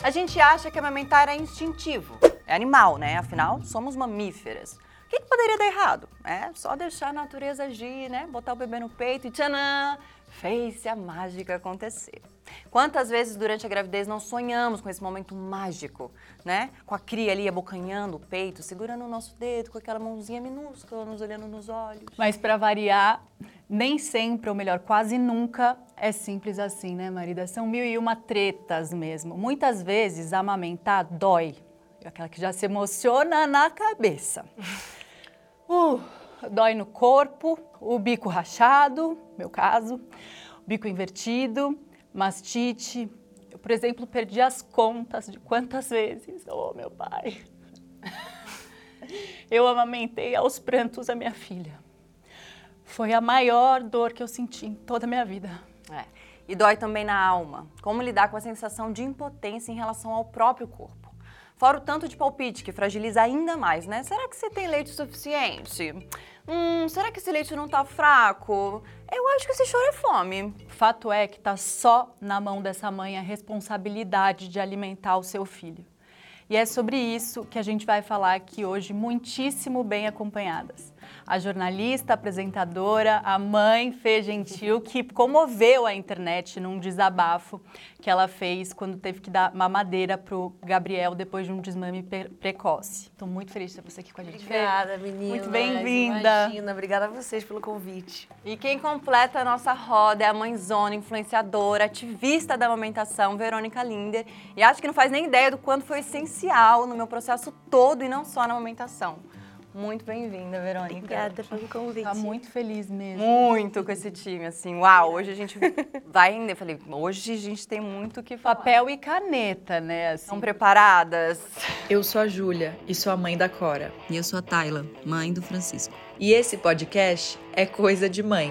A gente acha que amamentar é instintivo, é animal, né? Afinal, somos mamíferas. O que, que poderia dar errado? É só deixar a natureza agir, né? Botar o bebê no peito e tchanã! Fez-se a mágica acontecer. Quantas vezes durante a gravidez não sonhamos com esse momento mágico, né? Com a cria ali abocanhando o peito, segurando o nosso dedo, com aquela mãozinha minúscula nos olhando nos olhos. Mas para variar, nem sempre, ou melhor, quase nunca é simples assim, né, marida? São mil e uma tretas mesmo. Muitas vezes amamentar dói. Aquela que já se emociona na cabeça. Uh, dói no corpo, o bico rachado, meu caso, o bico invertido, mastite. Eu, por exemplo, perdi as contas de quantas vezes, oh meu pai, eu amamentei aos prantos a minha filha. Foi a maior dor que eu senti em toda a minha vida. É. E dói também na alma. Como lidar com a sensação de impotência em relação ao próprio corpo? Fora o tanto de palpite que fragiliza ainda mais, né? Será que você tem leite suficiente? Hum, será que esse leite não tá fraco? Eu acho que esse choro é fome. Fato é que tá só na mão dessa mãe a responsabilidade de alimentar o seu filho. E é sobre isso que a gente vai falar aqui hoje, muitíssimo bem acompanhadas a jornalista, apresentadora, a mãe Fê Gentil, que comoveu a internet num desabafo que ela fez quando teve que dar mamadeira pro Gabriel depois de um desmame precoce. Estou muito feliz de ter você aqui com a gente. Obrigada, menina. Muito bem-vinda. Imagina, obrigada a vocês pelo convite. E quem completa a nossa roda é a mãezona, influenciadora, ativista da amamentação, Verônica Linder. E acho que não faz nem ideia do quanto foi essencial no meu processo todo e não só na amamentação. Muito bem-vinda, Verônica. Obrigada pelo convite. Tá muito feliz mesmo. Muito com esse time, assim. Uau, hoje a gente vai render. Falei, hoje a gente tem muito que falar. Papel e caneta, né? Assim. Estão preparadas? Eu sou a Júlia e sou a mãe da Cora. E eu sou a Tayla, mãe do Francisco. E esse podcast é Coisa de Mãe.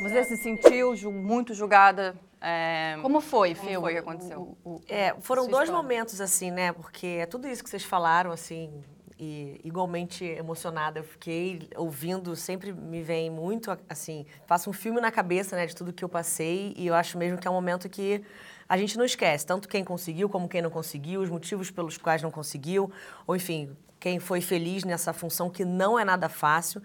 Você se sentiu muito julgada é... Como foi? Como foi que aconteceu? O, o, é, foram dois história. momentos, assim, né? Porque é tudo isso que vocês falaram, assim, e igualmente emocionada eu fiquei ouvindo, sempre me vem muito assim, faço um filme na cabeça, né, de tudo que eu passei e eu acho mesmo que é um momento que a gente não esquece, tanto quem conseguiu como quem não conseguiu, os motivos pelos quais não conseguiu, ou enfim, quem foi feliz nessa função que não é nada fácil.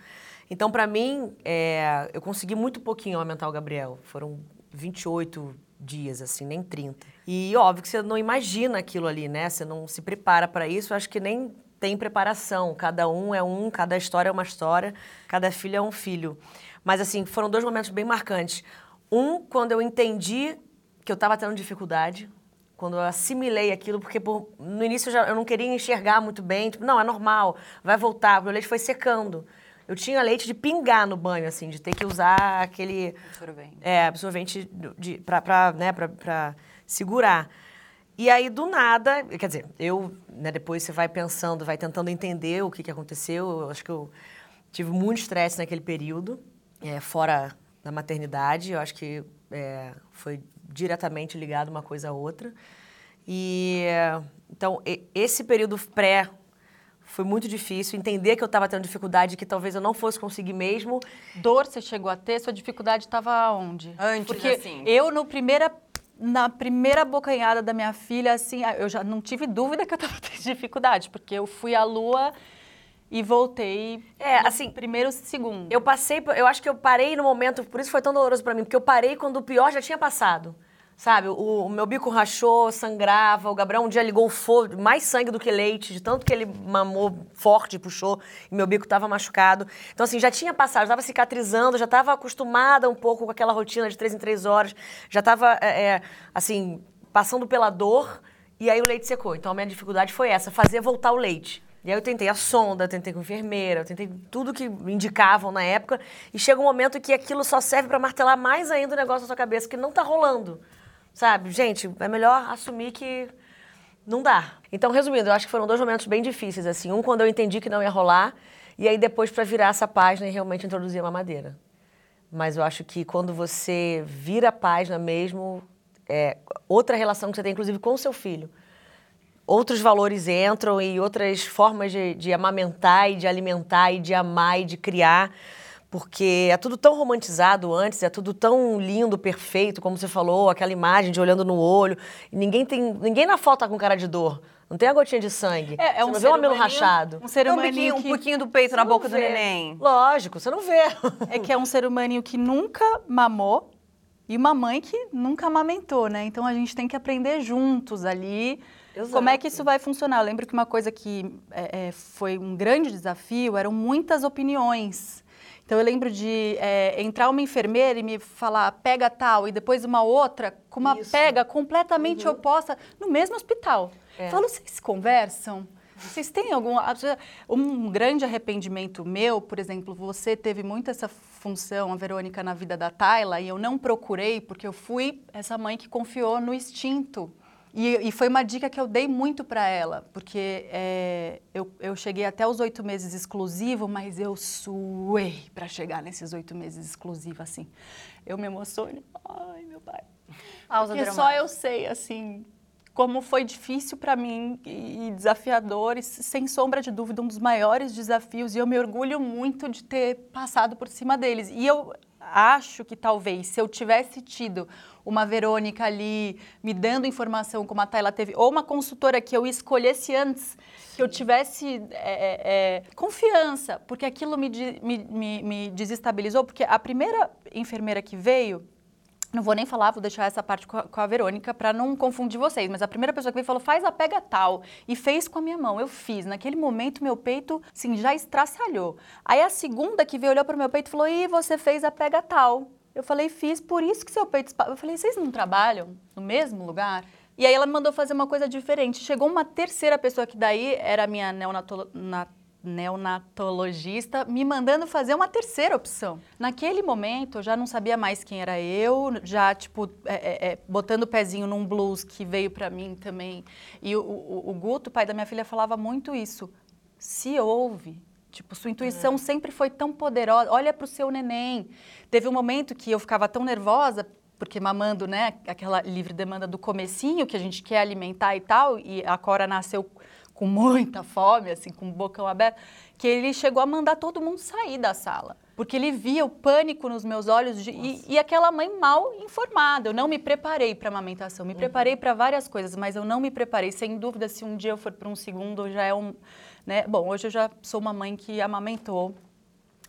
Então, para mim, é, eu consegui muito pouquinho aumentar o Gabriel. Foram 28 dias, assim, nem 30. E óbvio que você não imagina aquilo ali, né? Você não se prepara para isso. Eu acho que nem tem preparação. Cada um é um, cada história é uma história, cada filho é um filho. Mas, assim, foram dois momentos bem marcantes. Um, quando eu entendi que eu estava tendo dificuldade, quando eu assimilei aquilo, porque por, no início eu, já, eu não queria enxergar muito bem. Tipo, não, é normal, vai voltar. O leite foi secando. Eu tinha leite de pingar no banho, assim, de ter que usar aquele... Absorvente. É, absorvente para né, segurar. E aí, do nada, quer dizer, eu, né, depois você vai pensando, vai tentando entender o que, que aconteceu. Eu acho que eu tive muito estresse naquele período, é, fora da maternidade. Eu acho que é, foi diretamente ligado uma coisa a outra. E, então, esse período pré foi muito difícil. Entender que eu estava tendo dificuldade, que talvez eu não fosse conseguir mesmo. Dor você chegou a ter? Sua dificuldade estava onde? Antes, Porque assim. eu, no primeira na primeira bocanhada da minha filha, assim, eu já não tive dúvida que eu estava tendo dificuldade, porque eu fui à lua e voltei. É, assim, primeiro segundo. Eu passei, eu acho que eu parei no momento, por isso foi tão doloroso para mim, porque eu parei quando o pior já tinha passado. Sabe, o, o, meu bico rachou, sangrava. O Gabriel um dia ligou fogo, mais sangue do que leite, de tanto que ele mamou forte, puxou, e meu bico estava machucado. Então, assim, já tinha passado, estava cicatrizando, já estava acostumada um pouco com aquela rotina de três em três horas, já estava, é, é, assim, passando pela dor, e aí o leite secou. Então, a minha dificuldade foi essa, fazer voltar o leite. E aí eu tentei a sonda, tentei com enfermeira, eu tentei tudo que indicavam na época, e chega um momento que aquilo só serve para martelar mais ainda o negócio na sua cabeça, que não está rolando. Sabe? Gente, é melhor assumir que não dá. Então, resumindo, eu acho que foram dois momentos bem difíceis, assim. Um quando eu entendi que não ia rolar, e aí depois para virar essa página e realmente introduzir a mamadeira. Mas eu acho que quando você vira a página mesmo, é outra relação que você tem, inclusive, com o seu filho. Outros valores entram e outras formas de, de amamentar e de alimentar e de amar e de criar porque é tudo tão romantizado antes, é tudo tão lindo, perfeito, como você falou, aquela imagem de olhando no olho. Ninguém tem, ninguém na foto tá com cara de dor. Não tem a gotinha de sangue. É, é você um não vê mamilo rachado. Um ser um, humaninho biquinho, que... um pouquinho do peito na Não boca do vê. neném. Lógico, você não vê. É que é um ser humaninho que nunca mamou e uma mãe que nunca amamentou, né? Então a gente tem que aprender juntos ali como é que isso vai funcionar. Eu lembro que uma coisa que é, é, foi um grande desafio eram muitas opiniões. Então eu lembro de é, entrar uma enfermeira e me falar pega tal e depois uma outra com uma Isso. pega completamente oposta no mesmo hospital. É. Falo, vocês conversam? Vocês têm algum um grande arrependimento meu, por exemplo, você teve muito essa função, a Verônica, na vida da Tayla e eu não procurei porque eu fui essa mãe que confiou no instinto. E, e foi uma dica que eu dei muito para ela, porque é, eu, eu cheguei até os oito meses exclusivo, mas eu suei para chegar nesses oito meses exclusivo, assim. Eu me emociono, ai meu pai. Porque dramática. só eu sei, assim, como foi difícil para mim e e desafiador, e sem sombra de dúvida, um dos maiores desafios. E eu me orgulho muito de ter passado por cima deles. E eu acho que talvez, se eu tivesse tido uma Verônica ali me dando informação como a Tayla teve, ou uma consultora que eu escolhesse antes, que eu tivesse é, é, confiança, porque aquilo me, me, me, me desestabilizou, porque a primeira enfermeira que veio, não vou nem falar, vou deixar essa parte com a, com a Verônica para não confundir vocês, mas a primeira pessoa que veio falou, faz a pega tal, e fez com a minha mão, eu fiz. Naquele momento, meu peito, assim, já estraçalhou. Aí a segunda que veio, olhou para o meu peito e falou, e você fez a pega tal. Eu falei, fiz, por isso que seu peito... espa-" Eu falei, vocês não trabalham no mesmo lugar? E aí ela me mandou fazer uma coisa diferente. Chegou uma terceira pessoa que daí era a minha neonatolo- na- neonatologista me mandando fazer uma terceira opção. Naquele momento, eu já não sabia mais quem era eu, já, tipo, é, é, é, botando o pezinho num blues que veio pra mim também. E o, o, o Guto, pai da minha filha, falava muito isso. Se ouve. Tipo, sua intuição sempre foi tão poderosa. Olha pro seu neném. Teve um momento que eu ficava tão nervosa, porque mamando, né, aquela livre demanda do comecinho, que a gente quer alimentar e tal, e a Cora nasceu com muita fome, assim, com o bocão aberto, que ele chegou a mandar todo mundo sair da sala. Porque ele via o pânico nos meus olhos de- e, e aquela mãe mal informada. Eu não me preparei para amamentação, me preparei para várias coisas, mas eu não me preparei. Sem dúvida, se um dia eu for para um segundo, já é um. Né? Bom, hoje eu já sou uma mãe que amamentou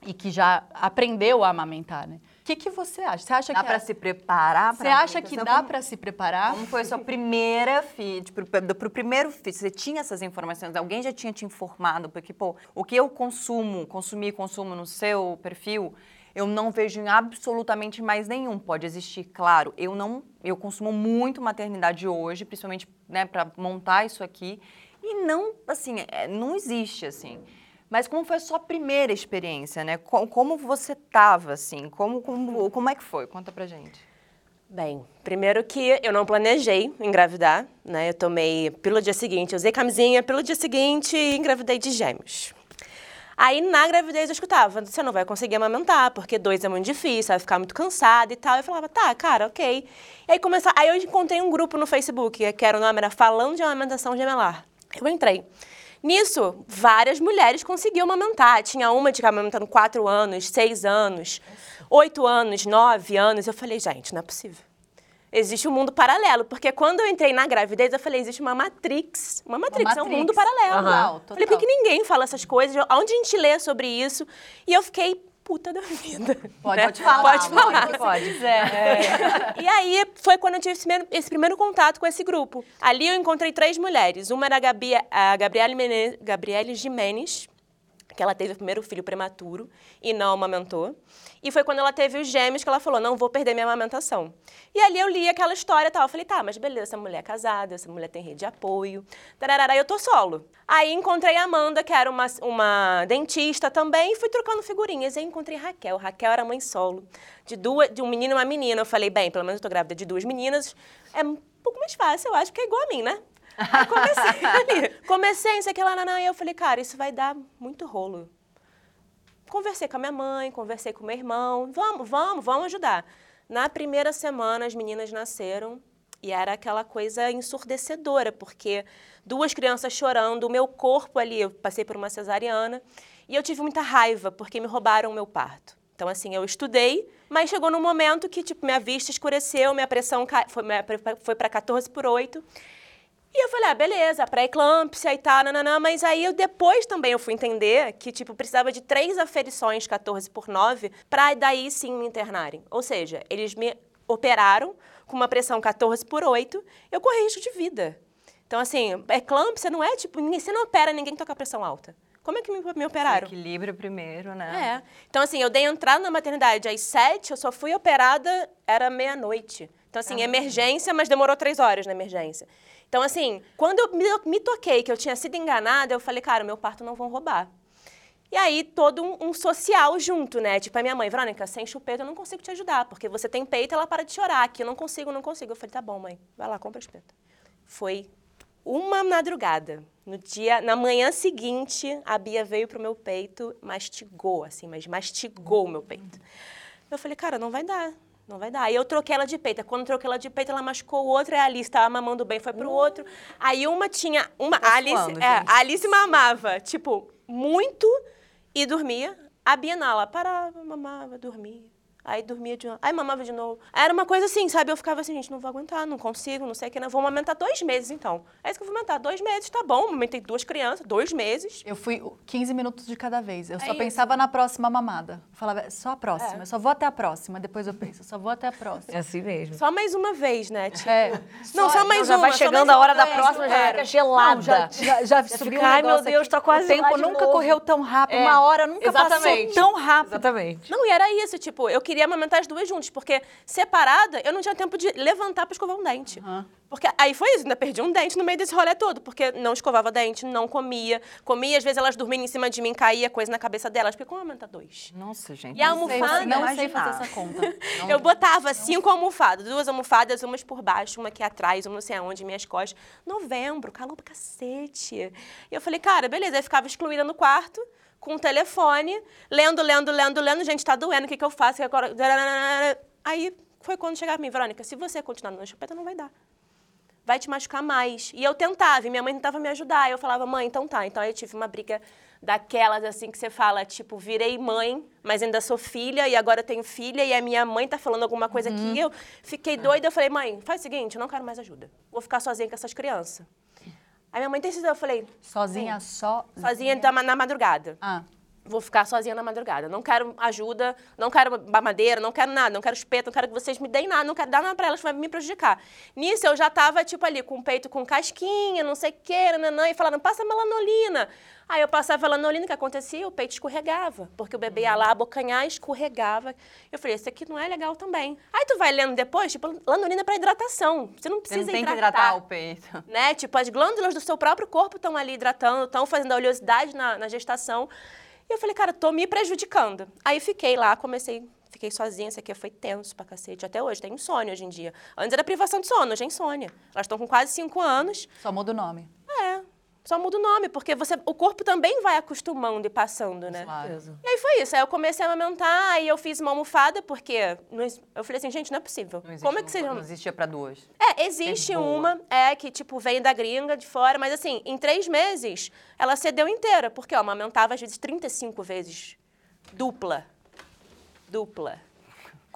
e que já aprendeu a amamentar. Né? O que, que você acha? Você acha Dá que para a- se preparar? você acha que dá para se preparar? Como foi a sua primeira filha? Tipo, do- pro primeiro filho, você tinha essas informações? Alguém já tinha te informado? Porque, pô, o que eu consumo, consumi consumo no seu perfil, eu não vejo em absolutamente mais nenhum. Pode existir, claro. Eu não, eu consumo muito maternidade hoje, principalmente, né, para montar isso aqui. E não, assim, é, não existe, assim. Mas como foi a sua primeira experiência, né? Co- Como você tava, assim? Como, como, como é que foi? Conta pra gente. Bem, primeiro que eu não planejei engravidar, né? Eu tomei pelo dia seguinte, usei camisinha, pelo dia seguinte engravidei de gêmeos. Aí na gravidez eu escutava, você não vai conseguir amamentar, porque dois é muito difícil, vai ficar muito cansada e tal. Eu falava, tá, cara, ok. E aí começou, aí eu encontrei um grupo no Facebook, que era o nome era Falando de Amamentação Gemelar. Eu entrei. Nisso, várias mulheres conseguiam amamentar. Tinha uma de que amamentando quatro anos, seis anos, oito anos, nove anos. Eu falei, gente, não é possível. Existe um mundo paralelo, porque quando eu entrei na gravidez, eu falei, existe uma Matrix. Uma Matrix, é um Matrix. mundo paralelo. Total, Falei, por que ninguém fala essas coisas? Onde a gente lê sobre isso? E eu fiquei puta da vida. Pode, né? pode falar. Pode falar. Pode, pode. quiser. E aí foi quando eu tive esse primeiro, esse primeiro contato com esse grupo. Ali eu encontrei três mulheres. Uma era a, Gabi, a Gabriele, Mene, Gabriele Jimenez, que ela teve o primeiro filho prematuro e não amamentou. E foi quando ela teve os gêmeos que ela falou, não vou perder minha amamentação. E ali eu li aquela história e tal. Eu falei, tá, mas beleza, essa mulher é casada, essa mulher tem rede de apoio. Tararara, eu tô solo. Aí encontrei a Amanda, que era uma, uma dentista também, e fui trocando figurinhas. Aí encontrei Raquel. Raquel era mãe solo, de, duas, de um menino e uma menina. Eu falei, bem, pelo menos eu tô grávida de duas meninas. É um pouco mais fácil, eu acho, que é igual a mim, né? Aí comecei. Comecei, sei que lá, e eu falei, cara, isso vai dar muito rolo. Conversei com a minha mãe, conversei com o meu irmão. Vamos, vamos, vamos ajudar. Na primeira semana, as meninas nasceram e era aquela coisa ensurdecedora, porque duas crianças chorando, o meu corpo ali, eu passei por uma cesariana, e eu tive muita raiva, porque me roubaram o meu parto. Então, assim, eu estudei, mas chegou num momento que, tipo, minha vista escureceu, minha pressão foi, foi para 14 por 8. E eu falei, ah, beleza, pré-eclâmpsia e tal, nananã. Mas aí eu depois também eu fui entender que, tipo, precisava de três aferições 14 por 9 para daí sim me internarem. Ou seja, eles me operaram com uma pressão 14 por 8, eu corri risco de vida. Então, assim, eclâmpsia não é, tipo, você não opera ninguém que toca pressão alta. Como é que me, me operaram? Equilíbrio primeiro, né? É. Então, assim, eu dei entrada na maternidade às sete, eu só fui operada, era meia-noite. Então, assim, emergência, mas demorou três horas na emergência. Então, assim, quando eu me, toquei que eu tinha sido enganada, eu falei, cara, meu parto não vão roubar. E aí, todo um, um social junto, né? Tipo, a minha mãe, Verônica, sem chupeta eu não consigo te ajudar, porque você tem peito, ela para de chorar. Aqui eu não consigo, não consigo. Eu falei, tá bom, mãe, vai lá, compra chupeta. Foi uma madrugada. No dia, na manhã seguinte, a Bia veio pro meu peito, mastigou, assim, mas mastigou o meu peito. Eu falei, cara, não vai dar. Não vai dar. Aí eu troquei ela de peito. Quando eu troquei ela de peito, ela machucou o outro, aí a Alice tava mamando bem, foi pro outro. Aí uma tinha. Uma, a Alice, suando, é, a Alice mamava, tipo, muito e dormia. A ela parava, mamava, dormia. Aí dormia de novo. Aí mamava de novo. Era uma coisa assim, sabe? Eu ficava assim, gente, não vou aguentar, não consigo, não sei o que. Não. Vou amamentar dois meses, então. É isso que eu vou amamentar. Dois meses, tá bom. Amamentei duas crianças, dois meses. Eu fui 15 minutos de cada vez. Eu só É isso. pensava na próxima mamada. Eu falava, "É só a próxima, eu só vou até a próxima. Depois eu penso, só vou até a próxima. É assim mesmo. Só mais uma vez, né? Tipo, É. Não, só mais já uma. vai só chegando mais a hora da próxima, já fica gelada. Não, já, já, já subiu fica, um "Ai, meu Deus, aqui." tá quase O tempo nunca novo. correu tão rápido. É, Uma hora nunca exatamente. passou tão rápido. Exatamente. Não, e era isso, tipo, eu queria amamentar as duas juntas, porque separada eu não tinha tempo de levantar pra escovar um dente. Porque aí foi isso, ainda perdi um dente no meio desse rolê todo, porque não escovava dente, não comia. Comia, às vezes elas dormiam em cima de mim, caía coisa na cabeça delas, porque como amamentar dois? Nossa, gente. E a não sei almofada? conseguir Não sei fazer essa conta. Eu botava cinco almofadas, duas almofadas, umas por baixo, uma aqui atrás, uma não sei aonde, minhas costas. Novembro, calor pra cacete. E eu falei, cara, beleza. Aí ficava excluída no quarto, com o telefone, lendo, lendo, lendo, lendo. Gente, tá doendo, o que, que eu faço? Que agora... Aí foi quando chegava pra mim, Verônica, se você continuar na chupeta, não vai dar. Vai te machucar mais. E eu tentava, e minha mãe tentava me ajudar. Eu falava, mãe, então tá. Então aí eu tive uma briga daquelas assim que você fala, tipo, virei mãe, mas ainda sou filha, e agora tenho filha, e a minha mãe tá falando alguma coisa aqui. Eu fiquei doida, eu falei, mãe, faz o seguinte, eu não quero mais ajuda. Vou ficar sozinha com essas crianças. Aí minha mãe decisão, eu falei, Sozinha, só. sozinha da- na madrugada. Ah, Vou ficar sozinha na madrugada. Não quero ajuda, não quero mamadeira, não quero nada, não quero espeto, não quero que vocês me deem nada, não quero dar nada pra elas, vai me prejudicar. Nisso eu já tava, tipo, ali, com o peito com casquinha, não sei o quê, nananã, e falando, passa melanolina. Aí eu passava melanolina, o que acontecia? O peito escorregava, porque o bebê ia lá abocanhar, escorregava. Eu falei, isso aqui não é legal também. Aí tu vai lendo depois, tipo, lanolina é pra hidratação. Você não Você precisa não tem que hidratar hidratar o peito. né? Tipo, as glândulas do seu próprio corpo estão ali hidratando, estão fazendo a oleosidade na, na gestação. E eu falei, cara, tô me prejudicando. Aí fiquei lá, comecei, fiquei sozinha, isso aqui foi tenso pra cacete. Até hoje, tem insônia hoje em dia. Antes era privação de sono, hoje é insônia. Elas estão com quase cinco anos. só muda o nome. É, só muda o nome, porque você, o corpo também vai acostumando e passando, né? Claro. E aí foi isso. Aí eu comecei a amamentar, aí eu fiz uma almofada, porque não eu falei assim, gente, não é possível. Não Como é que vocês Não existia pra duas. É, existe É boa. uma, é, que, tipo, vem da gringa, de fora, mas assim, em três meses, ela cedeu inteira, porque, ó, amamentava às vezes 35 vezes. Dupla. Dupla.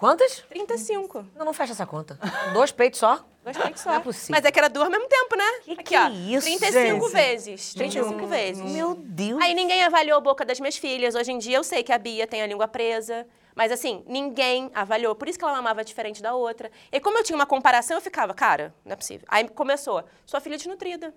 Quantas? 35. Não, não fecha essa conta. Dois peitos só? Gostei que só. Não é possível. Mas é que era duas ao mesmo tempo, né? Que Aqui, que ó. é isso, 35 gente? vezes. 35 vezes. Meu Deus. Aí ninguém avaliou a boca das minhas filhas. Hoje em dia eu sei que a Bia tem a língua presa. Mas assim, ninguém avaliou. Por isso que ela mamava diferente da outra. E como eu tinha uma comparação, eu ficava, cara, não é possível. Aí começou, sua filha é desnutrida.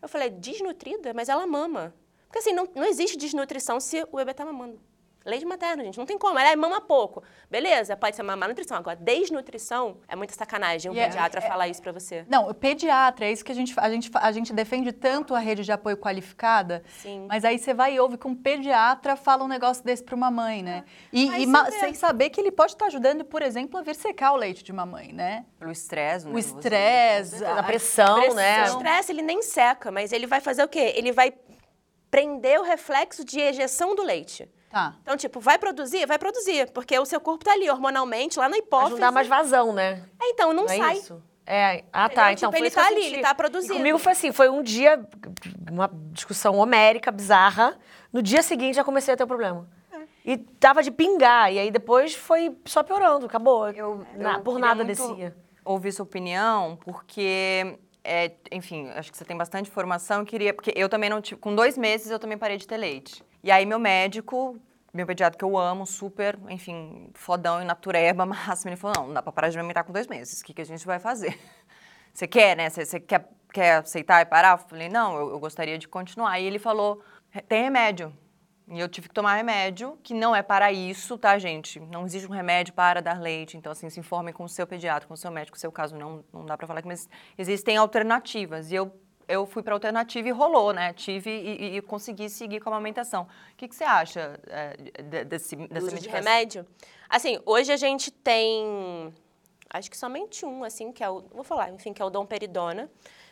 Eu falei, desnutrida? Mas ela mama. Porque assim, não, não existe desnutrição se o bebê tá mamando. Leite materno, gente, não tem como. Ela mama pouco. Beleza, pode ser mamar nutrição. Agora, desnutrição é muita sacanagem um E é- pediatra falar isso pra você. Não, o pediatra, é isso que a gente, a gente, a gente defende tanto a rede de apoio qualificada, Sim. mas aí você vai e ouve que um pediatra fala um negócio desse para uma mãe, né? E, e ma- vê. sem saber que ele pode estar ajudando, por exemplo, a ver secar o leite de uma mãe, né? Pelo estresse, O nervoso. estresse, A a- pressão, né? O estresse, ele nem seca, mas ele vai fazer o quê? Ele vai prender o reflexo de ejeção do leite. Tá. Então, tipo, vai produzir? Vai produzir, porque o seu corpo tá ali hormonalmente, lá na hipófise. não dar mais vazão, né? É, então, não, Não é sai. isso? É, ah, Entendeu? tá. Tipo, Então, foi ele tá ali, senti. ele tá E produzindo. comigo foi assim, foi um dia, uma discussão homérica, bizarra. No dia seguinte, já comecei a ter o problema. É. E tava de pingar. E aí depois foi só piorando, acabou. Eu, Na- eu por nada descia. Ouvir sua opinião, porque, é, enfim, acho que você tem bastante informação. Eu queria, porque eu também não tive. Com dois meses eu também parei de ter leite. E aí meu médico, meu pediatra que eu amo, super, enfim, fodão e natureba máximo, ele falou: não, não dá pra parar de amamentar com dois meses. O que, que a gente vai fazer? Você quer, né? Você, você quer, quer aceitar e parar? Eu falei, não, eu, eu gostaria de continuar. E ele falou, tem remédio. E eu tive que tomar remédio, que não é para isso, tá, gente? Não existe um remédio para dar leite. Então, assim, se informem com o seu pediatra, com o seu médico. No seu caso, não, não dá para falar aqui, mas existem alternativas. E eu, eu fui para alternativa e rolou, né? Tive e, e- e consegui seguir com a amamentação. O que, que você acha é, de- desse, dessa uso de medicação? remédio. Assim, hoje a gente tem, acho que somente um, assim, que é o, vou falar, enfim, que é o domperidona,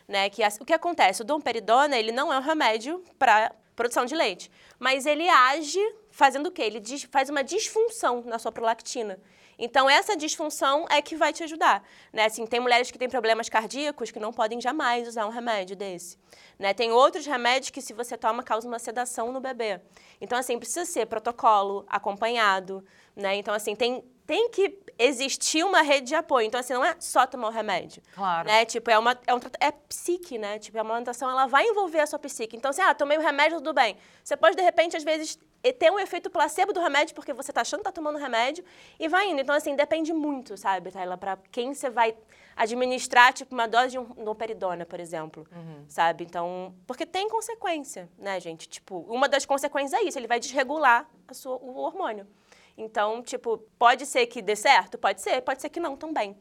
né? Que as- o que acontece? O domperidona, ele não é um remédio para produção de leite, mas ele age fazendo o quê? Ele faz uma disfunção na sua prolactina. Então, essa disfunção é que vai te ajudar. Né? Assim, tem mulheres que têm problemas cardíacos que não podem jamais usar um remédio desse. Né? Tem outros remédios que, se você toma, causa uma sedação no bebê. Então, assim, precisa ser protocolo, acompanhado. Né? Então, assim, tem, tem que existir uma rede de apoio. Então, assim, não é só tomar o remédio. Claro. Né? Tipo, é, uma, é, um, é psique, né? Tipo, a amamentação, ela vai envolver a sua psique. Então, assim, ah, tomei o remédio, tudo bem. Você pode, de repente, às vezes, ter um efeito placebo do remédio, porque você tá achando que tá tomando remédio, e vai indo. Então, assim, depende muito, sabe, pra quem você vai administrar, tipo, uma dose de um, domperidona, por exemplo, sabe? Então, porque tem consequência, né, gente? Tipo, uma das consequências é isso, ele vai desregular a sua, o hormônio. Então, tipo, pode ser que dê certo? Pode ser, pode ser que não também.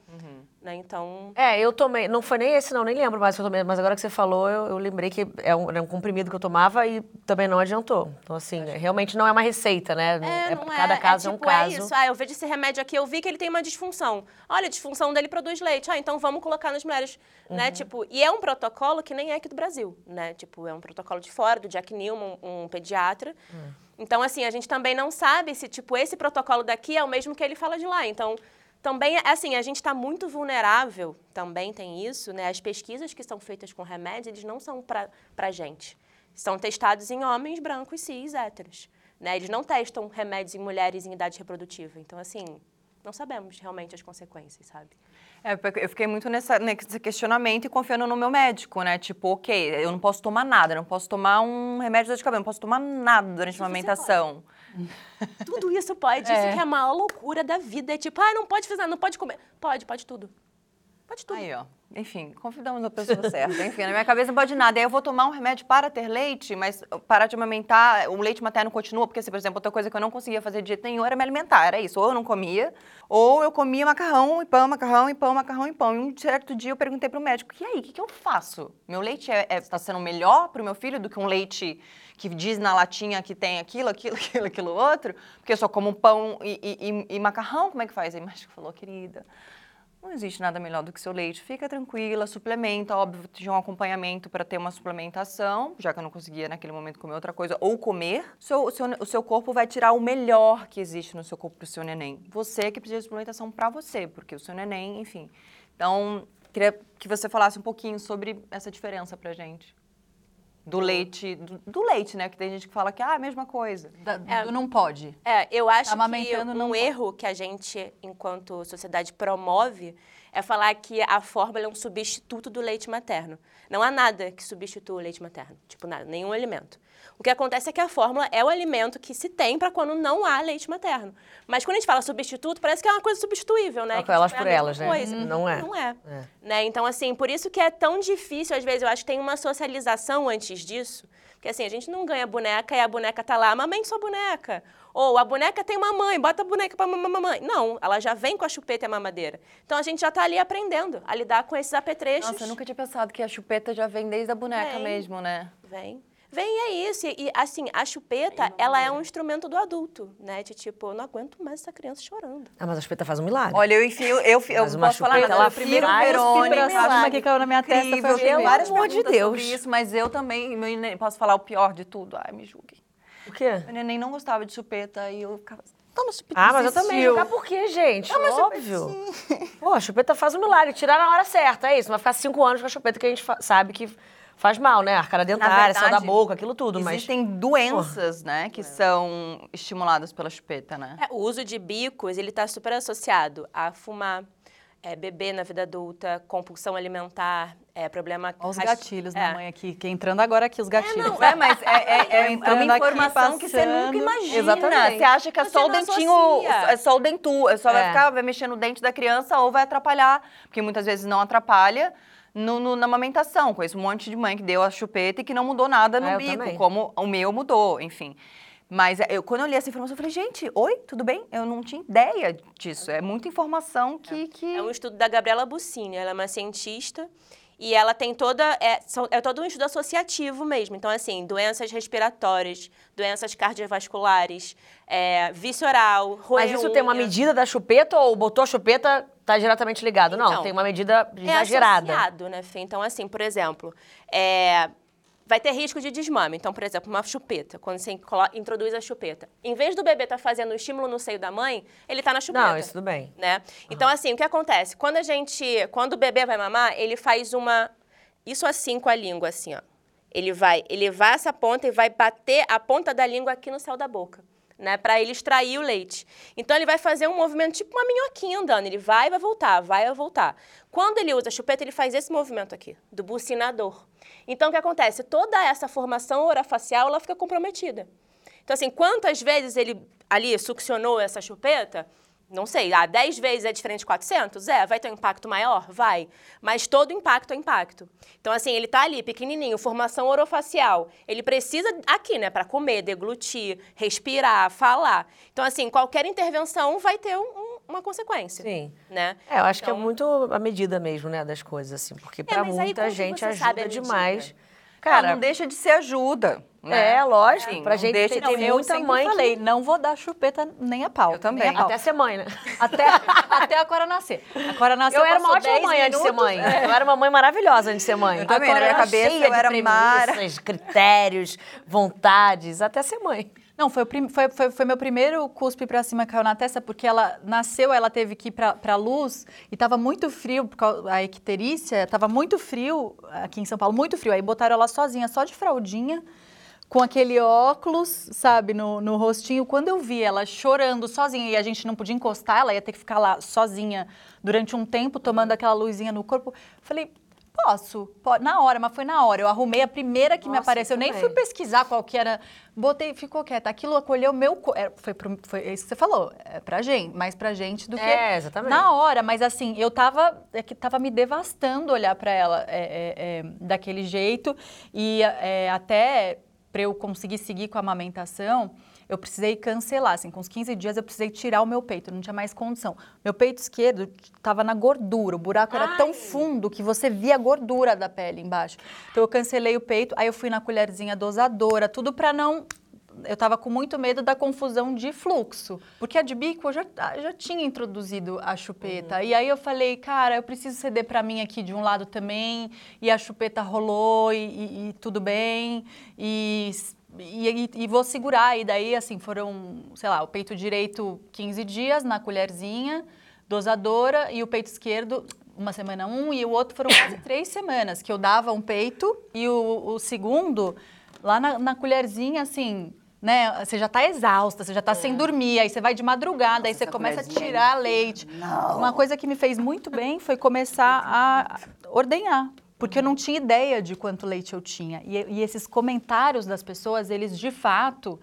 Né? Então, É, eu tomei. Não foi nem esse, não, nem lembro mais que eu tomei. Mas agora que você falou, eu, eu lembrei que é um, era um comprimido que eu tomava e também não adiantou. Então, assim, realmente não é uma receita, né? É, não cada caso é, um tipo, caso. É isso. Ah, eu vejo esse remédio aqui, eu vi que ele tem uma disfunção. Olha, a disfunção dele produz leite. Ah, então vamos colocar nas mulheres, Uhum. né? Tipo, e é um protocolo que nem é aqui do Brasil, né? Tipo, é um protocolo de fora, do Jack Newman, um pediatra. Hum. Então, assim, a gente também não sabe se, tipo, esse protocolo daqui é o mesmo que ele fala de lá. Então, também, assim, a gente está muito vulnerável, também tem isso, né? As pesquisas que são feitas com remédios, eles não são para pra gente. São testados em homens brancos, cis, héteros. Né? Eles não testam remédios em mulheres em idade reprodutiva. Então, assim, não sabemos realmente as consequências, sabe? É, eu fiquei muito nessa, nesse questionamento e confiando no meu médico, né? Tipo, ok, eu não posso tomar nada, eu não posso tomar um remédio de dor de cabelo, não posso tomar nada durante a amamentação. Tudo isso pode, isso que é a maior loucura da vida. É tipo, ah, não pode fazer, não pode comer. Pode, pode tudo. Pode tudo. Aí, ó. Enfim, confiamos na pessoa certa. Enfim, na minha cabeça não pode nada. Aí eu vou tomar um remédio para ter leite, mas parar de amamentar, o leite materno continua, porque, se, por exemplo, outra coisa que eu não conseguia fazer de jeito nenhum era me alimentar. Era isso. Ou eu não comia, ou eu comia macarrão e pão, macarrão e pão, macarrão e pão. E um certo dia eu perguntei pro médico, e aí, o que, que eu faço? Meu leite está é, tá sendo melhor pro meu filho do que um leite que diz na latinha que tem aquilo, aquilo, aquilo, aquilo outro? Porque eu só como pão e, e- e- e macarrão, como é que faz? Aí o médico falou, querida, não existe nada melhor do que seu leite. Fica tranquila, suplementa. Óbvio, tinha um acompanhamento para ter uma suplementação, já que eu não conseguia naquele momento comer outra coisa, ou comer. Seu- o, seu, o seu corpo vai tirar o melhor que existe no seu corpo para o seu neném. Você que precisa de suplementação para você, porque o seu neném, enfim. Então, queria que você falasse um pouquinho sobre essa diferença pra gente. Do leite, do, do leite, né? Que tem gente que fala que ah, é a mesma coisa. Da- do não pode. É, eu acho que um não pode. erro que a gente, enquanto sociedade, promove é falar que a fórmula é um substituto do leite materno. Não há nada que substitua o leite materno. Tipo, nada, nenhum alimento. O que acontece é que a fórmula é o alimento que se tem para quando não há leite materno. Mas quando a gente fala substituto, parece que é uma coisa substituível, né? Que, elas tipo, é por elas, né? coisa. Não é. Não é. É. Né? Então, assim, por isso que é tão difícil, às vezes, eu acho que tem uma socialização antes disso. Porque, assim, a gente não ganha boneca e a boneca tá lá, amamente sua boneca. Ou a boneca tem uma mãe, bota a boneca pra mamar mamãe. Não, ela já vem com a chupeta e a mamadeira. Então, a gente já tá ali aprendendo a lidar com esses apetrechos. Nossa, eu nunca tinha pensado que a chupeta já vem desde a boneca Vem. mesmo, né? Vem. Vem, é isso. E, e, assim, a chupeta, ela é um instrumento do adulto, né? De tipo, eu não aguento mais essa criança chorando. Ah, mas a chupeta faz um milagre. Olha, eu enfio, eu, eu Mas uma posso falar chupeta, nada, ela eu primeiro Verônica. Uma que caiu na minha testa foi o incrível, primeiro. tem várias Pelo amor de Deus. isso, mas eu também, meu neném, posso falar o pior de tudo? Ai, me julguem. O quê? Meu neném não gostava de chupeta e eu ficava, toma chupeta. Ah, mas eu também. Jogar por quê, gente? Óbvio. Pô, a chupeta faz um milagre. Tirar na hora certa, é isso. Não vai ficar cinco anos com a chupeta que a gente sabe que faz mal, né? Arcada dentária, céu da boca, aquilo tudo, mas... Existem doenças, né, que são estimuladas pela chupeta, né? É, o uso de bicos, ele está super associado a fumar, é, beber na vida adulta, compulsão alimentar, é, problema... Olha os gatilhos é. da mãe aqui, que entrando agora aqui os gatilhos. Não, é, mas é, é- é- é uma aqui, informação que você nunca imagina. Exatamente. Você acha que é Você só o dentinho, associa. é só o dentu, é só vai É. ficar, vai mexer no dente da criança ou vai atrapalhar, porque muitas vezes não atrapalha no, no- na amamentação. Conheço um monte de mãe que deu a chupeta e que não mudou nada no Ah, bico, também. como o meu mudou, enfim. Mas é, eu, quando eu li essa informação, eu falei, gente, oi, tudo bem? Eu não tinha ideia disso. É muita informação que... que... É um estudo da Gabriela Buccini, ela é uma cientista e ela tem toda é, é todo um estudo associativo mesmo. Então assim, doenças respiratórias, doenças cardiovasculares, é, oral, roer Mas isso tem uma medida da chupeta ou botou a chupeta, tá diretamente ligado? não, Então, tem uma medida É exagerada. associado, né, Fê? Então assim, por exemplo, é, vai ter risco de desmame. Então, por exemplo, uma chupeta, quando você introduz a chupeta. Em vez do bebê estar fazendo o estímulo no seio da mãe, ele está na chupeta. não, isso tudo bem. né? Então, assim, o que acontece? Quando a gente, quando o bebê vai mamar, ele faz uma, isso assim com a língua, assim, ó. Ele vai elevar essa ponta e vai bater a ponta da língua aqui no céu da boca, né? Para ele extrair o leite. Então, ele vai fazer um movimento tipo uma minhoquinha andando. Ele vai e vai voltar, vai e vai voltar. Quando ele usa a chupeta, ele faz esse movimento aqui, do bucinador. Então, o que acontece? Toda essa formação orofacial, ela fica comprometida. Então, assim, quantas vezes ele ali succionou essa chupeta? Não sei, ah, 10 vezes é diferente de 400? É, vai ter um impacto maior? Vai. Mas todo impacto é impacto. Então, assim, ele tá ali, pequenininho, formação orofacial. Ele precisa aqui, né, para comer, deglutir, respirar, falar. Então, assim, qualquer intervenção vai ter um- um- uma consequência. Sim. Né? É, eu acho que é Então- muito a medida mesmo, né, das coisas, assim. Porque pra mas aí muita que gente ajuda demais. Cara, Cara, não deixa de ser ajuda. Né? é, lógico. Sim, pra não gente deixa de tem eu muita sempre mãe que- falei, não vou dar chupeta nem a pau. Eu também. pau. Até ser mãe, né? Até, até a Cora nascer. A Cora nasceu, Eu era uma ótima 10 mãe antes de ser mãe. é. Eu era uma mãe maravilhosa antes de ser mãe. Eu também, Agora na minha era cabeça cheia eu de era mara- premissas, critérios, vontades, até ser mãe. Não, foi, o prim- foi, foi, foi meu primeiro cuspe pra cima, caiu na testa, porque ela nasceu, ela teve que ir pra, pra luz e tava muito frio, por causa a icterícia, tava muito frio aqui em São Paulo, muito frio. Aí botaram ela sozinha, só de fraldinha, com aquele óculos, sabe, no, no rostinho. Quando eu vi ela chorando sozinha e a gente não podia encostar, ela ia ter que ficar lá sozinha durante um tempo, tomando aquela luzinha no corpo, falei. Posso, po- na hora, mas foi na hora. Eu arrumei a primeira que me Nossa, apareceu. Eu nem fui pesquisar qual que era. Botei, ficou quieta. Aquilo acolheu meu. co- é, Foi, pro- foi isso que você falou. É pra gente, mais pra gente do que. É, exatamente. Na hora, mas assim, eu tava. É que tava me devastando olhar pra ela é, é, é, daquele jeito. E é, até pra eu conseguir seguir com a amamentação. Eu precisei cancelar, assim, com uns 15 dias eu precisei tirar o meu peito, não tinha mais condição. Meu peito esquerdo estava na gordura, o buraco era tão fundo que você via a gordura da pele embaixo. Então eu cancelei o peito, aí eu fui na colherzinha dosadora, tudo para não eu tava com muito medo da confusão de fluxo. Porque a de bico eu já, já tinha introduzido a chupeta. E aí eu falei, cara, eu preciso ceder para mim aqui de um lado também. E a chupeta rolou e, e- e tudo bem. E, e, e vou segurar. E daí, assim, foram, sei lá, o peito direito 15 dias na colherzinha, dosadora. E o peito esquerdo uma semana um e o outro foram quase três semanas que eu dava um peito e o, o segundo lá na, na colherzinha assim né você já tá exausta você já tá sem dormir aí você vai de madrugada aí você começa a tirar leite. Uma coisa que me fez muito bem foi começar a ordenhar porque eu não tinha ideia de quanto leite eu tinha. E, e esses comentários das pessoas eles de fato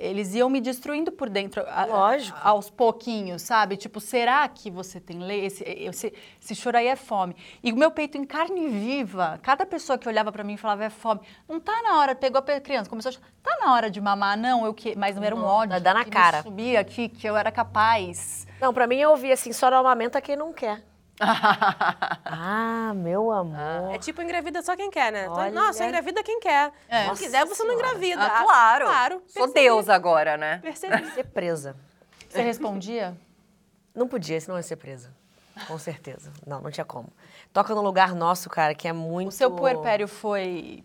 eles iam me destruindo por dentro. a-. Aos pouquinhos, sabe? Tipo, será que você tem leite? Esse, esse, esse choro aí é fome. E o meu peito em carne viva, cada pessoa que olhava pra mim falava, é fome. Não tá na hora, pegou a criança, começou a chorar, tá na hora de mamar, não, eu que. Mas não era um ódio. dá na que cara. Subia aqui, que eu era capaz. Não, pra mim eu ouvi assim, só não amamenta quem não quer. ah, meu amor. É tipo engravida só quem quer, né? Então, Olha. Nossa, engravida quem quer. Se não quiser, você não engravida. Ah, claro. Claro. Sou percebi, Deus agora, né? Percebi. Ser presa. Você respondia? Não podia, senão ia ser presa. Com certeza. Não, não tinha como. Toca no lugar nosso, cara, que é muito... O seu puerpério foi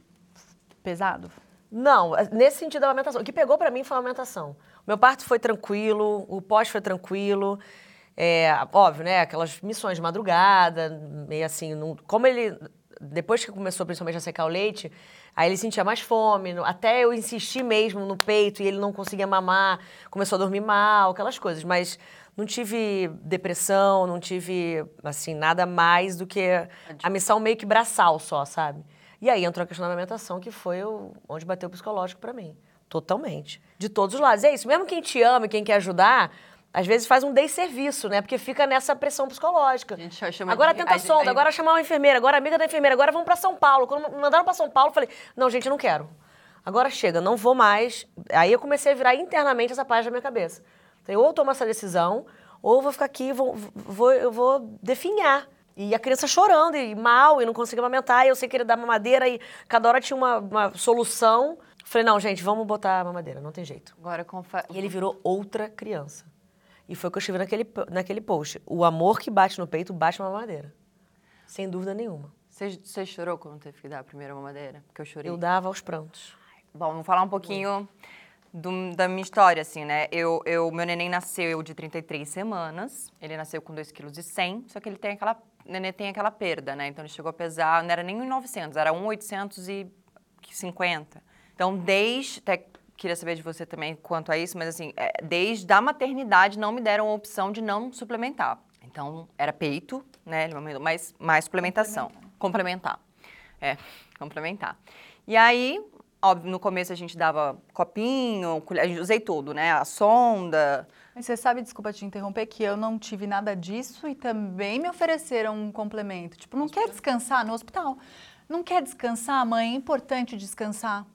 pesado? Não, nesse sentido da amamentação. O que pegou pra mim foi a amamentação. O meu parto foi tranquilo, o pós foi tranquilo. É, óbvio, né? Aquelas missões de madrugada, meio assim. não- como ele. depois que começou principalmente a secar o leite, aí ele sentia mais fome, até eu insistir mesmo no peito e ele não conseguia mamar, começou a dormir mal, aquelas coisas, mas não tive depressão, não tive, assim, nada mais do que a missão meio que braçal só, sabe? E aí entrou a questão da amamentação, que foi o, onde bateu o psicológico pra mim. Totalmente. De todos os lados. É isso, mesmo quem te ama e quem quer ajudar, às vezes faz um desserviço, né? Porque fica nessa pressão psicológica. Agora de- tenta a agora chamar uma enfermeira, agora amiga da enfermeira, agora vamos pra São Paulo. Quando mandaram pra São Paulo, eu falei, não, gente, eu não quero. Agora chega, não vou mais. Aí eu comecei a virar internamente essa página na minha cabeça. Então, ou eu tomo essa decisão, ou eu vou ficar aqui, vou, vou, eu vou definhar. E a criança chorando, e mal, e não conseguia amamentar, e eu sem querer dar mamadeira, e cada hora tinha uma, uma solução. Falei, não, gente, vamos botar a mamadeira, não tem jeito. Agora, confa... E ele virou outra criança. E foi o que eu escrevi naquele, naquele post. O amor que bate no peito bate na mamadeira. Sem dúvida nenhuma. Você, chorou quando teve que dar a primeira mamadeira? Porque eu chorei. Eu dava aos prantos. Bom, vamos falar um pouquinho do- da minha história, assim, né? Eu, eu, meu neném nasceu de 33 semanas. Ele nasceu com 2,1 kg, só que ele tem aquela... O neném tem aquela perda, né? Então, ele chegou a pesar... Não era nem 1,900, era 1,850. Então, desde... Até queria saber de você também quanto a isso, mas assim, é, desde a maternidade não me deram a opção de não suplementar. Então, era peito, né? Mas mais suplementação. Complementar. É, complementar. E aí, óbvio, no começo a gente dava copinho, colher, a gente usei tudo, né? A sonda. Mas você sabe, desculpa te interromper, que eu não tive nada disso e também me ofereceram um complemento. Tipo, não quer descansar no hospital? Não quer descansar, mãe? É importante descansar.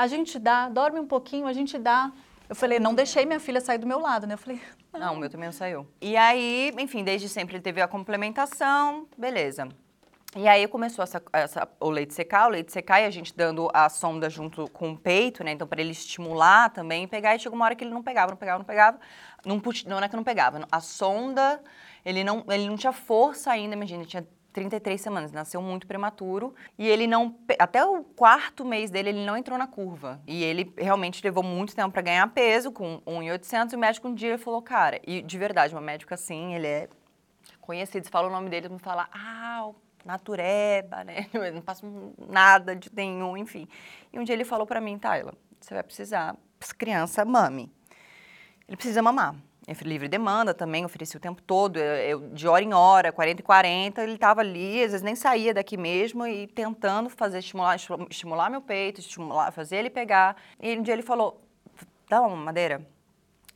A gente dá, dorme um pouquinho, a gente dá. Eu falei, não deixei minha filha sair do meu lado, né? Eu falei, Não, o meu também não saiu. E aí, enfim, desde sempre ele teve a complementação, beleza. E aí começou essa, essa- o leite secar, o leite secar e a gente dando a sonda junto com o peito, né? Então, para ele estimular também, pegar. E chegou uma hora que ele não pegava, não pegava, não pegava. Não, não é que não pegava. A sonda, ele não, ele não tinha força ainda, imagina, tinha 33 semanas, nasceu muito prematuro. E ele não. Até o quarto mês dele, ele não entrou na curva. E ele realmente levou muito tempo para ganhar peso, com 1,800. E o médico um dia falou, cara, e de verdade, uma médica assim, ele é conhecido, fala o nome dele, mundo fala, ah, o natureba, né? Eu não faço nada de nenhum, enfim. E um dia ele falou pra mim, Tayla, você vai precisar, criança mame. Ele precisa mamar. Livre demanda também, ofereci o tempo todo, eu, de hora em hora, 40 e 40, ele estava ali, às vezes nem saía daqui mesmo e tentando fazer, estimular, estimu- estimular meu peito, estimular, fazer ele pegar. E um dia ele falou, dá uma mamadeira?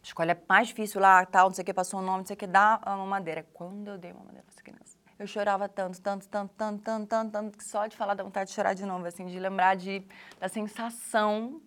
Escolhe a mais difícil lá, tal, não sei o que, passou o nome, não sei o que, dá a mamadeira. Quando eu dei a mamadeira pra essa criança, eu chorava tanto, tanto, tanto, tanto, tanto, tanto, tanto, que só de falar dá vontade de chorar de novo, assim, de lembrar de, da sensação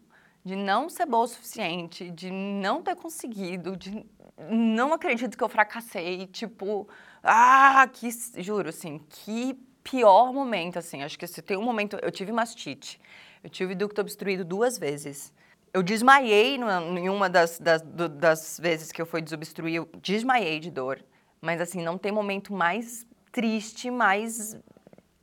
de não ser boa o suficiente, de não ter conseguido, de não acredito que eu fracassei, tipo, ah, que, juro, assim, que pior momento, assim, acho que se tem um momento, eu tive mastite, eu tive ducto obstruído duas vezes, eu desmaiei em uma das, das, das vezes que eu fui desobstruir, eu desmaiei de dor, mas assim, não tem momento mais triste, mais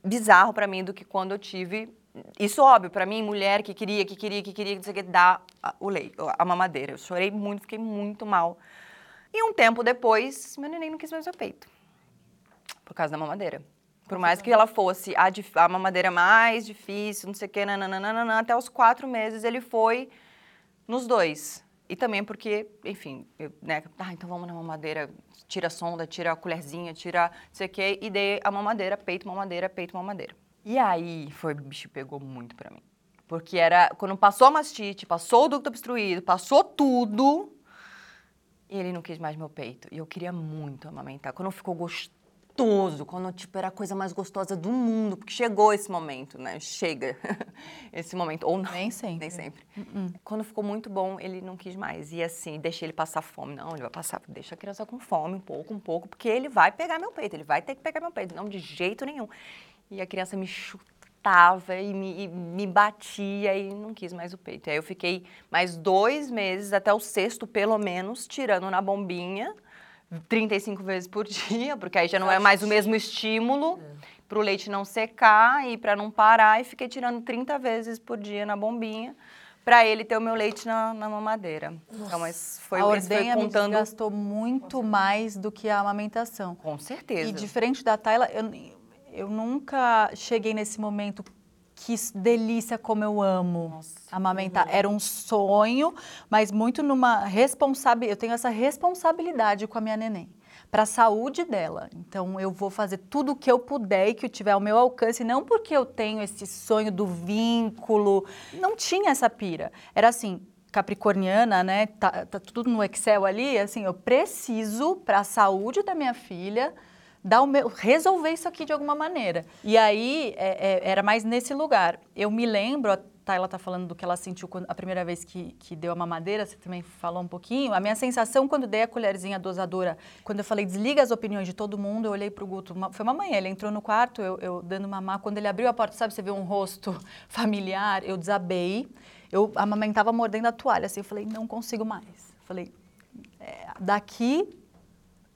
bizarro pra mim do que quando eu tive isso óbvio pra mim mulher que queria que queria que queria não sei o que dar o leite a mamadeira. Eu chorei muito fiquei muito mal. E um tempo depois meu neném não quis mais meu peito. Por causa da mamadeira. Por mais que ela fosse a, a mamadeira mais difícil não sei o que nananana, até os quatro meses ele foi nos dois. E também porque enfim eu, né ah, então vamos na mamadeira tira a sonda tira a colherzinha tira não sei o que e dei a mamadeira peito mamadeira peito mamadeira e aí foi, o bicho pegou muito pra mim. Porque era, quando passou a mastite, passou o ducto obstruído, passou tudo, e ele não quis mais meu peito. E eu queria muito amamentar. Quando ficou gostoso, quando, tipo, era a coisa mais gostosa do mundo, porque chegou esse momento, né? Chega esse momento. Ou não. Nem sempre. Nem sempre. Quando ficou muito bom, ele não quis mais. E assim, deixei ele passar fome. Não, ele vai passar, deixa a criança com fome, um pouco, um pouco, porque ele vai pegar meu peito, ele vai ter que pegar meu peito. Não, de jeito nenhum. E a criança me chutava e me, e me batia e não quis mais o peito. E aí eu fiquei mais dois meses, até o sexto pelo menos, tirando na bombinha, 35 vezes por dia, porque aí já não é mais o mesmo estímulo para o leite não secar e para não parar. E fiquei tirando 30 vezes por dia na bombinha para ele ter o meu leite na, na mamadeira. Então, mas foi, a foi ordenha me contando... desgastou muito mais do que a amamentação. Com certeza. E diferente da Tayla, eu, eu nunca cheguei nesse momento que delícia como eu amo amamentar. Era um sonho, mas muito numa responsabilidade. Eu tenho essa responsabilidade com a minha neném. Para a saúde dela. Então, eu vou fazer tudo o que eu puder e que eu tiver ao meu alcance, não porque eu tenho esse sonho do vínculo. Não tinha essa pira. Era assim, capricorniana, né? Tá, tá tudo no Excel ali. Assim, eu preciso, para a saúde da minha filha, dar meu, resolver isso aqui de alguma maneira. E aí é, é, era mais nesse lugar. Eu me lembro, a Tayla tá falando do que ela sentiu quando, a primeira vez que, que deu a mamadeira, você também falou um pouquinho. A minha sensação quando dei a colherzinha dosadora, quando eu falei desliga as opiniões de todo mundo, eu olhei pro Guto, uma- foi uma manhã, ele entrou no quarto, eu, eu dando mamar, quando ele abriu a porta, sabe, você vê um rosto familiar, eu desabei, eu amamentava mordendo a toalha, assim, eu falei, não consigo mais. Falei, é, daqui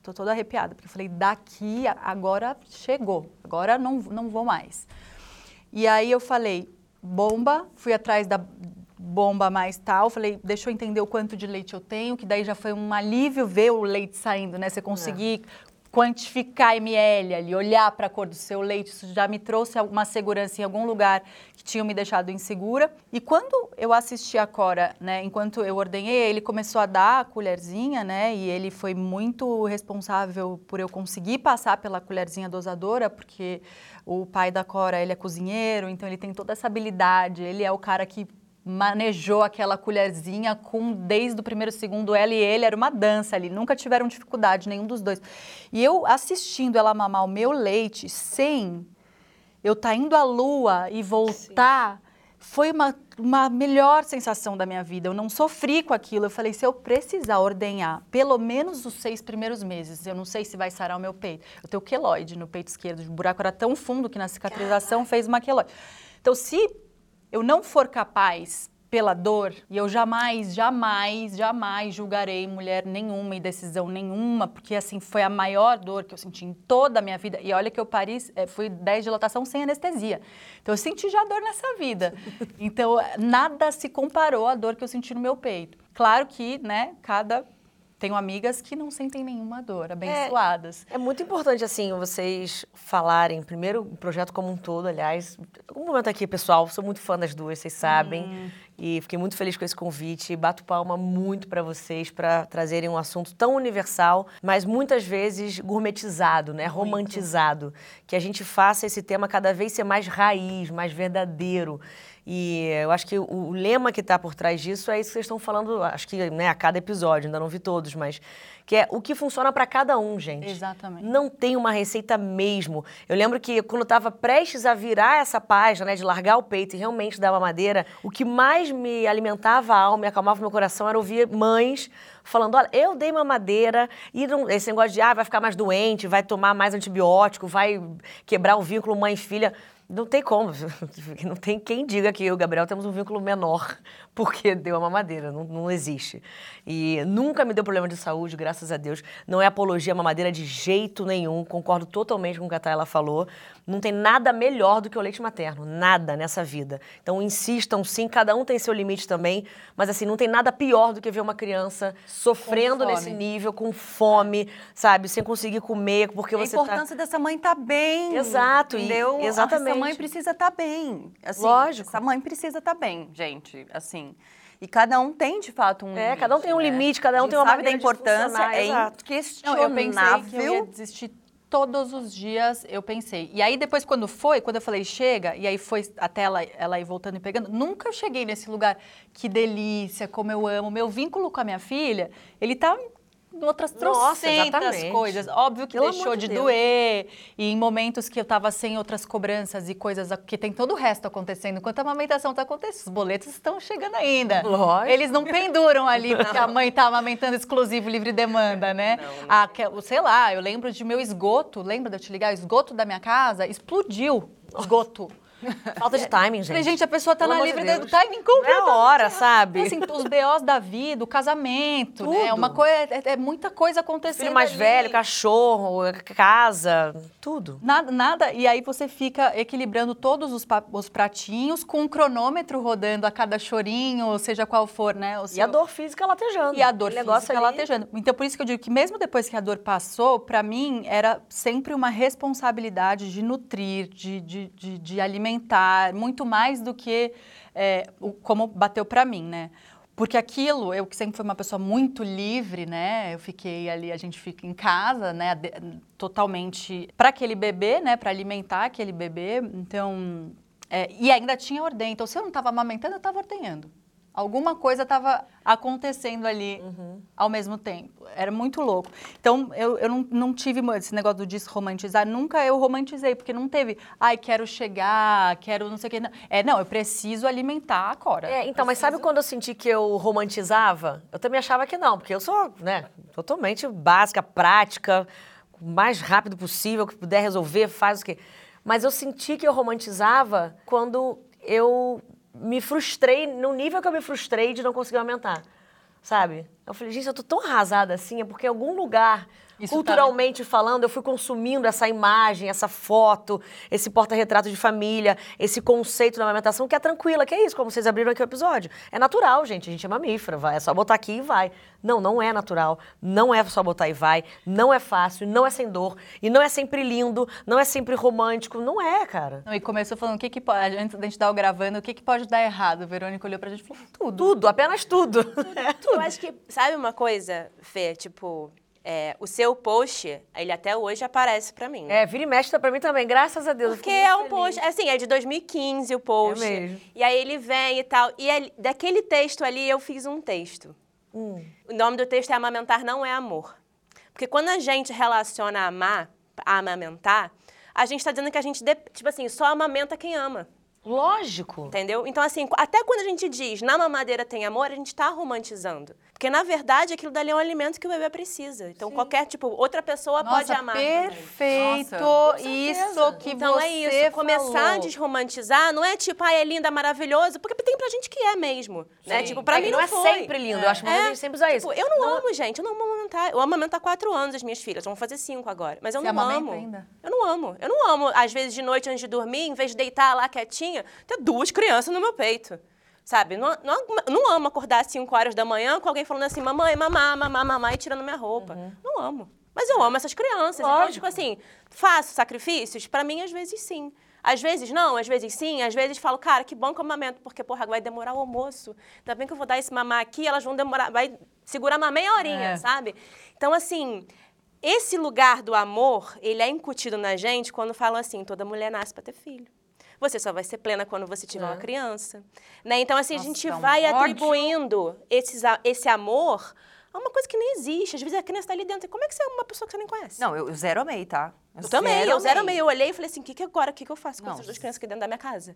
Tô toda arrepiada, porque eu falei, daqui, agora chegou, agora não, não vou mais. E aí eu falei, bomba, fui atrás da bomba mais tal, falei, deixa eu entender o quanto de leite eu tenho, que daí já foi um alívio ver o leite saindo, né? Você conseguir quantificar ml ali, olhar para a cor do seu leite, isso já me trouxe alguma segurança em algum lugar que tinham me deixado insegura. E quando eu assisti a Cora, né, enquanto eu ordenhei, ele começou a dar a colherzinha, né, e ele foi muito responsável por eu conseguir passar pela colherzinha dosadora, porque o pai da Cora, ele é cozinheiro, então ele tem toda essa habilidade, ele é o cara que manejou aquela colherzinha com desde o primeiro segundo ela e ele era uma dança ali, nunca tiveram dificuldade nenhum dos dois. E eu assistindo ela mamar o meu leite sem eu estar indo à lua e voltar, foi uma, uma melhor sensação da minha vida. Eu não sofri com aquilo. Eu falei, se eu precisar ordenhar pelo menos os seis primeiros meses, eu não sei se vai sarar o meu peito. Eu tenho queloide no peito esquerdo. O buraco era tão fundo que na cicatrização fez uma queloide. Então, se eu não for capaz pela dor, e eu jamais, jamais, jamais julgarei mulher nenhuma e decisão nenhuma, porque assim foi a maior dor que eu senti em toda a minha vida. E olha que eu pari, eh, fui 10 de dilatação sem anestesia. Então eu senti já dor nessa vida. Então nada se comparou à dor que eu senti no meu peito. Claro que, né, cada tenho amigas que não sentem nenhuma dor, abençoadas. É muito importante, assim, vocês falarem, primeiro, o projeto como um todo, aliás. Um momento aqui, pessoal, sou muito fã das duas, vocês sabem. E fiquei muito feliz com esse convite. Bato palma muito para vocês, para trazerem um assunto tão universal, mas muitas vezes gourmetizado, né? Romantizado. Que a gente faça esse tema cada vez ser mais raiz, mais verdadeiro. E eu acho que o, o lema que está por trás disso é isso que vocês estão falando, acho que né, a cada episódio, ainda não vi todos, mas que é o que funciona para cada um, gente. Exatamente. Não tem uma receita mesmo. Eu lembro que quando eu estava prestes a virar essa página, né, de largar o peito e realmente dar madeira, o que mais me alimentava a alma e acalmava meu coração era ouvir mães falando, olha, eu dei mamadeira e não, esse negócio de, ah, vai ficar mais doente, vai tomar mais antibiótico, vai quebrar o vínculo mãe e filha. Não tem como. Não tem quem diga que eu e o Gabriel temos um vínculo menor porque deu a mamadeira. Não, não existe. E nunca me deu problema de saúde, graças a Deus. Não é apologia à mamadeira de jeito nenhum. Concordo totalmente com o que a Tayla falou. Não tem nada melhor do que o leite materno. Nada nessa vida. Então insistam sim, cada um tem seu limite também. Mas assim, não tem nada pior do que ver uma criança sofrendo nesse nível, com fome, sabe? Sem conseguir comer, porque a você tá... importância dessa mãe estar bem. Exato, e- Entendeu? exatamente. Essa mãe precisa estar bem. Assim, Lógico. Essa mãe precisa estar bem, gente. Assim. E cada um tem, de fato, um É, limite. cada um tem um né? limite, cada um tem uma sabe da importância, é exato. Não, inquestionável. eu pensei que eu ia desistir todos os dias, eu pensei. E aí depois quando foi, quando eu falei chega, e aí foi até ela, ela ir voltando e pegando, nunca cheguei nesse lugar. Que delícia, como eu amo. Meu vínculo com a minha filha, ele tá em outras Nossa, trocentas exatamente. coisas. Óbvio que Pelo deixou de, de Deus. doer. E em momentos que eu tava sem outras cobranças e coisas, que tem todo o resto acontecendo. Enquanto a amamentação tá acontecendo, os boletos estão chegando ainda. Lógico. Eles não penduram ali porque a mãe tá amamentando exclusivo, livre demanda, né? Ah, que- sei lá, eu lembro de meu esgoto, lembra de eu te ligar? O esgoto da minha casa explodiu. Esgoto. Falta de timing, Falei, gente. gente, a pessoa tá Pelo na amor de livre do timing Não é completamente. a hora, sabe? Assim, os BOs da vida, o casamento, né? Tudo. Uma coisa, é, é muita coisa acontecendo. Filho mais ali. velho, cachorro, casa, tudo. Nada, nada, e aí você fica equilibrando todos os, os pratinhos com um cronômetro rodando a cada chorinho, seja qual for, né? o E seu- a dor física latejando. E a dor Aquele física ali- latejando. Então, por isso que eu digo que mesmo depois que a dor passou, pra mim era sempre uma responsabilidade de nutrir, de, de, de, de alimentar, muito mais do que é, o- como bateu pra mim, né? Porque aquilo, eu que sempre fui uma pessoa muito livre, né? Eu fiquei ali, a gente fica em casa, né? totalmente para aquele bebê, né? Para alimentar aquele bebê. Então, é, e ainda tinha ordem. Então, se eu não estava amamentando, eu estava ordenhando. Alguma coisa estava acontecendo ali ao mesmo tempo. Era muito louco. Então, eu, eu não, não tive esse negócio do desromantizar. Nunca eu romantizei, porque não teve, ai, quero chegar, quero não sei o quê. Não. É, não, eu preciso alimentar a Cora. É, então, mas sabe quando eu senti que eu romantizava? Eu também achava que não, porque eu sou, né, totalmente básica, prática, o mais rápido possível, que puder resolver, faz o quê. Mas eu senti que eu romantizava quando eu me frustrei, no nível que eu me frustrei de não conseguir aumentar, sabe? Eu falei, gente, eu tô tão arrasada assim, é porque em algum lugar, Isso tá- culturalmente falando, eu fui consumindo essa imagem, essa foto, esse porta-retrato de família, esse conceito da amamentação que é tranquila, que é isso, como vocês abriram aqui o episódio. É natural, gente, a gente é mamífera, vai, é só botar aqui e vai. Não, não é natural, não é só botar e vai, não é fácil, não é sem dor, e não é sempre lindo, não é sempre romântico, não é, cara. Não, E começou falando o que que pode, antes da gente dar o gravando, o que que pode dar errado. A Verônica olhou pra gente e falou, tudo. Tudo, apenas tudo. Eu acho que, sabe uma coisa, Fê? Tipo, é, o seu post, ele até hoje aparece pra mim. É, vira e mexe tá pra mim também, graças a Deus. eu Porque é um feliz. post, assim, é de 2015 o post. É mesmo. E aí ele vem e tal. E daquele texto ali, eu fiz um texto. Hum. O nome do texto é Amamentar Não É Amor. Porque quando a gente relaciona amar, a amamentar, a gente tá dizendo que a gente, tipo assim, só amamenta quem ama. Lógico. Entendeu? Então, assim, até quando a gente diz na mamadeira tem amor, a gente tá romantizando. Porque, na verdade, aquilo dali é um alimento que o bebê precisa. Então, qualquer, tipo, outra pessoa pode Nossa, amar. também. perfeito. Nossa, isso que Então você é isso, começar a falou. desromantizar não é tipo, ah, é linda, maravilhoso, porque tem pra gente que é mesmo, né? Tipo, pra É mim não, não é foi. sempre lindo, eu acho que a gente sempre usa isso. Tipo, eu não, amo, gente, eu não amo amamentar. Eu amamento há quatro anos as minhas filhas, vão fazer cinco agora. Mas eu Você não amo. ainda? Eu não amo. Eu não amo, às vezes, de noite, antes de dormir, em vez de deitar lá quietinha, ter duas crianças no meu peito. Sabe? Não, não, não amo acordar às 5 horas da manhã com alguém falando assim, mamãe, mamá, mamá, mamá, e tirando minha roupa. Não amo. Mas eu amo essas crianças. Então, Lógico. tipo assim, faço sacrifícios? Pra mim, às vezes, sim. Às vezes não, às vezes sim, às vezes falo, cara, que bom que eu amamento, porque, porra, vai demorar o almoço. Ainda bem que eu vou dar esse mamar aqui, elas vão demorar, vai segurar uma meia horinha, É. sabe? Então, assim, esse lugar do amor, ele é incutido na gente quando falam assim, toda mulher nasce pra ter filho. Você só vai ser plena quando você tiver uma criança. Né? Então, assim, a gente vai ódio. atribuindo esses esse amor a uma coisa que nem existe. Às vezes a criança tá ali dentro. Como é que você é uma pessoa que você nem conhece? Não, eu, eu zero amei, tá? Eu também, eu zero meio. Eu olhei e falei assim, o que, que agora, o que, que eu faço com Não. essas duas crianças aqui dentro da minha casa?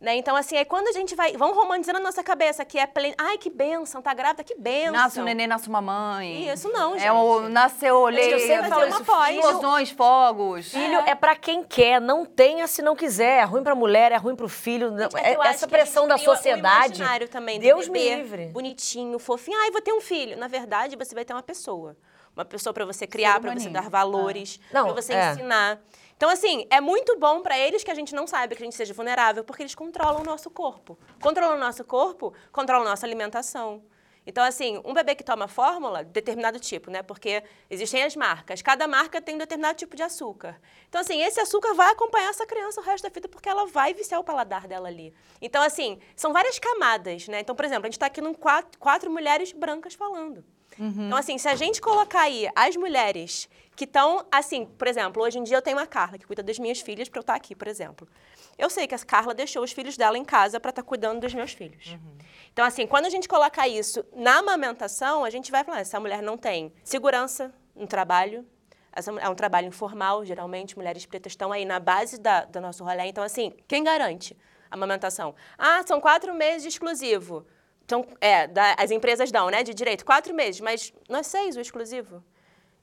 Né? Então, assim, aí quando a gente vai... Vamos romantizando a nossa cabeça, que é... Plen... Ai, que benção, tá grávida, que benção. Nasce um neném, nasce uma mãe. Isso não, gente. É o, nasceu, olhei, eu sempre falo isso, filho- explosões, fogos. Filho é pra quem quer, não tenha se não quiser. É ruim pra mulher, é ruim pro filho. não- É é- acho essa que a gente pressão da sociedade. imaginário também do Deus me bebê, livre. Bonitinho, fofinho. Ai, vou ter um filho. Na verdade, você vai ter uma pessoa. Uma pessoa pra você criar, pra você dar valores, Não, pra você é. ensinar. Então, assim, é muito bom pra eles que a gente não saiba que a gente seja vulnerável, porque eles controlam o nosso corpo. Controlam o nosso corpo, controlam a nossa alimentação. Então, assim, um bebê que toma fórmula, determinado tipo, né? Porque existem as marcas. Cada marca tem um determinado tipo de açúcar. Então, assim, esse açúcar vai acompanhar essa criança o resto da vida, porque ela vai viciar o paladar dela ali. Então, assim, são várias camadas, né? Então, por exemplo, a gente está aqui com quatro, quatro mulheres brancas falando. Então, assim, se a gente colocar aí as mulheres que estão, assim, por exemplo, hoje em dia eu tenho uma Carla que cuida das minhas filhas para eu estar aqui, por exemplo. Eu sei que a Carla deixou os filhos dela em casa para estar cuidando dos meus filhos. Então, assim, quando a gente colocar isso na amamentação, a gente vai falar, essa mulher não tem segurança no trabalho, é um trabalho informal, geralmente, mulheres pretas estão aí na base da, do nosso rolê. Então, assim, quem garante a amamentação? Ah, são quatro meses de exclusivo. Então, é, da- as empresas dão, né, de direito, quatro meses, mas não é seis o exclusivo.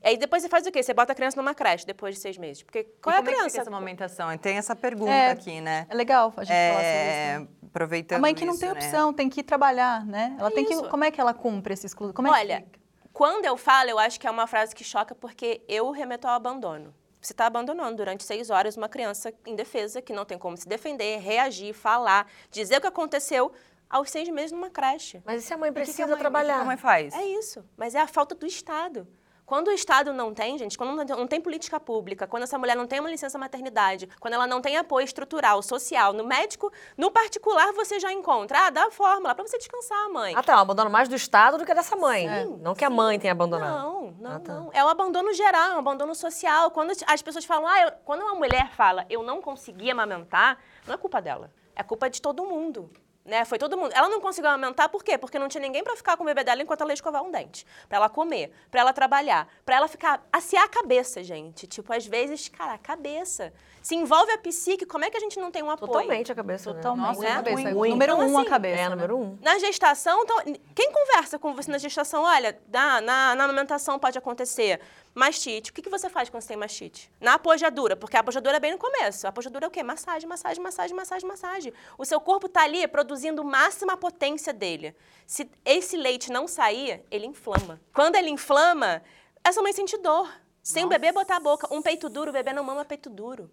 Aí depois você faz o quê? Você bota a criança numa creche depois de seis meses. Porque qual E é a como é que criança? essa amamentação? Tem essa pergunta É. aqui, né? É legal a gente falar sobre É, isso. né? aproveitando A mãe que não isso, tem né? opção, tem que ir trabalhar, né? Ela tem que. isso. Como é que ela cumpre esse exclusivo? Como é Olha, que quando eu falo, eu acho que é uma frase que choca porque eu remeto ao abandono. Você está abandonando durante seis horas uma criança indefesa que não tem como se defender, reagir, falar, dizer o que aconteceu aos seis meses numa creche. Mas e se a mãe O que que a precisa mãe- o que trabalhar? a mãe faz? É isso. Mas é a falta do Estado. Quando o Estado não tem, gente, quando não tem- não tem política pública, quando essa mulher não tem uma licença maternidade, quando ela não tem apoio estrutural, social, no médico, no particular você já encontra, ah, dá a fórmula para você descansar, mãe. Ah, tá. É um abandono mais do Estado do que dessa mãe. não que a mãe tenha abandonado. Não, não, Ah, tá. não. É um abandono geral, é um abandono social. Quando as pessoas falam, ah, eu- quando uma mulher fala, eu não consegui amamentar, não é culpa dela. É culpa de todo mundo. Né? Foi todo mundo. Ela não conseguiu amamentar por quê? Porque não tinha ninguém pra ficar com o bebê dela enquanto ela escovar um dente. Pra ela comer, pra ela trabalhar, pra ela ficar. aciar a cabeça, gente. Tipo, às vezes, cara, a cabeça. Se envolve a psique, como é que a gente não tem um apoio? Totalmente a cabeça. né? Totalmente Nossa, a é cabeça. ruim. Número Então, um a assim, cabeça. É, né? número um. Na gestação, então, quem conversa com você na gestação, olha, na, na, na amamentação pode acontecer mastite. O que, que você faz quando você tem mastite? Na apojadura, porque a apojadura é bem no começo. A apojadura é o quê? Massagem, massagem, massagem, massagem, massagem. O seu corpo tá ali produzindo máxima potência dele. Se esse leite não sair, ele inflama. Quando ele inflama, essa mãe sente dor. Sem o bebê botar a boca. Um peito duro, o bebê não mama peito duro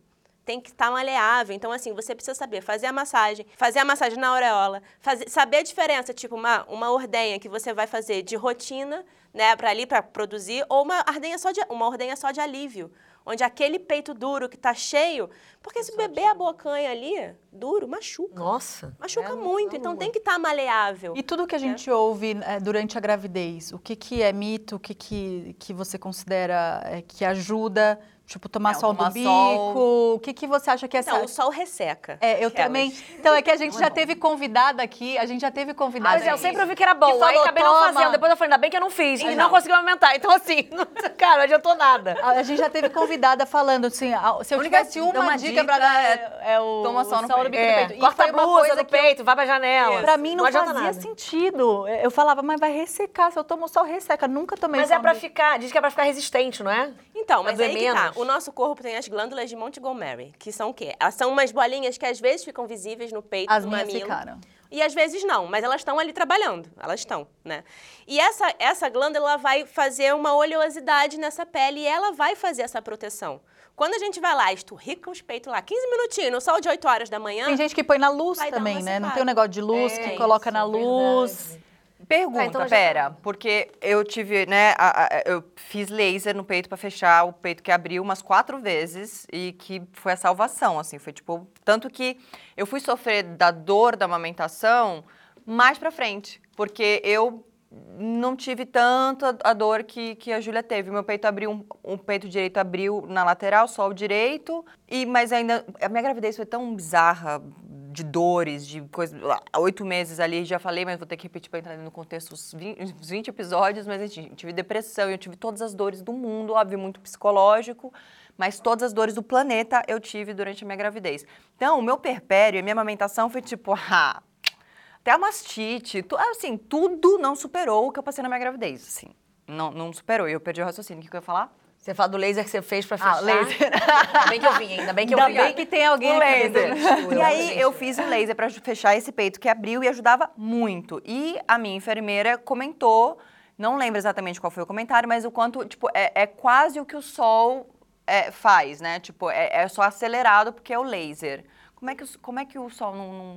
tem que estar maleável. Então, assim, você precisa saber fazer a massagem, fazer a massagem na aureola, fazer, saber a diferença, tipo, uma, uma ordenha que você vai fazer de rotina, né, para ali, para produzir, ou uma ordenha, só de, uma ordenha só de alívio. Onde aquele peito duro que tá cheio, porque se o bebê abocanha ali, duro, machuca. Nossa. Machuca É, muito, é então tem que estar maleável. E tudo que a gente ouve eh, durante a gravidez, o que, que é mito, o que, que, que você considera eh, que ajuda? Tipo, tomar Não, sol tomar do bico? sol. O que, que você acha que é essa... Então, o sol resseca. É, eu Aquelas. também. Então, é que a gente já teve convidada aqui, a gente já teve convidada. Mas eu sempre ouvi que era bom. Que aí falou, acabei não "Toma." fazendo. Depois eu falei, ainda bem que eu não fiz. E Não. não consegui aumentar. Então, assim, não- cara, não adiantou nada. A a gente já teve convidada falando assim, a- se eu única- tivesse uma, uma dica, pra dica dar, é é, é o toma sol no sol peito. bico É, do peito. E corta a blusa do que eu- peito, vai pra janela. Pra mim não, fazia nada. sentido. Eu falava, mas vai ressecar. Se eu tomo sol, resseca. Nunca tomei Mas sol é pra no- ficar, diz que é pra ficar resistente, não é? Então, Pra mas doer aí que tá. menos. O nosso corpo tem as glândulas de Montgomery, que são o quê? Elas são umas bolinhas que às vezes ficam visíveis no peito, As no minhas mamilo. ficaram. E às vezes não, mas elas estão ali trabalhando. Elas estão, né? E essa, essa glândula vai fazer uma oleosidade nessa pele e ela vai fazer essa proteção. Quando a gente vai lá, esturrica os peitos lá, 15 minutinhos, no sol de 8 horas da manhã, Tem gente que põe na luz também, né? Não tem um negócio de luz É que coloca isso, na luz. Pergunta, Ah, então já- pera, porque eu tive, né, a- a- eu fiz laser no peito pra fechar o peito que abriu umas quatro vezes e que foi a salvação, assim, foi tipo, tanto que eu fui sofrer da dor da amamentação mais pra frente, porque eu não tive tanto a- dor que, que a Júlia teve. Meu peito abriu, um, um peito direito abriu na lateral, só o direito, e mas ainda, a minha gravidez foi tão bizarra, de dores, de coisa, há oito meses ali, já falei, mas vou ter que repetir para entrar no contexto os 20, os 20 episódios, mas eu tive depressão, eu tive todas as dores do mundo, óbvio, muito psicológico, mas todas as dores do planeta eu tive durante a minha gravidez. Então, o meu perpério, a minha amamentação foi tipo, ah, até a mastite, tu- assim, tudo não superou o que eu passei na minha gravidez, assim. Não, não superou, e eu perdi o raciocínio. O que que eu ia falar? Você fala do laser que você fez pra fechar. Ah, laser. Ainda bem que eu vim, ainda bem que eu Ainda vim. bem que tem alguém o laser. E aí eu fiz o laser para fechar esse peito que abriu e ajudava muito. E a minha enfermeira comentou, não lembro exatamente qual foi o comentário, mas o quanto, tipo, é, é quase o que o sol é, faz, né? Tipo, é, é só acelerado porque é o laser. Como é que, o- como é que o sol não, não,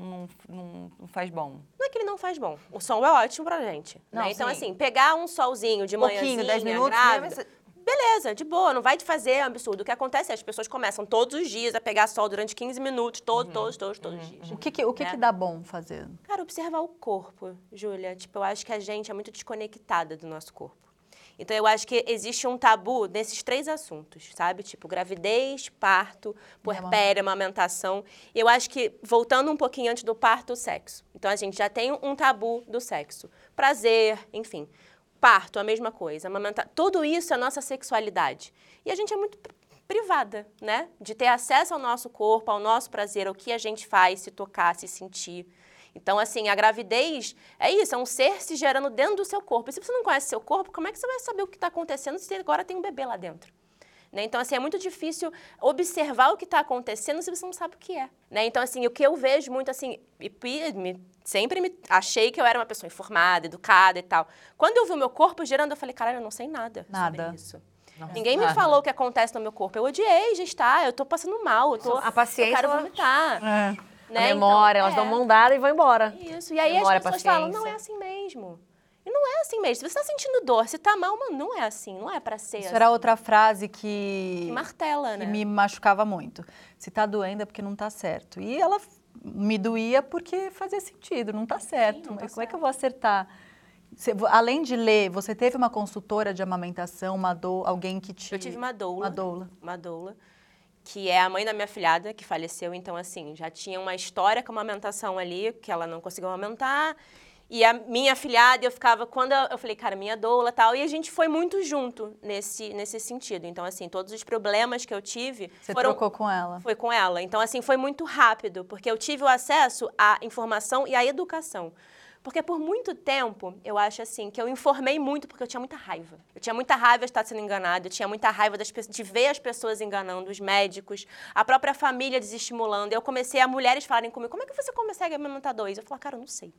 não- não- faz bom? não é que ele não faz bom. O sol é ótimo pra gente. Não, né? Então, sim. assim, pegar um solzinho de Pouquinho, manhãzinha, 10 minutos, grávida, mesmo Beleza, de boa, não vai te fazer absurdo. O que acontece é as pessoas começam todos os dias a pegar sol durante 15 minutos, Uhum. todos, todos, todos, todos os dias. O que, que, o que, É. que dá bom fazer? Cara, observar o corpo, Júlia. Tipo, eu acho que a gente é muito desconectada do nosso corpo. Então, eu acho que existe um tabu nesses três assuntos, sabe? Tipo, gravidez, parto, puerpério, amamentação. E eu acho que, voltando um pouquinho antes do parto, o sexo. Então, a gente já tem um tabu do sexo. Prazer, enfim. Parto, a mesma coisa. Amamentar. Tudo isso é nossa sexualidade. E a gente é muito pri- privada, né? De ter acesso ao nosso corpo, ao nosso prazer, ao que a gente faz, se tocar, se sentir. Então, assim, a gravidez é isso, é um ser se gerando dentro do seu corpo. E se você não conhece seu corpo, como é que você vai saber o que está acontecendo se agora tem um bebê lá dentro? Né? Então, assim, é muito difícil observar o que está acontecendo se você não sabe o que é. Né? Então, assim, o que eu vejo muito, assim, e, e, me, sempre me achei que eu era uma pessoa informada, educada e tal. Quando eu vi o meu corpo gerando, eu falei, caralho, eu não sei nada, Nada. sobre isso. Ninguém me falou o que acontece no meu corpo. Eu odiei gestar, eu tô passando mal, eu tô, A paciência, eu quero vomitar. É. Né? a memória, Então, elas é. dão mão dada e vão embora. Isso, e aí Memória, as pessoas falam, paciência. não é assim mesmo. E não é assim mesmo. Se você tá sentindo dor, se tá mal, mano, não é assim, não é pra ser Isso assim. era outra frase que, Que martela, que né? me machucava muito. Se tá doendo é porque não tá certo. E ela me doía porque fazia sentido, não tá certo. não tá Como é que eu vou acertar? Você- vo- além de ler, você teve uma consultora de amamentação, uma do, alguém que te... Eu tive uma doula. Uma doula. Uma doula, que é a mãe da minha filhada, que faleceu. Então, assim, já tinha uma história com a amamentação ali, que ela não conseguiu amamentar. E a minha filhada, eu ficava, quando eu, falei, cara, minha doula tal, e a gente foi muito junto nesse, nesse sentido. Então, assim, todos os problemas que eu tive Você foram, trocou com ela. foi com ela. Então, assim, foi muito rápido, porque eu tive o acesso à informação e à educação. Porque por muito tempo, eu acho assim, que eu informei muito porque eu tinha muita raiva. Eu tinha muita raiva de estar sendo enganada, eu tinha muita raiva das, de ver as pessoas enganando, os médicos, a própria família desestimulando. Eu comecei a mulheres falarem comigo, como é que você consegue amamentar dois? Eu falei, cara, eu não sei.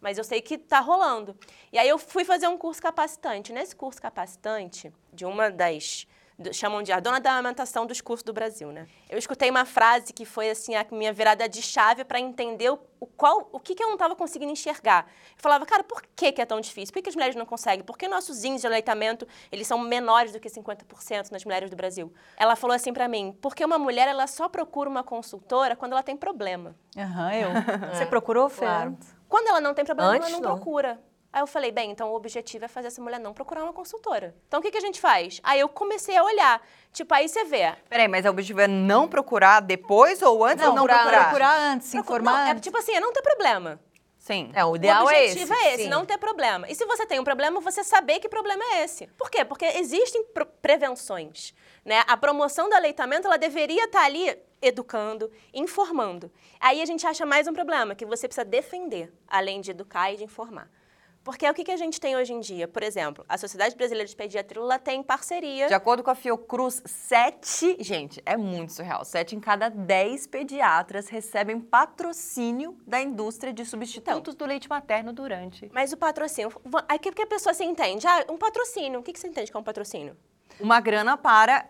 Mas eu sei que tá rolando. E aí eu fui fazer um curso capacitante. Nesse curso capacitante, de uma das chamam de a dona da amamentação dos cursos do Brasil, né? Eu escutei uma frase que foi assim a minha virada de chave para entender o, o qual o que, que eu não estava conseguindo enxergar. Eu falava, cara, por que, que é tão difícil? Por que, que as mulheres não conseguem? Por que nossos índices de aleitamento eles são menores do que 50% nas mulheres do Brasil? Ela falou assim para mim, porque uma mulher ela só procura uma consultora quando ela tem problema. Aham, eu. Você procurou, Fer? claro. Quando ela não tem problema, Antes, ela não, não. procura. Aí eu falei, bem, então o objetivo é fazer essa mulher não procurar uma consultora. Então o que, que a gente faz? Aí eu comecei a olhar. Tipo, aí você vê. Peraí, mas o objetivo é não procurar depois ou antes ou não pra- procurar? procurar antes, se Procu- informar não, é antes. tipo assim, é não ter problema. Sim. É, o ideal o é esse. objetivo é esse, sim. não ter problema. E se você tem um problema, você saber que problema é esse. Por quê? Porque existem prevenções. Né? A promoção do aleitamento, ela deveria estar ali educando, informando. Aí a gente acha mais um problema, que você precisa defender, além de educar e de informar. Porque o que, que a gente tem hoje em dia? Por exemplo, a Sociedade Brasileira de Pediatria ela tem parceria. De acordo com a Fiocruz, sete, gente, é muito surreal, sete em cada dez pediatras recebem patrocínio da indústria de substitutos do leite materno durante Mas o patrocínio. Aí o que, que a pessoa se entende? Ah, um patrocínio. O que, que você entende que é um patrocínio? uma grana para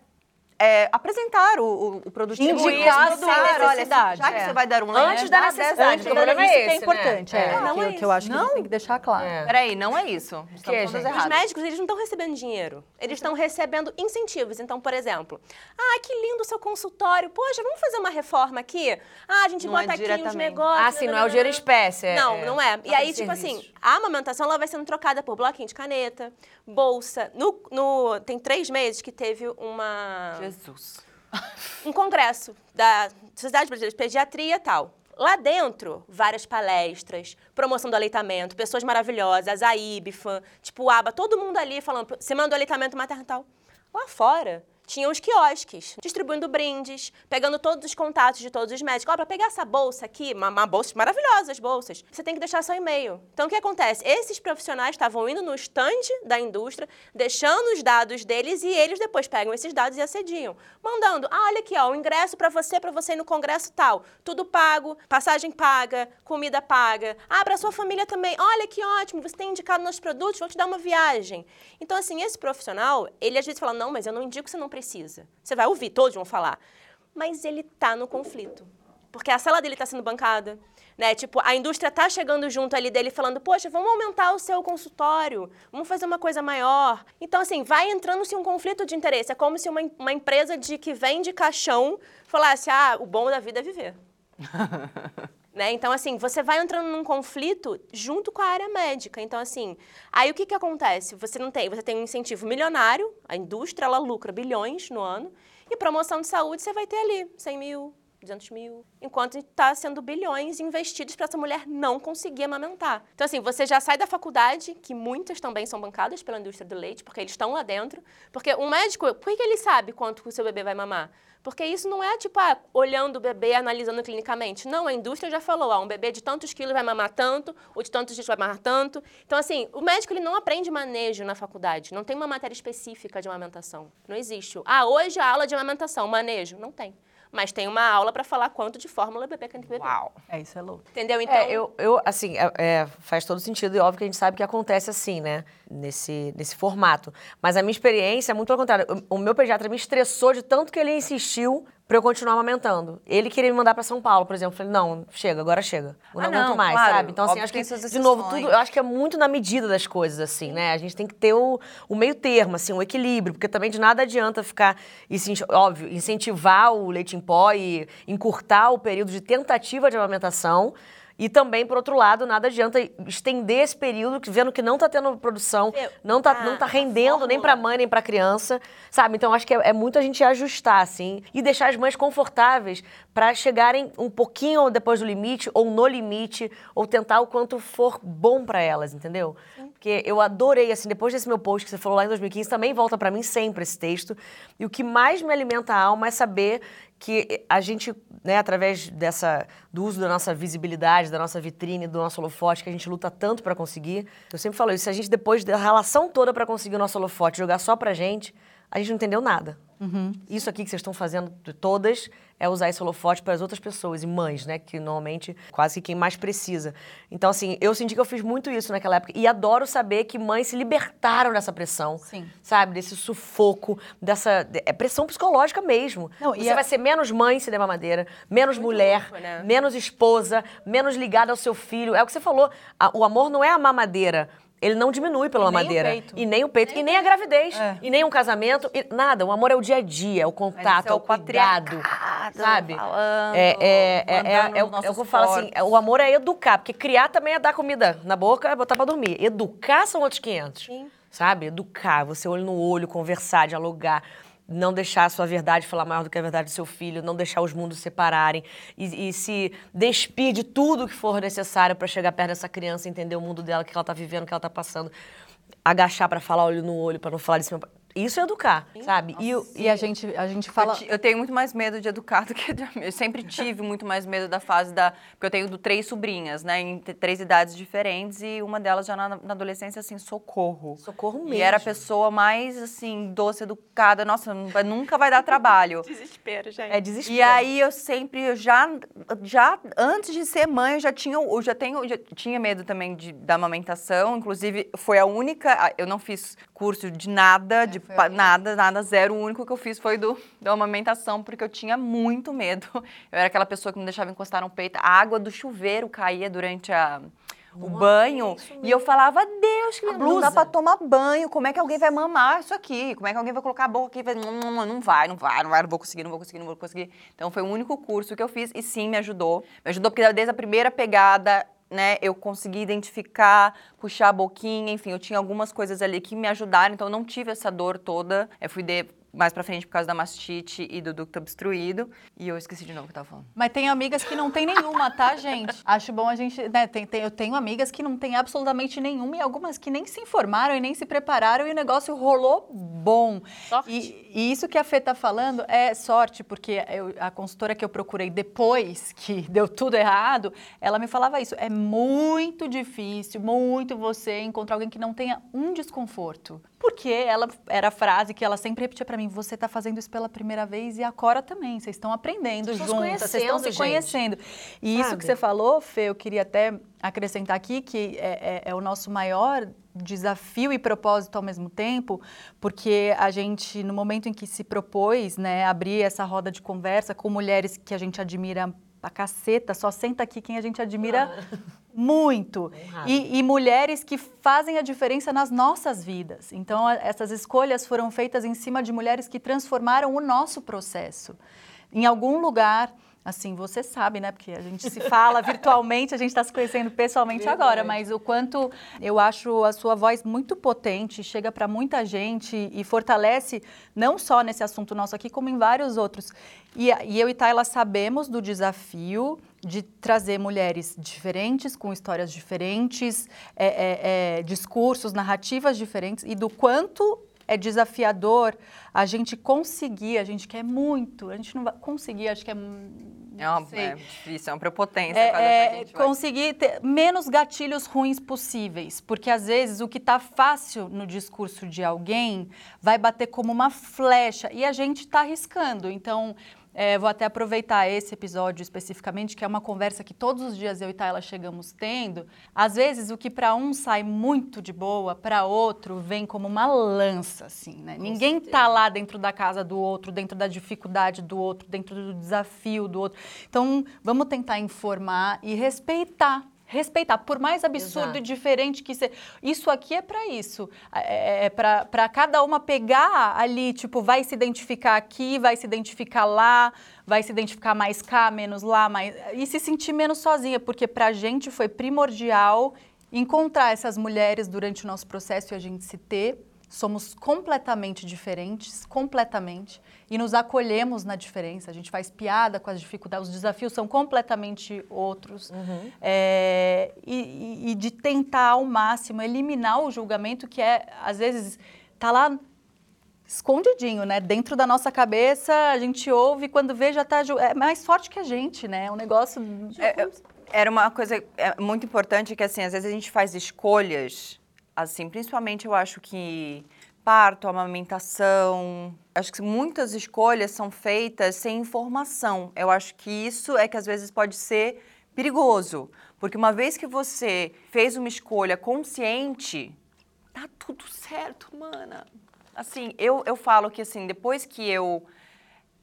é, apresentar o, o, o produto. Indicar sem olha, necessidade, já que é. você vai dar um Antes da dá necessidade, problema é isso esse, que é né? importante, é, É. Não que, é eu- que eu acho que Não. tem que deixar claro. É. Peraí, não é isso. Que? Os médicos, eles não estão recebendo dinheiro. Eles estão recebendo incentivos. Então, por exemplo, ah, que lindo o seu consultório. Poxa, vamos fazer uma reforma aqui? Ah, a gente Não é bota aqui uns diretamente. negócios. Ah, sim, não é o dinheiro em espécie. é- Não, é não é. E aí, tipo assim, a amamentação ela vai sendo trocada por bloquinho de caneta, bolsa. No, no- tem três meses que teve uma Jesus. um congresso da Sociedade Brasileira de Pediatria e tal. Lá dentro, várias palestras, promoção do aleitamento, pessoas maravilhosas, a IBFAM, tipo, ABA, todo mundo ali falando semana do aleitamento materno e tal. Lá fora, tinha os quiosques, distribuindo brindes, pegando todos os contatos de todos os médicos. Ó, pra pegar essa bolsa aqui, uma, uma bolsa maravilhosa, as bolsas, você tem que deixar seu e-mail. Então, o que acontece? Esses profissionais estavam indo no stand da indústria, deixando os dados deles e eles depois pegam esses dados e assediam. Mandando, ah, olha aqui, ó, o ingresso pra você, pra você ir no congresso tal. Tudo pago, passagem paga, comida paga. Ah, pra sua família também. Olha que ótimo, você tem indicado nossos produtos, vou te dar uma viagem. Então, assim, esse profissional, ele às vezes fala, não, mas eu não indico, você não precisa. Você vai ouvir, todos vão falar. Mas ele tá no conflito. Porque a sala dele está sendo bancada, né? Tipo, a indústria está chegando junto ali dele falando, poxa, vamos aumentar o seu consultório, vamos fazer uma coisa maior. Então, assim, vai entrando-se um conflito de interesse. É como se uma, uma empresa de que vende caixão falasse, ah, o bom da vida é viver. Né? Então, assim, você vai entrando num conflito junto com a área médica. Então, assim, aí o que, que acontece? Você não tem, você tem um incentivo milionário, a indústria ela lucra bilhões no ano, e promoção de saúde você vai ter ali 100 mil, 200 mil. Enquanto está sendo bilhões investidos para essa mulher não conseguir amamentar. Então, assim, você já sai da faculdade, que muitas também são bancadas pela indústria do leite, porque eles estão lá dentro. Porque um médico, por que ele sabe quanto o seu bebê vai mamar? Porque isso não é tipo, ah, olhando o bebê, analisando clinicamente. Não, a indústria já falou, ah, um bebê de tantos quilos vai mamar tanto, o de tantos dias vai mamar tanto. Então, assim, o médico ele não aprende manejo na faculdade. Não tem uma matéria específica de amamentação. Não existe. Ah, hoje a aula de amamentação, manejo. Não tem mas tem uma aula para falar quanto de fórmula bebê que beber. Uau. É, isso é louco. Entendeu? Então, É, eu, eu assim, é, é, faz todo sentido e óbvio que a gente sabe que acontece assim, né? Nesse, nesse formato. Mas a minha experiência é muito pelo contrário. O, o meu pediatra me estressou de tanto que ele insistiu pra eu continuar amamentando. Ele queria me mandar pra São Paulo, por exemplo. Eu falei, não, chega, agora chega. Eu não Ah, aguento não, mais, claro. sabe? Então, assim, Óbvio acho que de novo, tudo, eu acho que é muito na medida das coisas, assim, né? A gente tem que ter o, o meio termo, assim, o equilíbrio, porque também de nada adianta ficar, óbvio, incentivar o leite em pó e encurtar o período de tentativa de amamentação. E também, por outro lado, nada adianta estender esse período, vendo que não está tendo produção, não está Ah, não tá a rendendo nem para mãe nem para criança, sabe? Então acho que é, é muito a gente ajustar assim e deixar as mães confortáveis para chegarem um pouquinho depois do limite ou no limite ou tentar o quanto for bom para elas, entendeu? Porque eu adorei assim, depois desse meu post que você falou lá em 2015, também volta para mim sempre esse texto. E o que mais me alimenta a alma é saber que a gente, né, através dessa do uso da nossa visibilidade, da nossa vitrine, do nosso holofote, que a gente luta tanto para conseguir. Eu sempre falo isso, se a gente depois da relação toda para conseguir o nosso holofote jogar só pra gente, a gente não entendeu nada. Isso aqui que vocês estão fazendo de todas é usar esse holofote para as outras pessoas e mães, né, que normalmente quase que quem mais precisa. Então assim, eu senti que eu fiz muito isso naquela época e adoro saber que mães se libertaram dessa pressão, Sim. sabe, desse sufoco, dessa é pressão psicológica mesmo. Não, Você a- vai ser menos mãe se der mamadeira, menos mulher, louco, né? menos esposa, menos ligada ao seu filho. É o que você falou. o amor não é a mamadeira. Ele não diminui pela E nem mamadeira. peito. E nem o peito. e nem a gravidez. É. E nem um casamento. e nada. O amor é o dia a dia, é o contato, é o é o cuidado. Sabe? falando, é, é, é, é, é, o- é que eu falo assim. é- O amor é educar. Porque criar também é dar comida na boca, é botar pra dormir. Educar são outros 500. Sim. Sabe? Educar. Você olho no olho, conversar, dialogar não deixar a sua verdade falar maior do que a verdade do seu filho, não deixar os mundos separarem e, e se despir de tudo que for necessário para chegar perto dessa criança, entender o mundo dela, o que ela tá vivendo, o que ela tá passando, agachar para falar olho no olho, para não falar de cima. Isso é educar, sabe? E, o- E a gente, a gente fala. Eu, eu tenho muito mais medo de educar do que de Eu sempre tive muito mais medo da fase da. Porque eu tenho do três sobrinhas, né? Em três idades diferentes, e uma delas já na, na adolescência, assim, socorro. Socorro mesmo. E era a pessoa mais, assim, doce, educada. Nossa, nunca vai dar trabalho. Desespero, gente. é desespero. E aí eu sempre, eu já, já antes de ser mãe, eu já tinha, eu já tenho, já tinha medo também de, da amamentação. Inclusive, foi a única, eu não fiz curso de nada, de foi nada, nada, zero. O único que eu fiz foi do da amamentação, porque eu tinha muito medo. Eu era aquela pessoa que não deixava encostar no peito. A água do chuveiro caía durante a o banho e eu falava, Deus, que não dá pra tomar banho. Como é que alguém vai mamar isso aqui? Como é que alguém vai colocar a boca aqui? Vai... Não, não, não vai, não vai, não vai, não vou conseguir, não vou conseguir, não vou conseguir. Então foi o único curso que eu fiz e sim, me ajudou. Me ajudou porque desde a primeira pegada, né, eu consegui identificar, puxar a boquinha, enfim, eu tinha algumas coisas ali que me ajudaram, então eu não tive essa dor toda. Eu fui de mais pra frente por causa da mastite e do ducto obstruído. E eu esqueci de novo o que eu tava falando. Mas tem amigas que não tem nenhuma, tá, gente? Acho bom a gente. Né, tem, tem- eu tenho amigas que não tem absolutamente nenhuma e algumas que nem se informaram e nem se prepararam e o negócio rolou bom. Sorte. E, e isso que a Fê tá falando é sorte, porque eu- a consultora que eu procurei depois que deu tudo errado, ela me falava isso. É muito difícil, muito você encontrar alguém que não tenha um desconforto. Porque ela era a frase que ela sempre repetia pra mim: você tá fazendo isso pela primeira vez e a Cora também. Vocês estão aprendendo Vocês juntas, vocês estão se conhecendo, conhecendo. E isso Sabe? que você falou, Fê, eu queria até acrescentar aqui que é, é- é o nosso maior desafio e propósito ao mesmo tempo, porque a gente, no momento em que se propôs, né, abrir essa roda de conversa com mulheres que a gente admira pra caceta, só senta aqui quem a gente admira muito. Honrado. E, e mulheres que fazem a diferença nas nossas vidas. Então, a- essas escolhas foram feitas em cima de mulheres que transformaram o nosso processo. Em algum lugar, Assim, você sabe, né? Porque a gente se fala virtualmente, a gente está se conhecendo pessoalmente Verdade. agora, mas o quanto eu acho a sua voz muito potente, chega para muita gente e fortalece não só nesse assunto nosso aqui, como em vários outros. E, e eu e Tayla sabemos do desafio de trazer mulheres diferentes, com histórias diferentes, é, é, é, discursos, narrativas diferentes, e do quanto é desafiador a gente conseguir, a gente quer muito, a gente não vai conseguir, acho que é. É, uma, é difícil, é uma prepotência. É, é, gente vai- conseguir ter menos gatilhos ruins possíveis, porque às vezes o que está fácil no discurso de alguém vai bater como uma flecha e a gente está arriscando. Então, é, vou até aproveitar esse episódio especificamente, que é uma conversa que todos os dias eu e Tayla chegamos tendo. Às vezes o que para um sai muito de boa, para outro vem como uma lança, assim, né? Ninguém tá lá dentro da casa do outro, dentro da dificuldade do outro, dentro do desafio do outro. Então, vamos tentar informar e respeitar. Respeitar, por mais absurdo Exato. e diferente que seja. Isso aqui é para isso. É, é para cada uma pegar ali, tipo, vai se identificar aqui, vai se identificar lá, vai se identificar mais cá, menos lá, mais, e se sentir menos sozinha, porque para a gente foi primordial encontrar essas mulheres durante o nosso processo e a gente se ter. Somos completamente diferentes, completamente, e nos acolhemos na diferença. A gente faz piada com as dificuldades, os desafios são completamente outros. É, e, e- de tentar ao máximo eliminar o julgamento que é, às vezes, tá lá escondidinho, né? Dentro da nossa cabeça, a gente ouve e quando vê já tá é mais forte que a gente, né? É um negócio É, eu- era uma coisa é, muito importante que, assim, às vezes a gente faz escolhas, assim, principalmente eu acho que parto, amamentação, acho que muitas escolhas são feitas sem informação. Eu acho que isso é que às vezes pode ser perigoso, porque uma vez que você fez uma escolha consciente, tá tudo certo, mana. Assim, eu, eu falo que, assim, depois que eu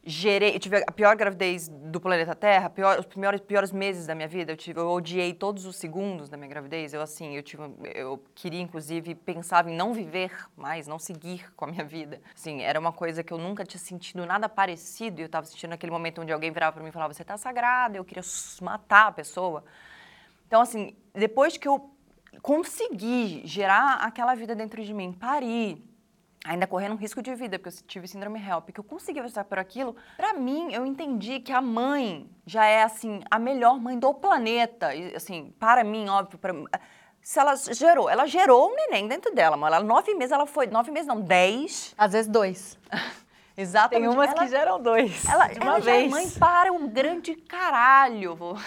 gerei, eu tive a pior gravidez do planeta Terra, pior- os piores, piores meses da minha vida, eu, tive, eu odiei todos os segundos da minha gravidez, eu assim, eu tive, eu queria inclusive, pensava em não viver mais, não seguir com a minha vida, assim, era uma coisa que eu nunca tinha sentido nada parecido, e eu estava sentindo naquele momento onde alguém virava para mim e falava, você tá sagrada, eu queria matar a pessoa, então, assim, depois que eu consegui gerar aquela vida dentro de mim, parir, ainda correndo um risco de vida, porque eu tive síndrome HELP, que eu consegui passar por aquilo, pra mim, eu entendi que a mãe já é, assim, a melhor mãe do planeta. E, assim, para mim, óbvio, pra, se ela gerou, ela gerou um neném dentro dela, mano. Ela, nove meses, ela foi, nove meses não, dez. às vezes dois. Exatamente. Tem umas ela, que geram dois. ela, de uma ela já é vez. mãe para um grande caralho. vou-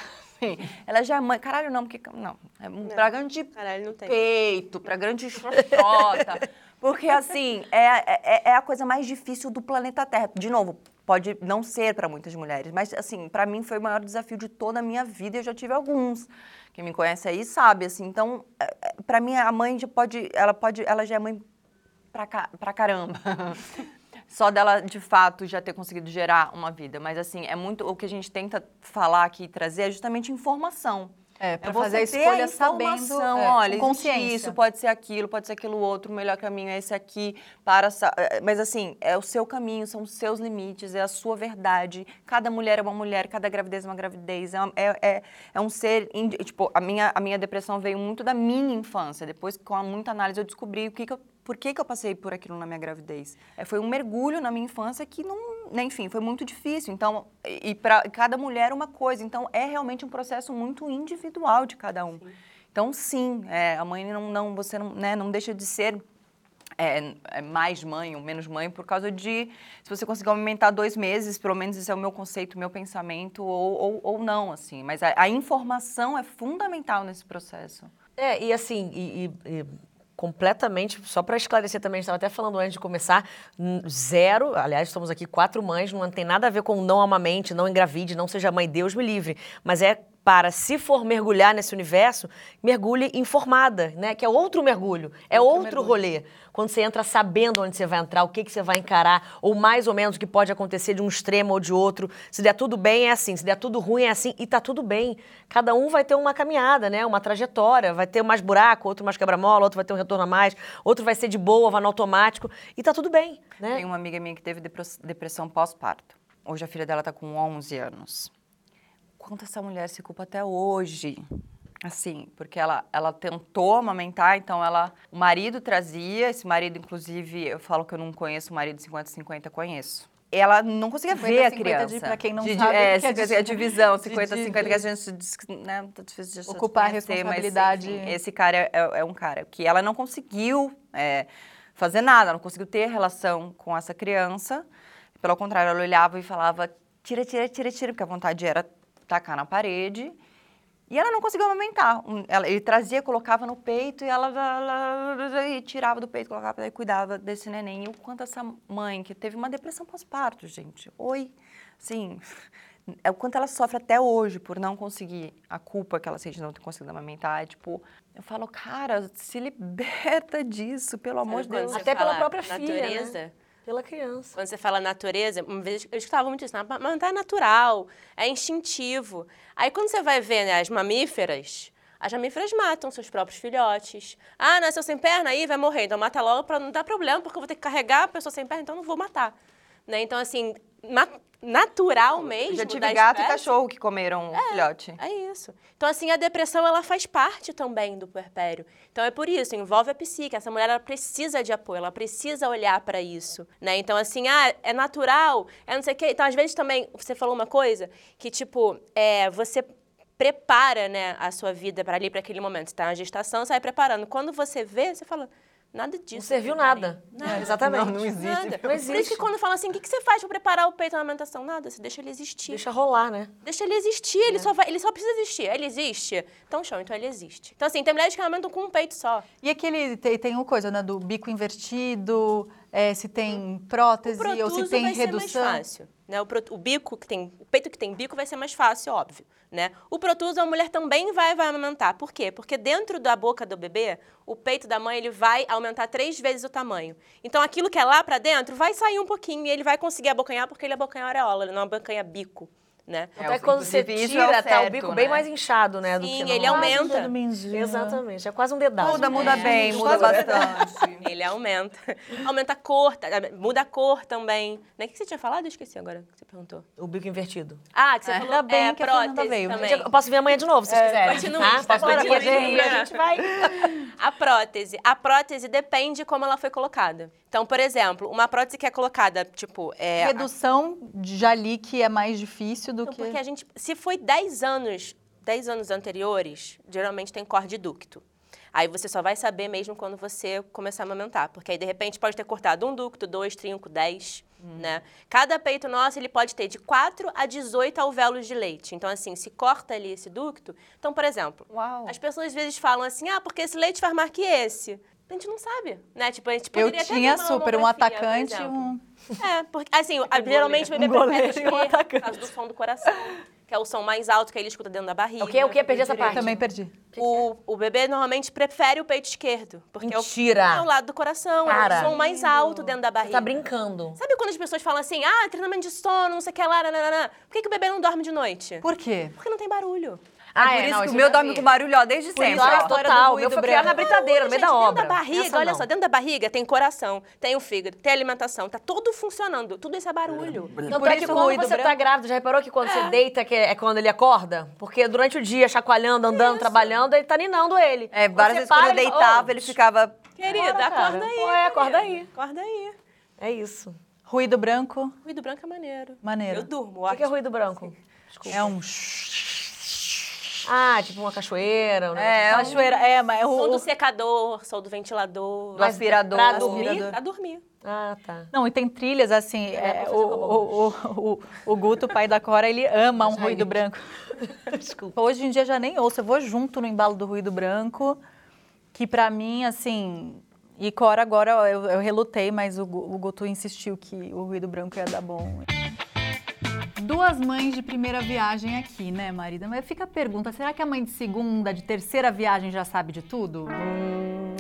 Assim, ela já é mãe. Caralho, não, porque. Não. É um pra grande Caralho, não tem. peito, pra grande xoxota. Porque, assim, é, é, é a coisa mais difícil do planeta Terra. De novo, pode não ser para muitas mulheres, mas, assim, para mim foi o maior desafio de toda a minha vida eu já tive alguns. Quem me conhece aí sabe, assim. Então, para mim, a mãe já pode. Ela pode. Ela já é mãe pra, pra caramba. Só dela, de fato, já ter conseguido gerar uma vida. Mas, assim, é muito. O que a gente tenta falar aqui e trazer é justamente informação. É, pra É você fazer a escolha sabendo, informação, é, olha, consciência. isso, pode ser aquilo, pode ser aquilo outro, o melhor caminho é esse aqui, para... eh, Mas assim, é o seu caminho, são os seus limites, é a sua verdade. Cada mulher é uma mulher, cada gravidez é uma gravidez. É, é, é, é um ser... Tipo, a minha, a minha depressão veio muito da minha infância. Depois, com a muita análise, eu descobri o que, que eu por que, que eu passei por aquilo na minha gravidez? É, foi um mergulho na minha infância que não, enfim, foi muito difícil. Então, e para cada mulher uma coisa. Então, é realmente um processo muito individual de cada um. Então, sim, é, a mãe não, não você não, né, não deixa de ser é, é mais mãe ou menos mãe por causa de se você conseguir aumentar dois meses, pelo menos esse é o meu conceito, o meu pensamento, ou, ou, ou não, assim. Mas a, a informação é fundamental nesse processo. É, e assim, e, e- e completamente, só para esclarecer também, a gente estava até falando antes de começar, zero, aliás, estamos aqui quatro mães, não tem nada a ver com não amamente, não engravide, não seja mãe, Deus me livre, mas é para, se for mergulhar nesse universo, mergulhe informada, né? Que é outro mergulho, é outro, rolê. Quando você entra sabendo onde você vai entrar, o que, que você vai encarar, ou mais ou menos o que pode acontecer de um extremo ou de outro. Se der tudo bem, é assim. Se der tudo ruim, é assim. E tá tudo bem. Cada um vai ter uma caminhada, né? Uma trajetória. Vai ter mais buraco, outro mais quebra-mola, outro vai ter um retorno a mais, outro vai ser de boa, vai no automático. E tá tudo bem, né? Tem uma amiga minha que teve depressão pós-parto. Hoje a filha dela está com 11 anos. Quanto essa mulher se culpa até hoje. Assim, porque ela, ela tentou amamentar, então ela. O marido trazia, esse marido, inclusive, eu falo que eu não conheço o marido 50-50, conheço. Ela não conseguia 50, ver a 50 criança. de- pra quem não De- sabe, é, que é 50, de- a divisão, de- 50-50, de- que a gente diz que, né, tá difícil de Ocupar a conhecer, mas, responsabilidade. enfim, esse cara é, é- é um cara que ela não conseguiu é, fazer nada, não conseguiu ter relação com essa criança. Pelo contrário, ela olhava e falava: tira, tira, tira, tira, porque a vontade era tacar na parede. E ela não conseguiu amamentar. Um, ela- ele trazia, colocava no peito e ela e tirava do peito, colocava e cuidava desse neném. E o quanto essa mãe, que teve uma depressão pós-parto, gente. Oi, assim, é o quanto ela sofre até hoje por não conseguir, a culpa que ela sente de não ter conseguido amamentar. É tipo, eu falo, cara, se liberta disso, pelo amor de Deus. Até pela própria filha, né? Pela criança. Quando você fala natureza, uma vez eu escutava muito isso, "Ah, mas é natural, é instintivo. Aí quando você vai ver né, as mamíferas, as mamíferas matam seus próprios filhotes. Ah, nasceu sem perna, aí vai morrer. Então mata logo para não dar problema, porque eu vou ter que carregar a pessoa sem perna, então não vou matar. Né? Então, assim, natural mesmo. Já tive gato e espécie, cachorro que comeram o filhote. é isso. Então, assim, a depressão, ela faz parte também do puerpério. Então, é por isso, envolve a psique. Essa mulher, ela precisa de apoio, ela precisa olhar para isso, né? Então, assim, ah, é natural, é não sei o quê. Então, às vezes também, você falou uma coisa que, tipo, é, você prepara, né, a sua vida para ali, para aquele momento. Você tá na gestação, você vai preparando. Quando você vê, você fala, nada disso. Não serviu nada. Nada. Exatamente. Não, não existe. Nada. Não Por isso existe. que quando fala assim, o que, que você faz para preparar o peito na amamentação? Nada, você deixa ele existir. Deixa rolar, né? Deixa ele existir, ele, só vai, ele só precisa existir. Ele existe? Então, show, então ele existe. Então, assim, tem mulheres que amamentam com um peito só. E aquele, tem, tem uma coisa, né, do bico invertido, é, se tem prótese ou se tem vai redução. ser mais fácil. Né? O, pro- o bico que tem, o peito que tem bico vai ser mais fácil, óbvio. Né? O protuso, a mulher também vai, vai amamentar. Por quê? Porque dentro da boca do bebê, o peito da mãe ele vai aumentar três vezes o tamanho. Então, aquilo que é lá pra dentro vai sair um pouquinho e ele vai conseguir abocanhar porque ele abocanha areola, ele não abocanha bico. Né? É, Até quando você inclusive, isso é o tira, tá o certo, bico né? bem mais inchado, né? do Sim, que ele aumenta. Exatamente. É quase um dedaço. Muda, muda bem, muda bastante. Ele aumenta. Aumenta a cor, tá? muda a cor também. Né? O que você tinha falado? Eu esqueci agora o que você perguntou. O bico invertido. Ah, que você falou Ainda bem é, que prótese veio. também. Eu posso vir amanhã de novo, se vocês quiserem. continua, Tá? tá Posso continua. a gente vai... A prótese. A prótese depende de como ela foi colocada. Então, por exemplo, uma prótese que é colocada, tipo... É, Redução, já li que é mais difícil do Então, que... porque a gente, se foi 10 anos, 10 anos anteriores, geralmente tem corte ducto. Aí você só vai saber mesmo quando você começar a amamentar, porque aí de repente pode ter cortado um ducto, dois, trinco, 10, né? Cada peito nosso, ele pode ter de 4 a 18 alvéolos de leite. Então assim, se corta ali esse ducto, então, por exemplo, Uau. as pessoas às vezes falam assim: "Ah, porque esse leite faz mais que esse". A gente não sabe, né? Tipo, a gente Eu poderia até tinha super um por atacante, exemplo. um... É, porque, assim, geralmente o bebê Um prefere e um esquerdo, por atacante. causa do som do coração, que é o som mais alto que ele escuta dentro da barriga. O quê? O quê? Perdi essa parte. Também perdi. O, o bebê normalmente prefere o peito esquerdo, porque é o, Mentira. é o lado do coração, Para. é o som mais alto dentro da Você barriga. tá brincando. Sabe quando as pessoas falam assim, ah, treinamento de sono, não sei o que lá, nananã. Por que, que o bebê não dorme de noite? Por quê? Porque não tem barulho. Ah, por é, isso não, que isso o eu meu dorme vi. com barulho, ó, desde sempre. Claro, do total. ruído Meu foi criado na britadeira, no meio da dentro obra. da barriga, Essa olha não. só, dentro da barriga tem coração, tem o fígado, tem a alimentação, tá tudo funcionando. Tudo isso é barulho. Tanto Por é que isso o quando você tá branco. grávida, já reparou que quando você deita que é quando ele acorda? Porque durante o dia, chacoalhando, andando, trabalhando, ele tá ninando ele. É, Quando várias você vezes quando eu deitava, "Ô, ele ficava... Querida, acorda aí. Pô, é, acorda aí. Acorda aí. É isso. Ruído branco, Ruído branco é maneiro. Maneiro. Eu durmo, O que que é ruído branco? é um... Ah, tipo uma cachoeira, um negócio É, assim. Cachoeira, é, mas Som o... do secador, som do ventilador. Do aspirador. pra dormir? Aspirador. Pra dormir. Ah, tá. Não, e tem trilhas assim. é, o, o, o, o, o Guto, pai da Cora, ele ama um ruído branco. Desculpa. Hoje em dia já nem ouço, eu vou junto no embalo do ruído branco, que pra mim, assim. E Cora agora eu, eu relutei, mas o, o Guto insistiu que o ruído branco ia dar bom. Duas mães de primeira viagem aqui, né, marida? Mas fica a pergunta: será que a mãe de segunda, de terceira viagem já sabe de tudo?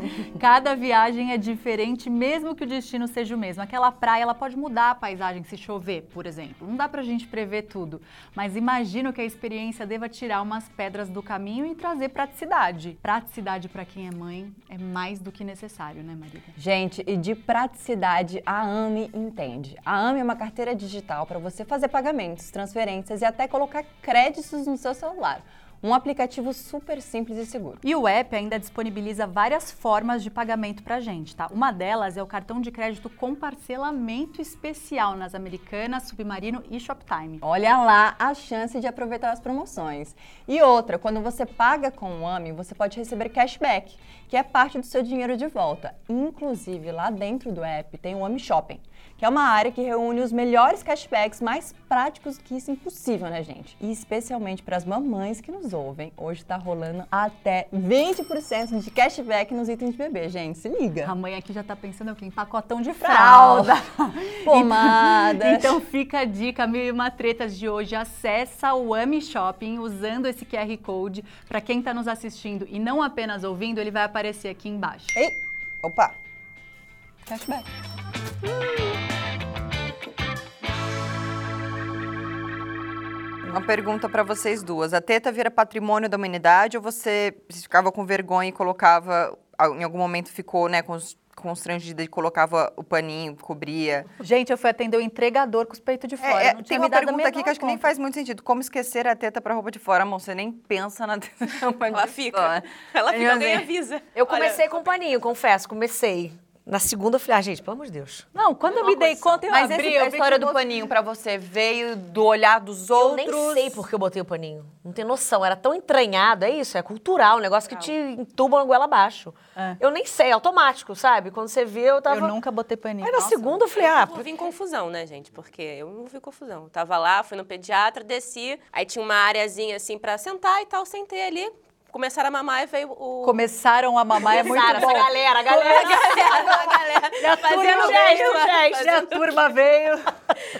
Cada viagem é diferente, mesmo que o destino seja o mesmo. Aquela praia, ela pode mudar a paisagem se chover, por exemplo. Não dá pra gente prever tudo, mas imagino que a experiência deva tirar umas pedras do caminho e trazer praticidade. Praticidade para quem é mãe é mais do que necessário, né, Maria? Gente, e de praticidade, a AME entende. A AME é uma carteira digital para você fazer pagamentos, transferências e até colocar créditos no seu celular. Um aplicativo super simples e seguro. E o app ainda disponibiliza várias formas de pagamento pra gente, tá? Uma delas é o cartão de crédito com parcelamento especial nas Americanas, Submarino e Shoptime. Olha lá a chance de aproveitar as promoções. E outra, quando você paga com o AMI, você pode receber cashback, que é parte do seu dinheiro de volta. Inclusive, lá dentro do app tem o AMI Shopping, que é uma área que reúne os melhores cashbacks mais práticos que isso é impossível, né, gente? E especialmente para as mamães que nos ouvem, hoje tá rolando até 20% de cashback nos itens de bebê, gente. Se liga. A mãe aqui já tá pensando o quê? Em pacotão de fralda. Pomadas. Então fica a dica, mil e uma tretas de hoje. Acessa o AMI Shopping usando esse QR Code. Para quem tá nos assistindo e não apenas ouvindo, ele vai aparecer aqui embaixo. Ei, opa. Cashback. Uma pergunta para vocês duas. A teta vira patrimônio da humanidade ou você ficava com vergonha e colocava, em algum momento ficou, né, cons- constrangida e colocava o paninho, cobria? Gente, eu fui atender o entregador com os peitos de fora. É, é, não tem uma pergunta aqui que acho que nem faz muito sentido. Como esquecer a teta para roupa de fora, amor? Você nem pensa na teta. Ela fica. Ela fica, alguém avisa. Eu Olha, comecei com paninho, confesso, comecei. Na segunda eu falei, ah, gente, pelo amor de Deus. Não, quando eu me dei conta, eu Mas abri, esse, eu a vi que história do paninho pra você veio do olhar dos Eu outros? nem sei por que eu botei o paninho. Não tenho noção. Era tão entranhado, é isso, é cultural, um negócio que te entuba na goela abaixo. É. Eu nem sei, é automático, sabe? Quando você vê, eu tava. Eu nunca botei paninho. Aí na segunda eu falei, ah, Eu vi em confusão, né, gente? Porque eu não vi confusão. Eu tava lá, fui no pediatra, desci, aí tinha uma areazinha assim pra sentar e tal, sentei ali. Começaram a mamar e veio o. Começaram a mamar, é muito Sara, bom. essa galera, a galera. a galera turma fazendo veio, gesto, gesto. E a turma veio.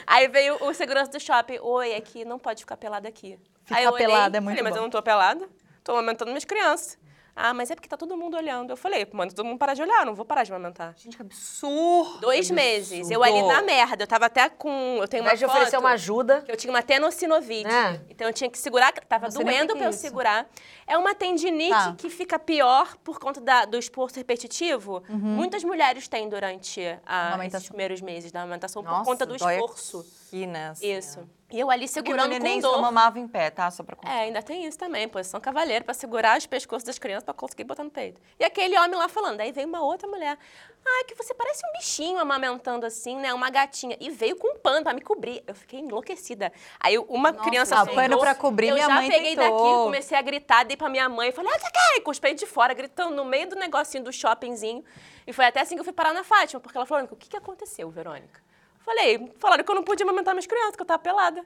Aí veio o segurança do shopping. Oi, aqui não pode ficar pelada aqui. Ficar olhei, pelada é muito falei, mas bom. eu não tô pelada. Tô amamentando minhas crianças. Ah, mas é porque tá todo mundo olhando. Eu falei, manda todo mundo parar de olhar, não vou parar de amamentar. Gente, que absurdo. Dois meses. Eu ali na merda. Eu tava até com. Eu tenho uma invés de oferecer uma ajuda. que eu tinha uma tenossinovite. É. Então eu tinha que segurar, tava nem o doendo que pra eu que é isso. segurar. É uma tendinite Tá. que fica pior por conta da- do esforço repetitivo. Muitas mulheres têm durante a, esses primeiros meses da amamentação por Nossa, conta do esforço. Aqui, né? assim, Isso. E eu ali Porque segurando meu neném com só dor. mamava em pé, tá? Só pra É, ainda tem isso também, posição cavaleiro, pra segurar os pescoços das crianças pra conseguir botar no peito. E aquele homem lá falando, aí veio uma outra mulher. Ah, que você parece um bichinho amamentando assim, né? Uma gatinha. E veio com um pano pra me cobrir. Eu fiquei enlouquecida. Aí uma criança ah, sentou, pano pra cobrir, eu minha já mãe peguei tentou. daqui, comecei a gritar, dei pra minha mãe, falei, ah, que que é? E com os peitos de fora, gritando no meio do negocinho do shoppingzinho. E foi até assim que eu fui parar na Fátima, porque ela falou, o que que aconteceu, Verônica? Falei, falaram que eu não podia amamentar minhas crianças, que eu tava pelada.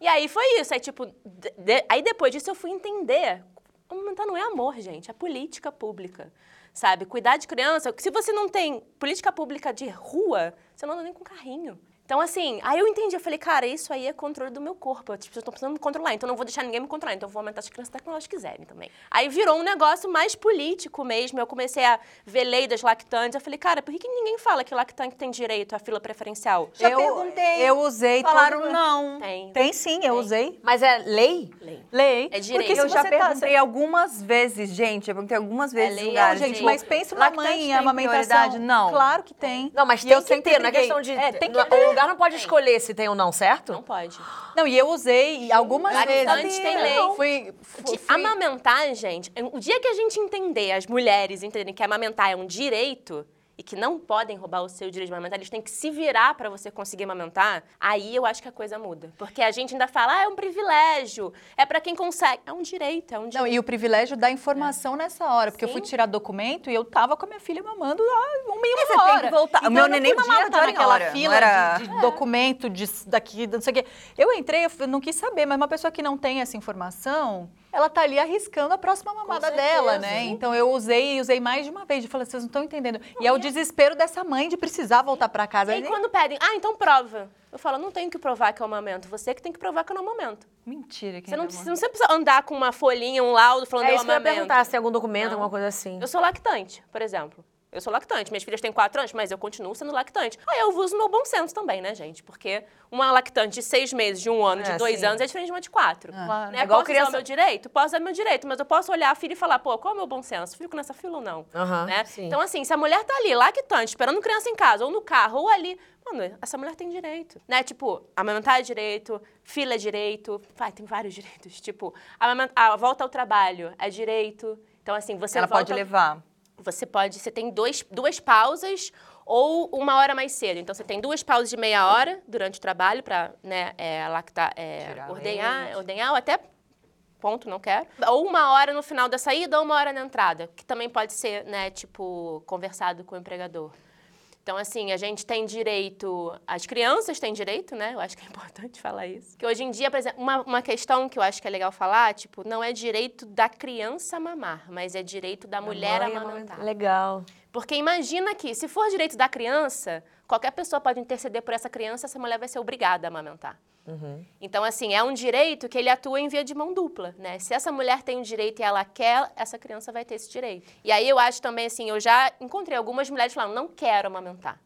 E aí foi isso. Aí, tipo, de- aí depois disso eu fui entender. Amamentar não é amor, gente, é política pública. Sabe? Cuidar de criança. Se você não tem política pública de rua, você não anda nem com carrinho. Então, assim, aí eu entendi. Eu falei, cara, isso aí é controle do meu corpo. Eu, tipo, eu tô precisando me controlar, então eu não vou deixar ninguém me controlar. Então eu vou aumentar as crianças até quando elas quiserem também. Aí virou um negócio mais político mesmo. Eu comecei a ver lei das lactantes. Eu falei, cara, por que, que ninguém fala que lactante tem direito à fila preferencial? Já eu, perguntei. Eu usei. Falaram todo- não. Tem. Tem sim, eu usei. Mas é lei? Lei. Lei. É direito. Porque se Eu já tá- perguntei algumas vezes, gente. Eu perguntei algumas vezes lei, em é lugares. Gente, tipo, mas pensa uma lactante mãe tem em amamentação. prioridade? Não. Claro que tem. Não, mas E tem eu que ter, na briguei. questão de. É, tem que O lugar não pode escolher se tem ou não, certo? Não pode. Não, e eu usei algumas vezes. tem lei. Fui, fui, De amamentar, gente, o dia que a gente entender, as mulheres entenderem que amamentar é um direito e que não podem roubar o seu direito de amamentar, eles têm que se virar para você conseguir amamentar, aí eu acho que a coisa muda. Porque a gente ainda fala, ah, é um privilégio, é para quem consegue. É um direito, é um direito. Não, e o privilégio da informação nessa hora, porque eu fui Sim. tirar documento e eu tava com a minha filha mamando há um meio É, você hora. tem que voltar. Então, meu neném mamava em naquela hora, fila era- de, de documento de, daqui, não sei o quê. Eu entrei, eu não quis saber, mas uma pessoa que não tem essa informação, ela tá ali arriscando a próxima mamada dela, né? Então eu usei, usei mais de uma vez, de falar, vocês não estão entendendo. E é o desespero dessa mãe de precisar voltar pra E casa. aí quando pedem, ah, então prova. Eu falo, não tenho que provar que é o momento. Você que tem que provar que é o momento. Mentira. que Você não, precisa, não precisa andar com uma folhinha, um laudo falando É eu isso que eu ia amamento. perguntar, se tem algum documento, Não. alguma coisa assim. Eu sou lactante, por exemplo. Eu sou lactante. Minhas filhas têm quatro anos, mas eu continuo sendo lactante. Aí eu uso meu bom senso também, né, gente? Porque uma lactante de seis meses, de um ano, É, de dois sim. anos é diferente de uma de quatro. Claro. Né? É igual posso criança- usar o meu direito? Posso usar meu direito, mas eu posso olhar a filha e falar, pô, qual é o meu bom senso? Fico nessa fila ou não? Aham, né? Então, assim, se a mulher tá ali, lactante, esperando criança em casa, ou no carro, ou ali, mano, essa mulher tem direito. Né? Tipo, amamentar é direito, fila é direito. Vai, tem vários direitos. Tipo, amament- a volta ao trabalho é direito. Então, assim, você Ela volta... pode levar. Você pode, você tem dois, duas pausas ou uma hora mais cedo. Então você tem duas pausas de meia hora durante o trabalho para né, é, lactar, é, ordenhar, ordenhar ou até ponto, não quero. Ou uma hora no final da saída ou uma hora na entrada, que também pode ser, né, tipo, conversado com o empregador. Então, assim, a gente tem direito, as crianças têm direito, né? Eu acho que é importante falar isso. Que hoje em dia, por exemplo, uma, uma questão que eu acho que é legal falar, tipo, não é direito da criança mamar, mas é direito da mulher Mãe, amamentar. Legal. Porque imagina que, se for direito da criança, qualquer pessoa pode interceder por essa criança, essa mulher vai ser obrigada a amamentar. Então, assim, é um direito que ele atua em via de mão dupla, né? Se essa mulher tem um direito e ela quer, essa criança vai ter esse direito. E aí eu acho também, assim, eu já encontrei algumas mulheres falando, não quero amamentar.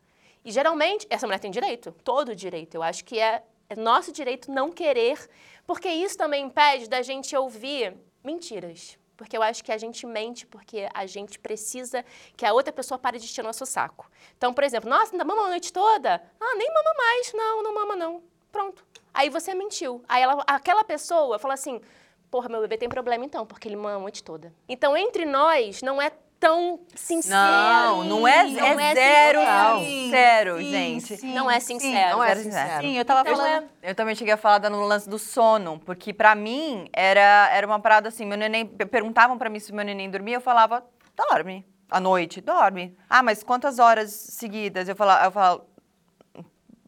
E geralmente, essa mulher tem direito, todo direito. Eu acho que é, é nosso direito não querer, porque isso também impede da gente ouvir mentiras. Porque eu acho que a gente mente porque a gente precisa que a outra pessoa pare de encher nosso saco. Então, por exemplo, nossa, ainda mama a noite toda? Ah, nem mama mais. Não, não mama não. Pronto. Aí você mentiu. Aí ela, aquela pessoa fala assim, porra, meu bebê tem problema então, porque ele mama a noite toda. Então, entre nós, não é tão sincero. Não, não é, Não é é zero sincero. sincero, Sim, gente. sim, Não é sim. sincero. Não é Zero sincero. Sim, eu tava Eu, falando. eu também cheguei a falar no lance do sono, porque pra mim era, era uma parada assim, meu neném, pe- perguntavam pra mim se meu neném dormia, eu falava, dorme, à noite, dorme. Ah, mas quantas horas seguidas? Eu falava, eu falava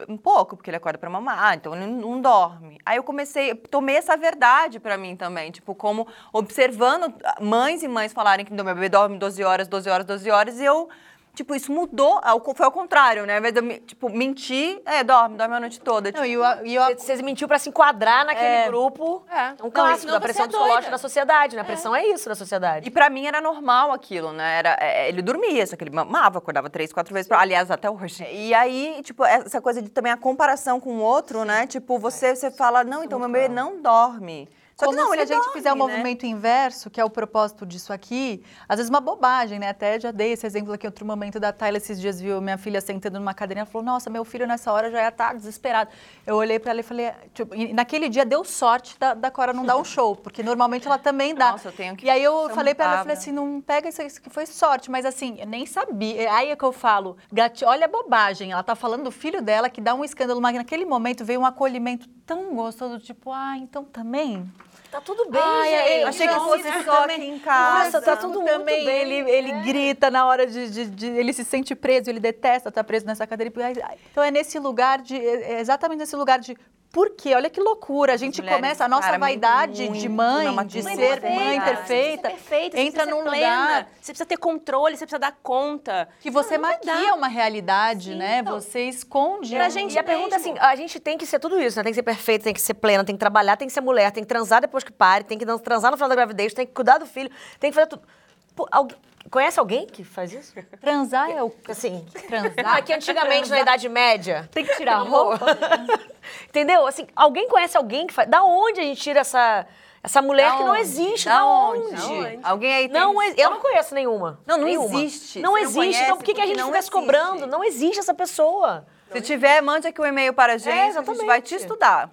um pouco, porque ele acorda pra mamar, ah, então ele não, dorme. Aí eu comecei, tomei essa verdade pra mim também, tipo, como observando mães e mães falarem que meu bebê dorme 12 horas, 12 horas, 12 horas, e eu, tipo, isso mudou, ao- foi ao contrário, né? Ao invés de eu, tipo, mentir, é, dorme, dorme a noite toda. Não, tipo, e o, e o, Você, mentiu pra se enquadrar naquele É. grupo. É. Um clássico senão da pressão é psicológica da sociedade, né? A pressão é, isso da sociedade. E pra mim era normal aquilo, né? Era, é, ele dormia, só que ele mamava, acordava três, quatro vezes. Pra, aliás, até hoje. E aí, tipo, essa coisa de também a comparação com o outro, né? Tipo, você, você fala, não, então meu bebê não dorme. Só Como não, se a gente dorme, fizer o né? movimento inverso, que é o propósito disso aqui, às vezes uma bobagem, né? Até já dei esse exemplo aqui, outro momento da Tayla, esses dias viu minha filha sentando numa cadeirinha, falou, nossa, meu filho nessa hora já ia estar desesperado. Eu olhei pra ela e falei, tipo, e naquele dia deu sorte da, da Cora não dar um show, porque normalmente ela também dá. Nossa, eu tenho que E aí eu falei pra ela, falei assim, não pega isso, isso que foi sorte, mas assim, eu nem sabia. Aí é que eu falo, gati, olha a bobagem, ela tá falando do filho dela que dá um escândalo, mas naquele momento veio um acolhimento tão gostoso, tipo, ah, então também... Tá tudo bem, Ai, gente. eu Achei que fosse isso só aqui em casa. Nossa, tá tudo muito também bem, ele, ele grita na hora de, de- de- Ele se sente preso, ele detesta estar preso nessa cadeira. Então é nesse lugar de. É exatamente nesse lugar de. Por quê? Olha que loucura. A gente mulheres, começa a nossa cara, vaidade muito de mãe, de maturidade. ser Mãe mãe perfeita, perfeita, Você perfeita, você entra num plena, lugar Você precisa ter controle, você precisa dar conta. que você Não, não maquia uma realidade, Sim, né? Você esconde. Pra um- gente E a pergunta é assim, a gente tem que ser tudo isso, né? Tem que ser perfeita, tem que ser plena, tem que trabalhar, tem que ser mulher, tem que transar depois que pare, tem que não transar no final da gravidez, tem que cuidar do filho, tem que fazer tudo. Pô, alguém- conhece alguém que faz isso? Transar é o. Assim, Transar. aqui antigamente, na Idade Média. Tem que tirar a roupa. Entendeu? Assim, alguém conhece alguém que faz. Da onde a gente tira essa, essa mulher Da que não onde? existe? Da Da onde? onde? Da onde? Alguém aí tem- Não, eu não conheço nenhuma. Não, não Nenhuma. existe. Não Você não existe. conhece então por que, que a gente não fica se existe. cobrando? Não existe essa pessoa. Se tiver, mande aqui o e-mail para a gente, a gente exatamente. vai te estudar.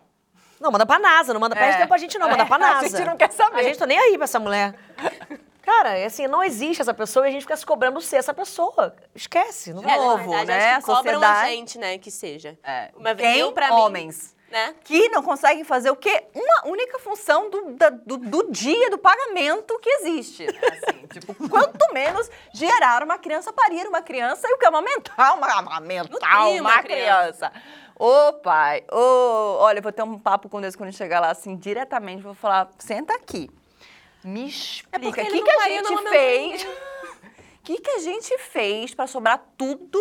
Não, manda pra NASA, não manda perde É. tempo pra gente não, manda pra É, NASA. a gente não quer saber. A gente tá nem aí pra essa mulher. Cara, é assim, não existe essa pessoa e a gente fica se cobrando ser essa pessoa. Esquece, não É, vai. novo, na verdade, né? acho que cobram a gente, né, que seja. É. Uma Quem? eu, pra Homens. mim, né? que não conseguem fazer o quê? Uma única função do, da- do, do dia do pagamento que existe. né? Assim, tipo, quanto menos gerar uma criança, parir uma criança e o que amamentar uma, amamentar uma uma criança. Ô pai, ô, olha, eu vou ter um papo com Deus quando chegar lá, assim, diretamente, vou falar, senta aqui. Me explica, porque o que, que a gente fez? O que, que a gente fez pra sobrar tudo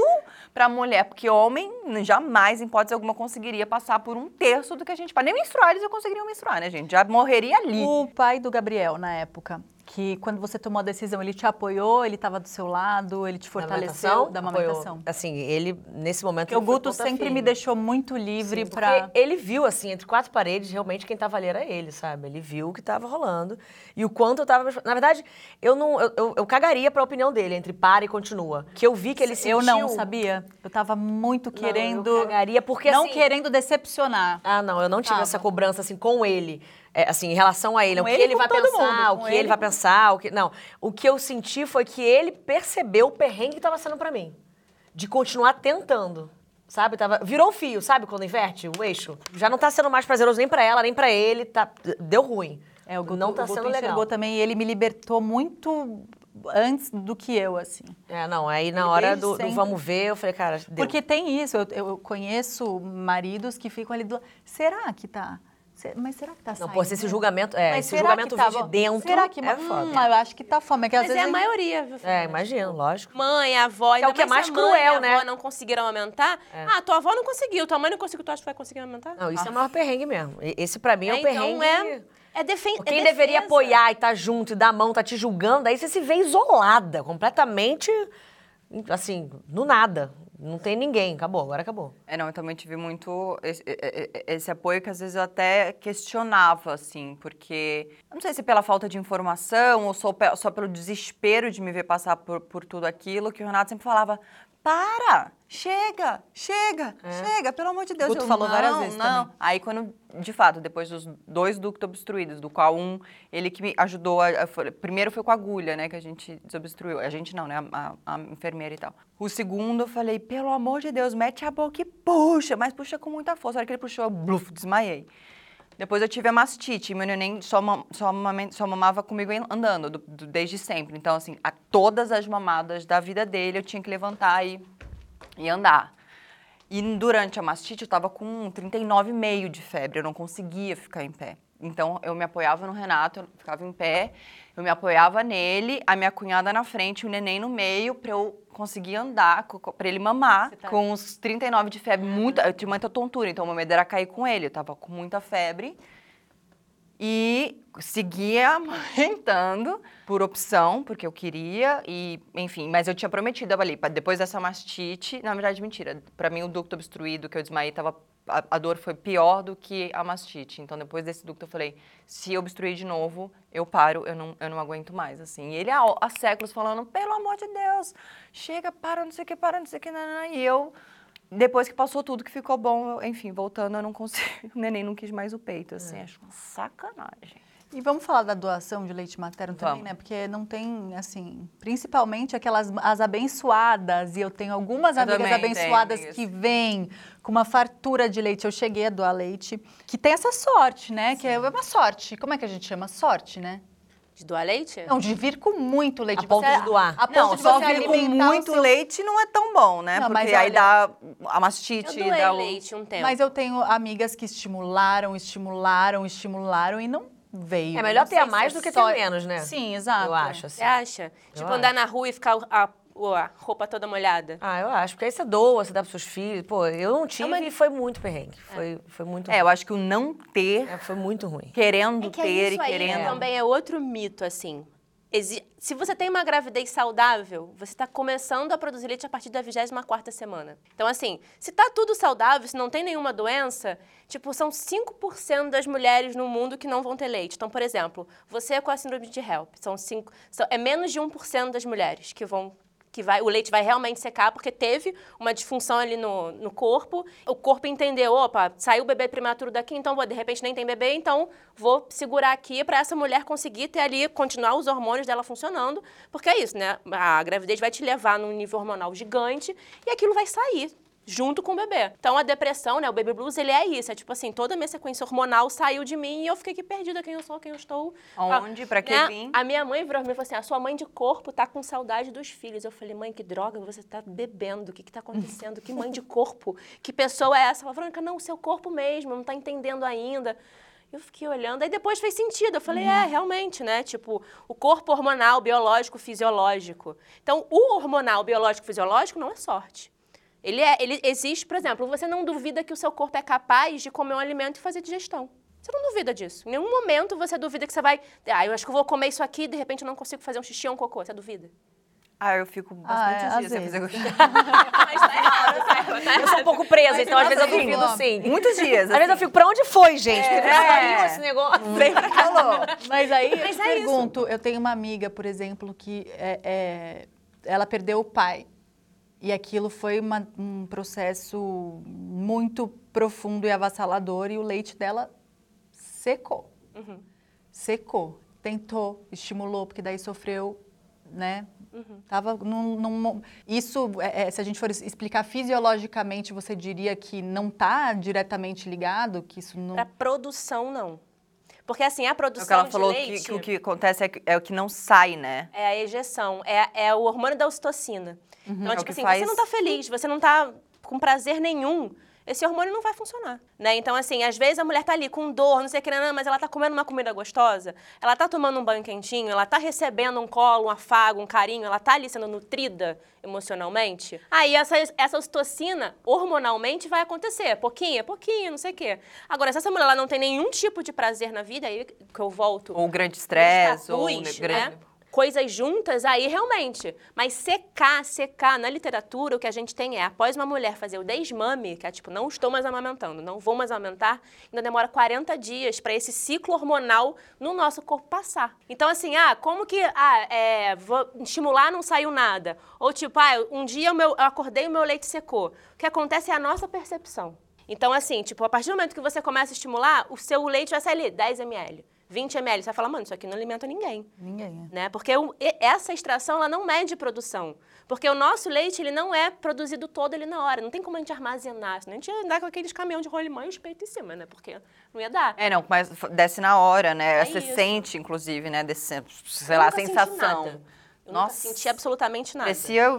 pra mulher? Porque homem jamais, em hipótese alguma, conseguiria passar por um terço do que a gente. Nem menstruar eles já conseguiriam menstruar, né, gente? Já morreria ali. O pai do Gabriel, na época, que quando você tomou a decisão, ele te apoiou, ele estava do seu lado, ele te fortaleceu da amamentação? Assim, ele, nesse momento. Porque o Guto sempre firme. me deixou muito livre para porque ele viu, assim, entre quatro paredes, realmente quem tava ali era ele, sabe? Ele viu o que tava rolando e o quanto eu tava... Na verdade, eu não... Eu, eu, eu cagaria pra opinião dele, entre para e continua. Que eu vi que ele sentiu... Eu não, sabia? Eu tava muito Não, querendo. eu cagaria, porque não assim... querendo decepcionar. Ah, não, eu não tive Tava. essa cobrança, assim, com ele. É, assim, em relação a ele. Com o que ele ele vai pensar, mundo, o que ele ele vai pensar, o que... Não, o que eu senti foi que ele percebeu o perrengue que tava sendo pra mim. De continuar tentando. Sabe? Tava, virou o fio, sabe? Quando inverte o eixo. Já não tá sendo mais prazeroso nem pra ela, nem pra ele. Tá, deu ruim. É, o Guto, não tá o Guto sendo legal. também ele me libertou muito antes do que eu, assim. É, não, aí na hora do, do vamos ver, eu falei, cara, deu. Porque tem isso, eu, eu conheço maridos que ficam ali do Será que tá? Mas será que tá Não, saindo? pô, se esse julgamento, é, Mas esse julgamento que tá de dentro Será que é hum, foda. eu acho que tá fome, é que às Mas vezes é a maioria. viu, É, imagino, lógico. Mãe, avó, ainda é o que é mais mãe cruel, e a né? avó não conseguiram aumentar. Ah, tua avó não conseguiu, tua mãe não conseguiu, tu acha que vai conseguir aumentar? Não, isso é o maior perrengue mesmo. Esse pra mim é, É, o então perrengue. é- É defen Quem é deveria apoiar e tá junto e dar a mão, tá te julgando, aí você se vê isolada, completamente, assim, no nada. Não tem ninguém, acabou, agora acabou. É, não, eu também tive muito esse, esse apoio que às vezes eu até questionava, assim, porque não sei se pela falta de informação ou só, só pelo desespero de me ver passar por, por tudo aquilo, que o Renato sempre falava: para, chega, chega, chega, pelo amor de Deus. Guto Eu, falou várias "Não, vezes não. também. Aí quando, de fato, depois dos dois ductos obstruídos, do qual um, ele que me ajudou, a, a- primeiro foi com a agulha, né, que a gente desobstruiu, a gente não, né, a, a- a enfermeira e tal. O segundo eu falei, pelo amor de Deus, mete a boca e puxa, mas puxa com muita força. A hora que ele puxou, eu bluf, desmaiei. Depois eu tive a mastite, meu neném só, ma- só, mamen- só mamava comigo andando, do- do- desde sempre. Então, assim, a todas as mamadas da vida dele, eu tinha que levantar e, e andar. E durante a mastite, eu tava com 39,5 de febre, eu não conseguia ficar em pé. Então, eu me apoiava no Renato, eu ficava em pé, eu me apoiava nele, a minha cunhada na frente, o neném no meio, pra eu conseguir andar, pra ele mamar. Tá- Com uns 39 de febre, muita, eu tinha muita tontura, então o meu medo era cair com ele, eu tava com muita febre. E seguia amamentando por opção, porque eu queria, e enfim, mas eu tinha prometido ali, depois dessa mastite, na verdade, mentira, pra mim o ducto obstruído que eu desmaiei, tava, a, a dor foi pior do que a mastite. Então depois desse ducto eu falei, se obstruir de novo, eu paro, eu não, eu não aguento mais, assim. E ele há, há séculos falando, pelo amor de Deus, chega, para, não sei o que, para, não sei o que, nanana. e eu depois que passou tudo, que ficou bom, eu- enfim, voltando, eu não consigo. O neném não quis mais o peito, assim, acho uma sacanagem. E vamos falar da doação de leite materno também, Vamos. né? Porque não tem, assim, principalmente aquelas as abençoadas, e eu tenho algumas Eu amigas também abençoadas que vêm com uma fartura de leite. Eu cheguei a doar leite, que tem essa sorte, né? Que é uma sorte. Como é que a gente chama? Sorte, né? De doar leite? Não, de vir com muito leite. A ponto Você- de doar. A ponto Não, de só você vir com muito seu- leite não é tão bom, né? Não, Porque mas aí olha- dá a Eu mastite, doei dá o... leite um tempo. Mas eu tenho amigas que estimularam, estimularam, estimularam e não veio. É melhor ter a mais é do que só- ter menos, né? Sim, exato. Eu acho, assim. Você acha? tipo, andar na rua e ficar a, a roupa toda molhada? Ah, eu acho, porque aí você doa, você dá pros seus filhos. Pô, eu não tive uma- e foi muito perrengue. Foi, foi muito É, eu acho que o não ter, É, foi muito ruim. querendo É que ter isso e aí querendo... também é outro mito, assim. Se você tem uma gravidez saudável, você está começando a produzir leite a partir da 24ª semana. Então, assim, se tá tudo saudável, se não tem nenhuma doença, tipo, são 5% das mulheres no mundo que não vão ter leite. Então, por exemplo, você com a síndrome de HELP, são cinco, são- é menos de 1% das mulheres que vão que vai, o leite vai realmente secar porque teve uma disfunção ali no, no corpo. O corpo entendeu, opa, saiu o bebê prematuro daqui, então pô, de repente nem tem bebê, então vou segurar aqui para essa mulher conseguir ter ali, continuar os hormônios dela funcionando, porque é isso, né? A gravidez vai te levar num nível hormonal gigante e aquilo vai sair junto com o bebê. Então a depressão, né, o baby blues, ele é isso, é tipo assim, toda a minha sequência hormonal saiu de mim e eu fiquei aqui perdida, quem eu sou, quem eu estou. Aonde, Ah, pra que né? vim? A minha mãe virou e falou assim: a sua mãe de corpo tá com saudade dos filhos. Eu falei, mãe, que droga, você tá bebendo. O que que tá acontecendo? Que mãe de corpo? Que pessoa é essa? Ela falou, Verônica, não, o seu corpo mesmo, não tá entendendo ainda. Eu fiquei olhando, aí depois fez sentido. Eu falei, é, realmente, né? Tipo, o corpo hormonal, biológico, fisiológico. Então, o hormonal, biológico, fisiológico não é sorte. Ele, é, ele existe, por exemplo, você não duvida que o seu corpo é capaz de comer um alimento e fazer digestão. Você não duvida disso. Em nenhum momento você duvida que você vai. Ah, eu acho que eu vou comer isso aqui e de repente eu não consigo fazer um xixi ou um cocô. Você duvida? Ah, eu fico Ah, bastante é, às dias sem fazer xixi. Mas tá errado, tá errado, tá Eu sou um pouco presa, então às vezes eu assim, duvido ó, sim. Muitos dias. Às vezes eu assim. fico, pra onde foi, gente? Porque É. saiu esse negócio. Mas aí eu Mas te é isso. pergunto, eu tenho uma amiga, por exemplo, que é, é- ela perdeu o pai. E aquilo foi uma- um processo muito profundo e avassalador e o leite dela secou. Uhum. Secou. Tentou, estimulou, porque daí sofreu, né? Uhum. Tava num, num isso, é, é, se a gente for explicar fisiologicamente, você diria que não está diretamente ligado, que isso não... Pra produção, não. Porque assim, a É produção o que ela de falou que, leite que o que acontece é, que- é o que não sai, né? é a ejeção, é, é o hormônio da ocitocina. Então, É tipo que assim, faz- você não tá feliz, você não tá com prazer nenhum, esse hormônio não vai funcionar, né? Então, assim, às vezes a mulher tá ali com dor, não sei o que, não, mas ela tá comendo uma comida gostosa, ela tá tomando um banho quentinho, ela tá recebendo um colo, um afago, um carinho, ela tá ali sendo nutrida emocionalmente. Aí essa, essa ocitocina, hormonalmente, vai acontecer. Pouquinho, pouquinho, não sei o quê. Agora, se essa mulher ela não tem nenhum tipo de prazer na vida, aí que eu volto Ou grande estresse, ou tabus, grande... né? Coisas juntas, aí realmente. Mas secar, secar, na literatura, o que a gente tem é, após uma mulher fazer o desmame, que é tipo, não estou mais amamentando, não vou mais amamentar, ainda demora 40 dias para esse ciclo hormonal no nosso corpo passar. Então, assim, ah, como que, ah, é, vou estimular, não saiu nada. Ou tipo, ah, um dia o meu, eu acordei e o meu leite secou. O que acontece é a nossa percepção. Então, assim, tipo, a partir do momento que você começa a estimular, o seu leite vai sair ali, 10 ml, 20 ml. Você vai falar, mano, isso aqui não alimenta ninguém Ninguém, é. né? Porque o- essa extração ela não mede produção. Porque o nosso leite ele não é produzido todo ali na hora. Não tem como a gente armazenar. Senão a gente ia andar com aqueles caminhão de rolimã e os peitos em cima, né? Porque não ia dar. É, não, mas desce na hora, né? É Você isso. sente, inclusive, né? Desse, sei Eu lá, a sensação. Eu Nossa. senti absolutamente nada. Descia o...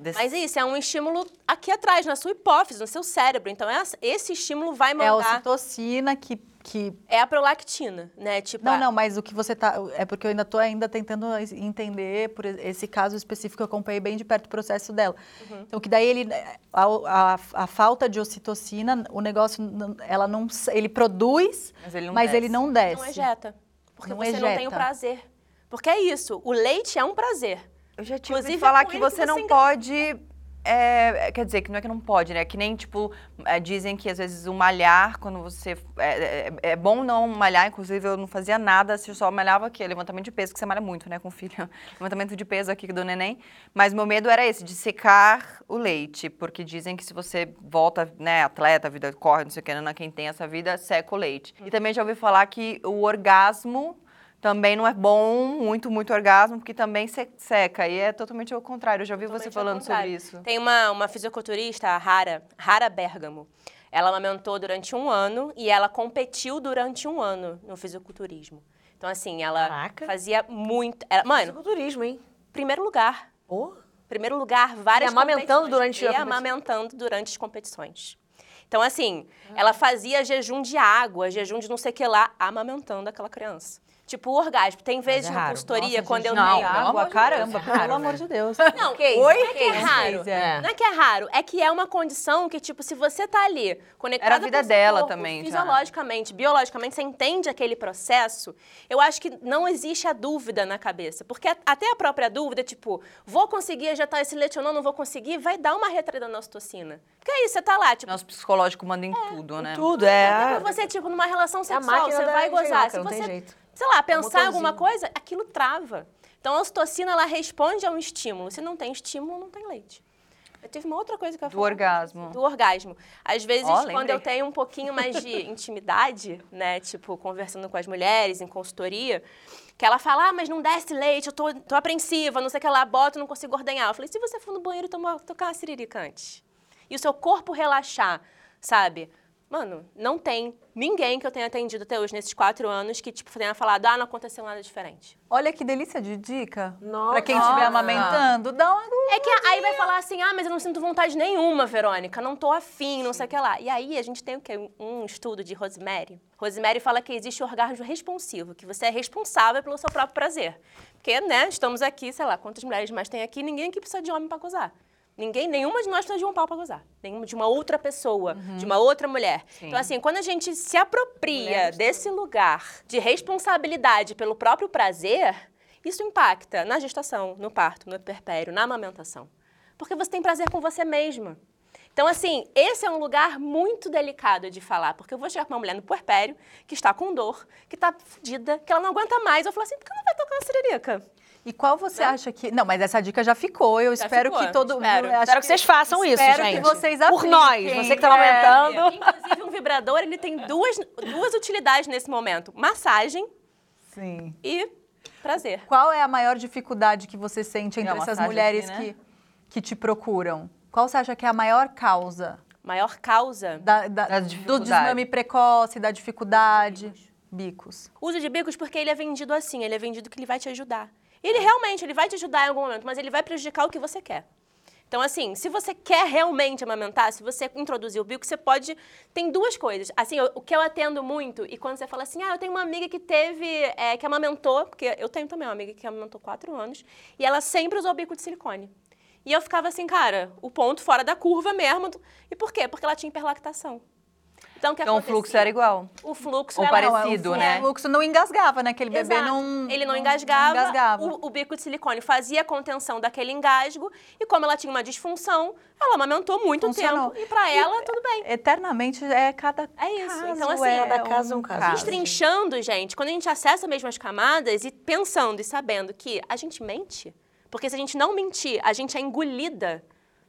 Desse... Mas isso é um estímulo aqui atrás, na sua hipófise, no seu cérebro. Então esse estímulo vai É a mandar. ocitocina que, que É a prolactina, né? Tipo, Não, a- não, mas o que você tá. É porque eu ainda estou ainda tentando entender por esse caso específico, eu acompanhei bem de perto o processo dela. Uhum. Então, que daí ele. A, a, a falta de ocitocina, o negócio, ela não. Ele produz, Mas ele não mas desce. ele não desce. não ejeta. Porque Não você não tem o ejeta. prazer. Porque é isso, o leite é um prazer. Eu já tinha ouvido Inclusive, falar que ele que você você não pode. É, quer dizer, que não é que não pode, né? Que nem, tipo, é, dizem que às vezes o malhar, quando você. É, é- é bom não malhar, inclusive eu não fazia nada, se eu só malhava aqui, levantamento de peso, que você malha muito, né, com filho. levantamento de peso aqui do neném. Mas meu medo era esse, de secar o leite, porque dizem que se você volta, né, atleta, a vida corre, não sei o que, né, quem tem essa vida, seca o leite. E também já ouvi falar que o orgasmo também não é bom, muito, muito orgasmo, porque também se- seca. E é totalmente ao contrário. Eu já ouvi você Totalmente ao falando sobre isso. Tem uma, uma fisiculturista, a Rara, Rara Bergamo. Ela amamentou durante um ano e ela competiu durante um ano no fisiculturismo. Então, assim, ela Caraca. fazia muito. Era, mano, turismo, hein? primeiro lugar. Pô. Primeiro lugar, várias E amamentando competições. durante a E competição. amamentando durante as competições. Então, assim, ela fazia jejum de água, jejum de não sei o que lá, amamentando aquela criança. Tipo, o orgasmo. Tem vezes é raro. consultoria, Nossa, quando gente, eu não, amor Água, de caramba, Deus, é raro, pelo amor de Deus. Não, Case, não é que é raro. case, é. Não é que é raro, é que é uma condição que, tipo, se você tá ali conectada Era a vida com o seu dela corpo, também, já. Fisiologicamente, biologicamente, você entende aquele processo, eu acho que não existe a dúvida na cabeça. Porque até a própria dúvida, tipo, vou conseguir ejetar esse leite ou não, não vou conseguir, vai dar uma retraída na ocitocina. Porque é isso, você tá lá, tipo, Nosso psicológico manda em tudo, né? Tudo, é. Pra você, tipo, numa relação É sexual, você vai gozar. engenhoca, Se não tem você, jeito. Sei lá, É um pensar motorzinho. alguma coisa, aquilo trava. Então, a ocitocina, ela responde a um estímulo. Se não tem estímulo, não tem leite. Eu tive uma outra coisa que eu Do orgasmo. Do orgasmo. Às vezes, Ó, quando eu tenho um pouquinho mais de intimidade, né, tipo, conversando com as mulheres em consultoria, que ela fala, ah, mas não desce leite, eu tô, tô apreensiva, não sei o que lá, boto, não consigo ordenhar. Eu falei, se você for no banheiro e tomar, tocar uma siririca antes, e o seu corpo relaxar, sabe? Mano, não tem ninguém que eu tenha atendido até hoje, nesses quatro anos, que, tipo, tenha falado, ah, não aconteceu nada diferente. Olha que delícia de dica. Nossa. Pra quem estiver amamentando, dá uma... É que aí vai falar assim, ah, mas eu não sinto vontade nenhuma, Verônica, não tô afim, não sei o que lá. E aí a gente tem o quê? Um- Um estudo de Rosemary. Rosemary fala que existe o orgasmo responsivo, que você é responsável pelo seu próprio prazer. Porque, né, estamos aqui, sei lá, quantas mulheres mais tem aqui, ninguém aqui precisa de homem pra gozar. Ninguém, nenhuma de nós precisa de um pau pra gozar. Nenhuma de uma outra pessoa, de uma outra mulher. Então, assim, quando a gente se apropria desse lugar de responsabilidade pelo próprio prazer, isso impacta na gestação, no parto, no perpério, na amamentação. Porque você tem prazer com você mesma. Então, assim, esse é um lugar muito delicado de falar, porque eu vou chegar com uma mulher no puerpério, que está com dor, que está fodida, que ela não aguenta mais. Eu falo assim, por que não vai tocar na siririca? E qual você acha que... Não, mas essa dica já ficou. Eu Já espero ficou, que todo... espero. eu acho Espero que vocês façam isso, espero gente. que vocês Por apliquem. nós, você que tá É. amamentando. Inclusive, um vibrador, ele tem duas, duas utilidades nesse momento. Massagem Sim. e prazer. Qual é a maior dificuldade que você sente entre Tem uma essas mulheres aqui, né? que, que te procuram? Qual você acha que é a maior causa Maior causa. da, da- Da do desmame precoce, da dificuldade? Bicos. Uso de bicos porque ele é vendido assim, ele é vendido que ele vai te ajudar. Ele realmente, ele vai te ajudar em algum momento, mas ele vai prejudicar o que você quer. Então, assim, se você quer realmente amamentar, se você introduzir o bico, você pode... Tem duas coisas. Assim, eu- o que eu atendo muito, e quando você fala assim, ah, eu tenho uma amiga que teve, é, que amamentou, porque eu tenho também uma amiga que amamentou quatro anos, e ela sempre usou bico de silicone. E eu ficava assim, cara, o ponto fora da curva mesmo. E por quê? Porque ela tinha hiperlactação. Então, o que Então o fluxo era igual. O fluxo Ou era parecido, o, né? O fluxo não engasgava, né? Aquele bebê Exato. não... Ele não engasgava. engasgava. O, o bico de silicone fazia a contenção daquele engasgo. E como ela tinha uma disfunção, ela amamentou muito Funcionou. tempo. E pra ela, tudo bem. Eternamente é cada É isso. caso Então, assim, é cada caso é um caso. Destrinchando, gente, quando a gente acessa mesmo as camadas e pensando e sabendo que a gente mente, porque se a gente não mentir, a gente é engolida,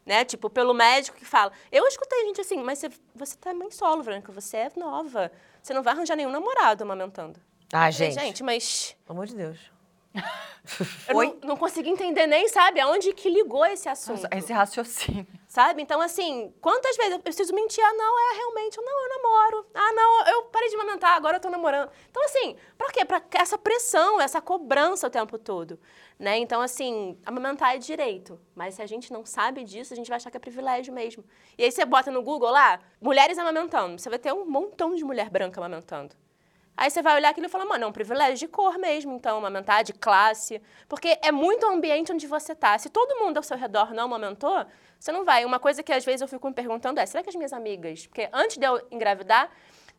né? Tipo, pelo médico que fala. Eu escutei gente assim, mas você, você tá mãe solo, Branca, você é nova. Você não vai arranjar nenhum namorado amamentando. Ah, gente. gente, mas Pelo amor de Deus. eu não, não consegui entender nem, sabe, aonde que ligou esse assunto. Esse raciocínio. Sabe? Então, assim, quantas vezes eu preciso mentir? Ah, não, é realmente, não, eu namoro. Ah, não, eu parei de amamentar, agora eu tô namorando. Então, assim, pra quê? Pra essa pressão, essa cobrança o tempo todo. Né? Então, assim, amamentar é direito. Mas se a gente não sabe disso, a gente vai achar que é privilégio mesmo. E aí você bota no Google lá, mulheres amamentando. Você vai ter um montão de mulher branca amamentando. Aí você vai olhar aquilo e falar, mano, é um privilégio de cor mesmo, então, amamentar, de classe. Porque é muito o ambiente onde você tá. Se todo mundo ao seu redor não amamentou, você não vai. Uma coisa que às vezes eu fico me perguntando é, será que as minhas amigas... Porque antes de eu engravidar,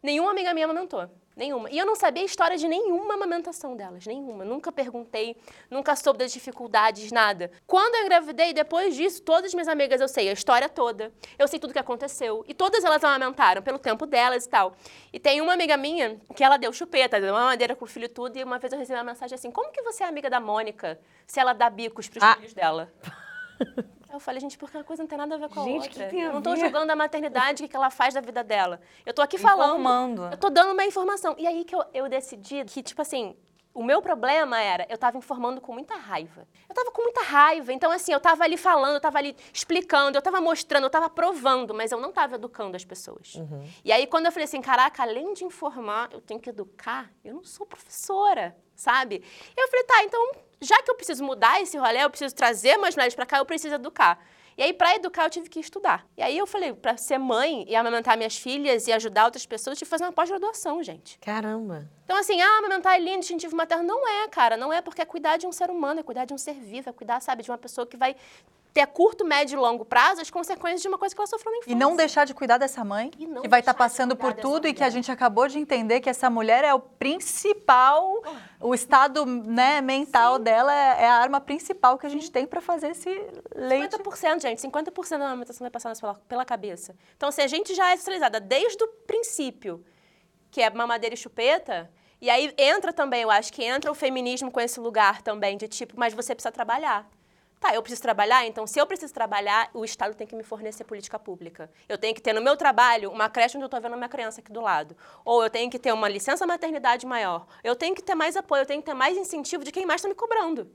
nenhuma amiga minha amamentou. Nenhuma. E eu não sabia a história de nenhuma amamentação delas, nenhuma. Nunca perguntei, nunca soube das dificuldades, nada. Quando eu engravidei, depois disso, todas as minhas amigas eu sei a história toda. Eu sei tudo que aconteceu. E todas elas amamentaram pelo tempo delas e tal. E tem uma amiga minha que ela deu chupeta, deu uma madeira com o filho e tudo. E uma vez eu recebi uma mensagem assim: como que você é amiga da Mônica se ela dá bicos pros Ah. filhos dela? Eu falei, gente, porque uma coisa não tem nada a ver com a Gente, que outra. tem a eu não tô ver? julgando a maternidade, o que que ela faz da vida dela. Eu tô aqui falando. Informando. Eu tô dando uma informação. E aí que eu, eu decidi que, tipo assim, o meu problema era, eu tava informando com muita raiva. Eu tava com muita raiva. Então, assim, eu tava ali falando, eu tava ali explicando, eu tava mostrando, eu tava provando, mas eu não tava educando as pessoas. E aí, quando eu falei assim, caraca, além de informar, eu tenho que educar, eu não sou professora, sabe? Eu falei, tá, então, já que eu preciso mudar esse rolê, eu preciso trazer mais mulheres pra cá, eu preciso educar. E aí, pra educar, eu tive que estudar. E aí, eu falei, pra ser mãe e amamentar minhas filhas e ajudar outras pessoas, eu tive que fazer uma pós-graduação, gente. Caramba. Então, assim, ah, amamentar é lindo, instintivo materno. Não é, cara. Não é porque é cuidar de um ser humano, é cuidar de um ser vivo, é cuidar, sabe, de uma pessoa que vai ter a curto, médio e longo prazo as consequências de uma coisa que ela sofreu na infância. E não deixar de cuidar dessa mãe, E que vai estar de passando por tudo e que a gente acabou de entender que essa mulher é o principal, o estado né, mental dela é, é a arma principal que a gente tem para fazer esse leite. 50%, gente, 50% da amamentação vai passar pela, pela cabeça. Então, se a gente já é socializada desde o princípio, que é mamadeira e chupeta, e aí entra também, eu acho que entra o feminismo com esse lugar também, de tipo, mas você precisa trabalhar. Tá, eu preciso trabalhar, então se eu preciso trabalhar, o Estado tem que me fornecer política pública. Eu tenho que ter no meu trabalho uma creche onde eu estou vendo a minha criança aqui do lado. Ou eu tenho que ter uma licença maternidade maior. Eu tenho que ter mais apoio, eu tenho que ter mais incentivo de quem mais está me cobrando.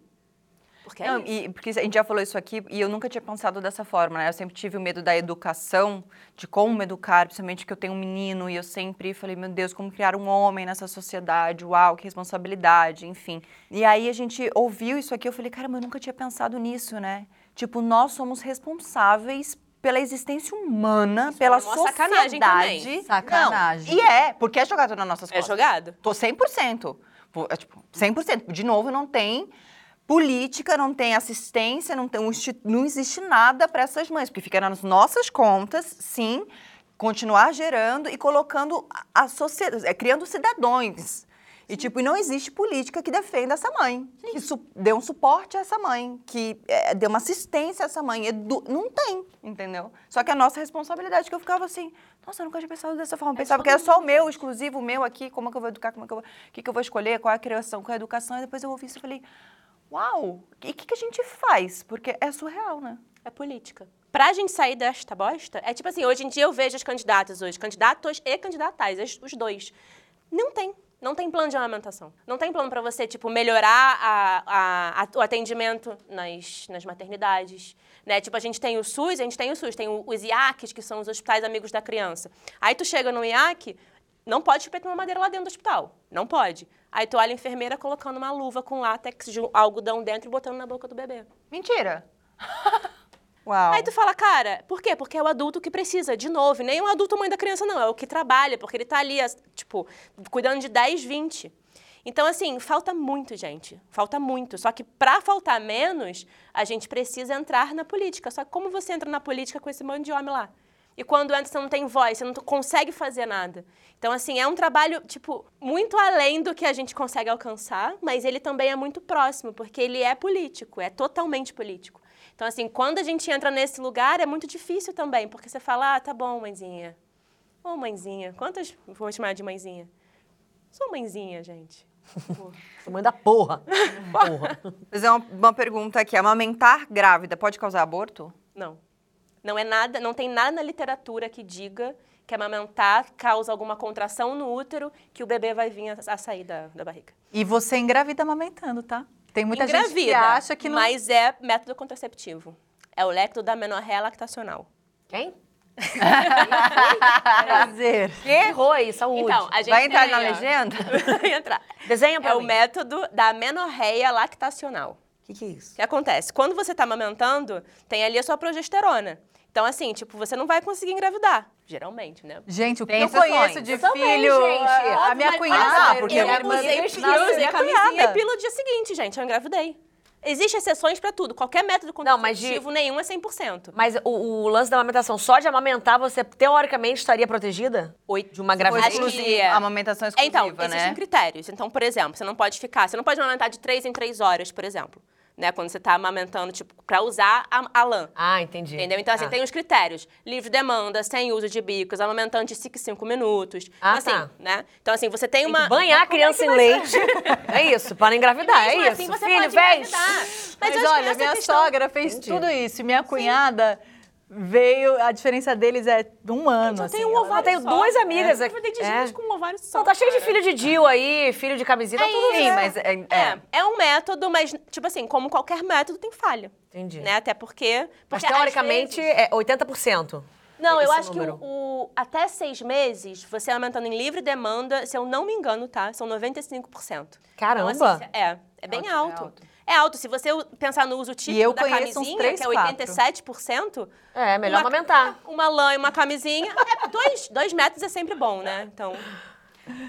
Porque é Não, isso. e, porque a gente já falou isso aqui e eu nunca tinha pensado dessa forma, né? Eu sempre tive o medo da educação, de como educar, principalmente que eu tenho um menino e eu sempre falei, meu Deus, como criar um homem nessa sociedade, uau, que responsabilidade, enfim. E aí a gente ouviu isso aqui, eu falei, caramba, eu nunca tinha pensado nisso, né? Tipo, nós somos responsáveis pela existência humana, pela é sociedade. sacanagem também. Não, Sacanagem. e é, porque é jogado nas nossas É costas. jogado. Tô 100%. Pô, é, tipo, 100%. De novo, não tem política, não tem assistência, não, tem não existe nada para essas mães, porque fica nas nossas contas, sim, continuar gerando e colocando a, sociedade, é, criando cidadãos. E, tipo, não existe política que defenda essa mãe, que su- dê um suporte a essa mãe, que é, dê uma assistência a essa mãe. Edu- não tem, entendeu? Só que a nossa responsabilidade, que eu ficava assim, nossa, eu nunca tinha pensado dessa forma. Eu Pensava que era só o meu, exclusivo, o meu aqui, como é que eu vou educar, como é que eu vou, o que, que eu vou escolher, qual é a criação, qual é a educação. E depois eu ouvi isso e falei, uau, e o que, que a gente faz? Porque é surreal, né? É política. Pra gente sair desta bosta, é tipo assim, hoje em dia eu vejo as candidatas hoje, candidatos e candidatais, os dois. Não tem. Não tem plano de amamentação. Não tem plano pra você, tipo, melhorar a- a- a- o atendimento nas, nas maternidades. Né? Tipo, a gente tem o SUS, a gente tem o SUS, tem o- os IACs, que são os hospitais amigos da criança. Aí tu chega no IAC, não pode chupar uma madeira lá dentro do hospital. Não pode. Aí tu olha a enfermeira colocando uma luva com látex de algodão dentro e botando na boca do bebê. Mentira! uau. Aí tu fala, cara, por quê? Porque é o adulto que precisa, de novo. Nem o adulto mãe da criança, não. É o que trabalha, porque ele tá ali, tipo, cuidando de 10, 20. Então, assim, falta muito, gente. Falta muito. Só que pra faltar menos, a gente precisa entrar na política. Só que como você entra na política com esse monte de homem lá? E quando entra, você não tem voz, você não consegue fazer nada. Então, assim, é um trabalho, tipo, muito além do que a gente consegue alcançar, mas ele também é muito próximo, porque ele é político, é totalmente político. Então, assim, quando a gente entra nesse lugar, é muito difícil também, porque você fala, ah, tá bom, mãezinha. Ô, mãezinha. Quantas vou chamar de mãezinha? Sou mãezinha, gente. Sou mãe da porra. porra. Vou fazer uma, uma pergunta aqui. Amamentar grávida pode causar aborto? Não. Não é nada, não tem nada na literatura que diga que amamentar causa alguma contração no útero que o bebê vai vir a, a sair da, da barriga. E você engravida amamentando, tá? Tem muita gente que Engravida, acha que não... mas é método contraceptivo. É o lecto da menorréia lactacional. Quem? Prazer. Errou aí, saúde. Então, a gente Vai entrar tem na ó. legenda? Vai entrar. Desenha pra É o mim. método da menorréia lactacional. O que, que é O isso? que acontece? Quando você está amamentando, tem ali a sua progesterona. Então, assim, tipo, você não vai conseguir engravidar, geralmente, né? Gente, o que Tem eu exceções. conheço de Eu também, filho... gente. A minha Óbvio, mas cunhada... porque eu minha eu usei, eu usei minha camisinha e no dia seguinte, gente, eu engravidei. Existem exceções pra tudo. Qualquer método Não, mas de- contraceptivo nenhum é 100%. Mas o, o lance da amamentação, só de amamentar, você teoricamente estaria protegida? Oito. De uma gravidez? Exclusiva, amamentação exclusiva, Então, né? existem critérios. Então, por exemplo, você não pode ficar, você não pode amamentar de três em três horas, por exemplo. Né? Quando você está amamentando, tipo, pra usar a, a lã. Ah, entendi. Entendeu? Então, assim, Ah. tem os critérios. Livre demanda, sem uso de bicos, amamentando de 5 5 minutos. Ah, assim, tá. né? Então, assim, você tem Tem uma... banhar a criança em leite. É isso, para engravidar, é isso. assim, você Filho, pode. Mas, Mas, olha, minha questão- sogra fez Entendi. tudo isso. Minha cunhada veio... A diferença deles é um ano, Eu assim. tenho um ela- ovário Eu tenho só. duas amigas É. aqui. Eu tenho de É. gente com um ovário só. Não, tá cheio de cara. filho de Dio aí, filho de camiseta, tudo Sim, certo. mas é, é. É, é um método, mas, tipo assim, como qualquer método, tem falha. Entendi. Né? Até porque... Mas porque às teoricamente vezes- é 80%. Não, eu acho número. que o, o- até seis meses, você aumentando em livre demanda, se eu não me engano, tá? São 95%. Caramba! Então, assim, é, é bem Alto, é alto. alto. É alto. Se você pensar no uso típico eu da camisinha, três, que é quatro. 87%, É, melhor uma- amamentar. uma lã e uma camisinha, é, dois, dois metros é sempre bom, né? Então,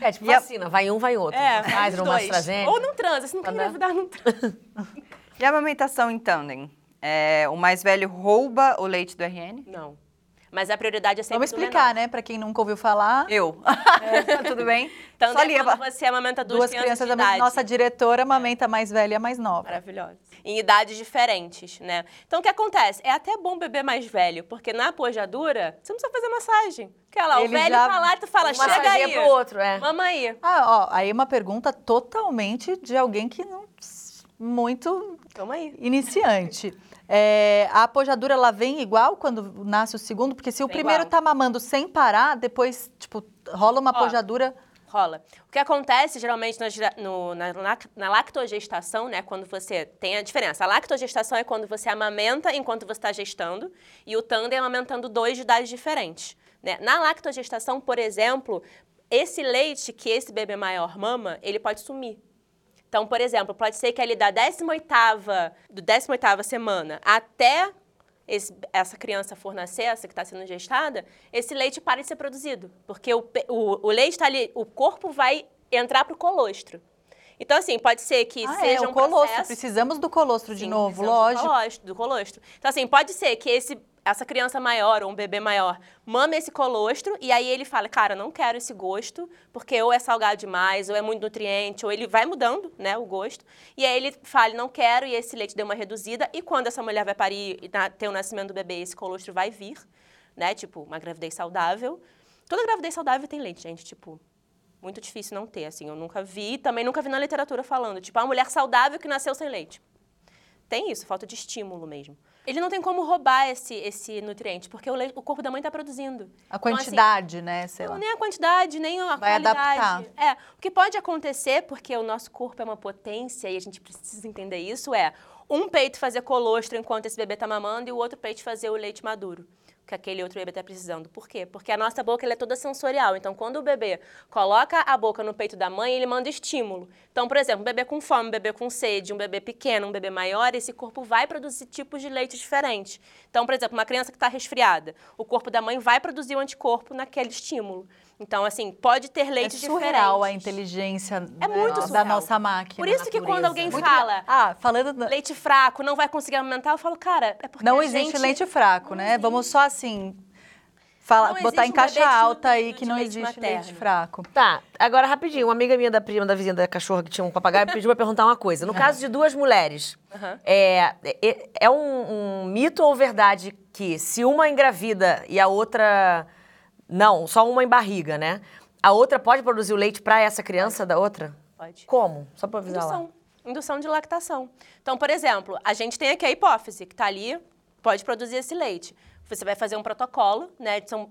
É, tipo E a- vacina, vai um, vai outro. é, Faz uma. AstraZeneca. Ou não transa, se não quer engravidar, não transa. E a amamentação em tandem? É, o mais velho rouba o leite do RN? Não. Mas a prioridade é sempre Vamos do explicar, menor. né? Pra quem nunca ouviu falar. Eu. Tudo bem? Então, Só é lia. você amamenta duas, Duas crianças, crianças de da idade. nossa diretora amamenta a mais velha e a mais nova. Maravilhosa. Em idades diferentes, né? Então, o que acontece? É até bom beber mais velho, porque na pojadura, você não precisa fazer massagem. Porque lá, o velho já- tá lá e tu fala, Um chega aí. pro outro, é. Mama aí. Ah, ó, aí uma pergunta totalmente de alguém que não muito iniciante. É, a apojadura ela vem igual quando nasce o segundo, porque se o Vem primeiro igual. tá mamando sem parar, depois tipo rola uma Ó, apojadura. Rola. O que acontece geralmente na, no- na, lac- na lactogestação, né? Quando você tem a diferença. A lactogestação é quando você amamenta enquanto você está gestando, e o tandem é amamentando dois de idades diferentes. Né? Na lactogestação, por exemplo, esse leite que esse bebê maior mama, ele pode sumir. Então, por exemplo, pode ser que ali da 18ª, do 18ª semana até esse- essa criança for nascer, essa que está sendo gestada, esse leite para de ser produzido. Porque o, o, o leite está ali, o corpo vai entrar para o colostro. Então, assim, pode ser que Ah, seja é, um o colostro. processo... Precisamos do colostro de Sim, novo, lógico. Do colostro, do colostro. Então, assim, pode ser que esse, essa criança maior ou um bebê maior mame esse colostro e aí ele fala, cara, não quero esse gosto, porque ou é salgado demais, ou é muito nutriente, ou ele vai mudando, né, o gosto. E aí ele fala, não quero, e esse leite deu uma reduzida. E quando essa mulher vai parir e ter o nascimento do bebê, esse colostro vai vir, né, tipo, uma gravidez saudável. Toda gravidez saudável tem leite, gente, tipo... Muito difícil não ter, assim. Eu nunca vi, também nunca vi na literatura falando. Tipo, a mulher saudável que nasceu sem leite. Tem isso, falta de estímulo mesmo. Ele não tem como roubar esse, esse nutriente, porque o, o corpo da mãe está produzindo. A Então, assim, quantidade, né? Sei não, lá. nem a quantidade, nem a Vai qualidade. adaptar. É, o que pode acontecer, porque o nosso corpo é uma potência e a gente precisa entender isso, é um peito fazer colostro enquanto esse bebê está mamando e o outro peito fazer o leite maduro. Que aquele outro bebê está precisando. Por quê? Porque a nossa boca é toda sensorial. Então, quando o bebê coloca a boca no peito da mãe, ele manda estímulo. Então, por exemplo, um bebê com fome, um bebê com sede, um bebê pequeno, um bebê maior, esse corpo vai produzir tipos de leite diferentes. Então, por exemplo, uma criança que está resfriada, o corpo da mãe vai produzir o anticorpo naquele estímulo. Então, assim, pode ter É leite surreal a diferentes. inteligência É né, muito da nossa máquina. Por isso que quando alguém Muito fala Ah, falando... leite fraco, não vai conseguir amamentar, eu falo, cara, é porque Não a existe gente... leite fraco, né? Vamos só assim... Fala, Não botar em caixa alta aí que não leite existe materno. leite fraco. Tá, agora rapidinho. Uma amiga minha da prima, da vizinha da cachorra que tinha um papagaio, pediu pra perguntar uma coisa. No caso de duas mulheres, é, é, é um, um mito ou verdade que se uma engravida e a outra. Não, só uma em barriga, né? A outra pode produzir o leite pra essa criança da outra? Pode. Como? Só pra avisar lá. Indução. Indução de lactação. Então, por exemplo, a gente tem aqui a hipófise, que está ali, pode produzir esse leite. Você vai fazer um protocolo, né? São,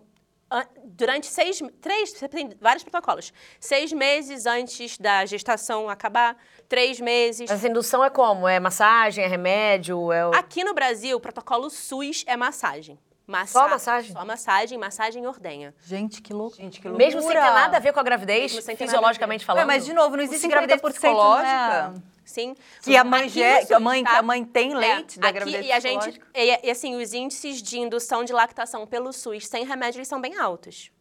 an- durante seis... Três... Você tem vários protocolos. Seis meses antes da gestação acabar, três meses... Essa indução é como? É massagem, é remédio? É o... Aqui no Brasil, o protocolo SUS é massagem. Massa- Só massagem? Só massagem, massagem e ordenha. Gente, que louco. Gente, que loucura. Mesmo sem ter nada a ver com a gravidez, a fisiologicamente falando? mas, de novo, não existe 50%, gravidez psicológica? né? Sim. Que a mãe, no que a mãe, que tá? a mãe tem leite É, da aqui- gravidez e a gente e, e, assim, os índices de indução de lactação pelo SUS sem remédio eles são bem altos.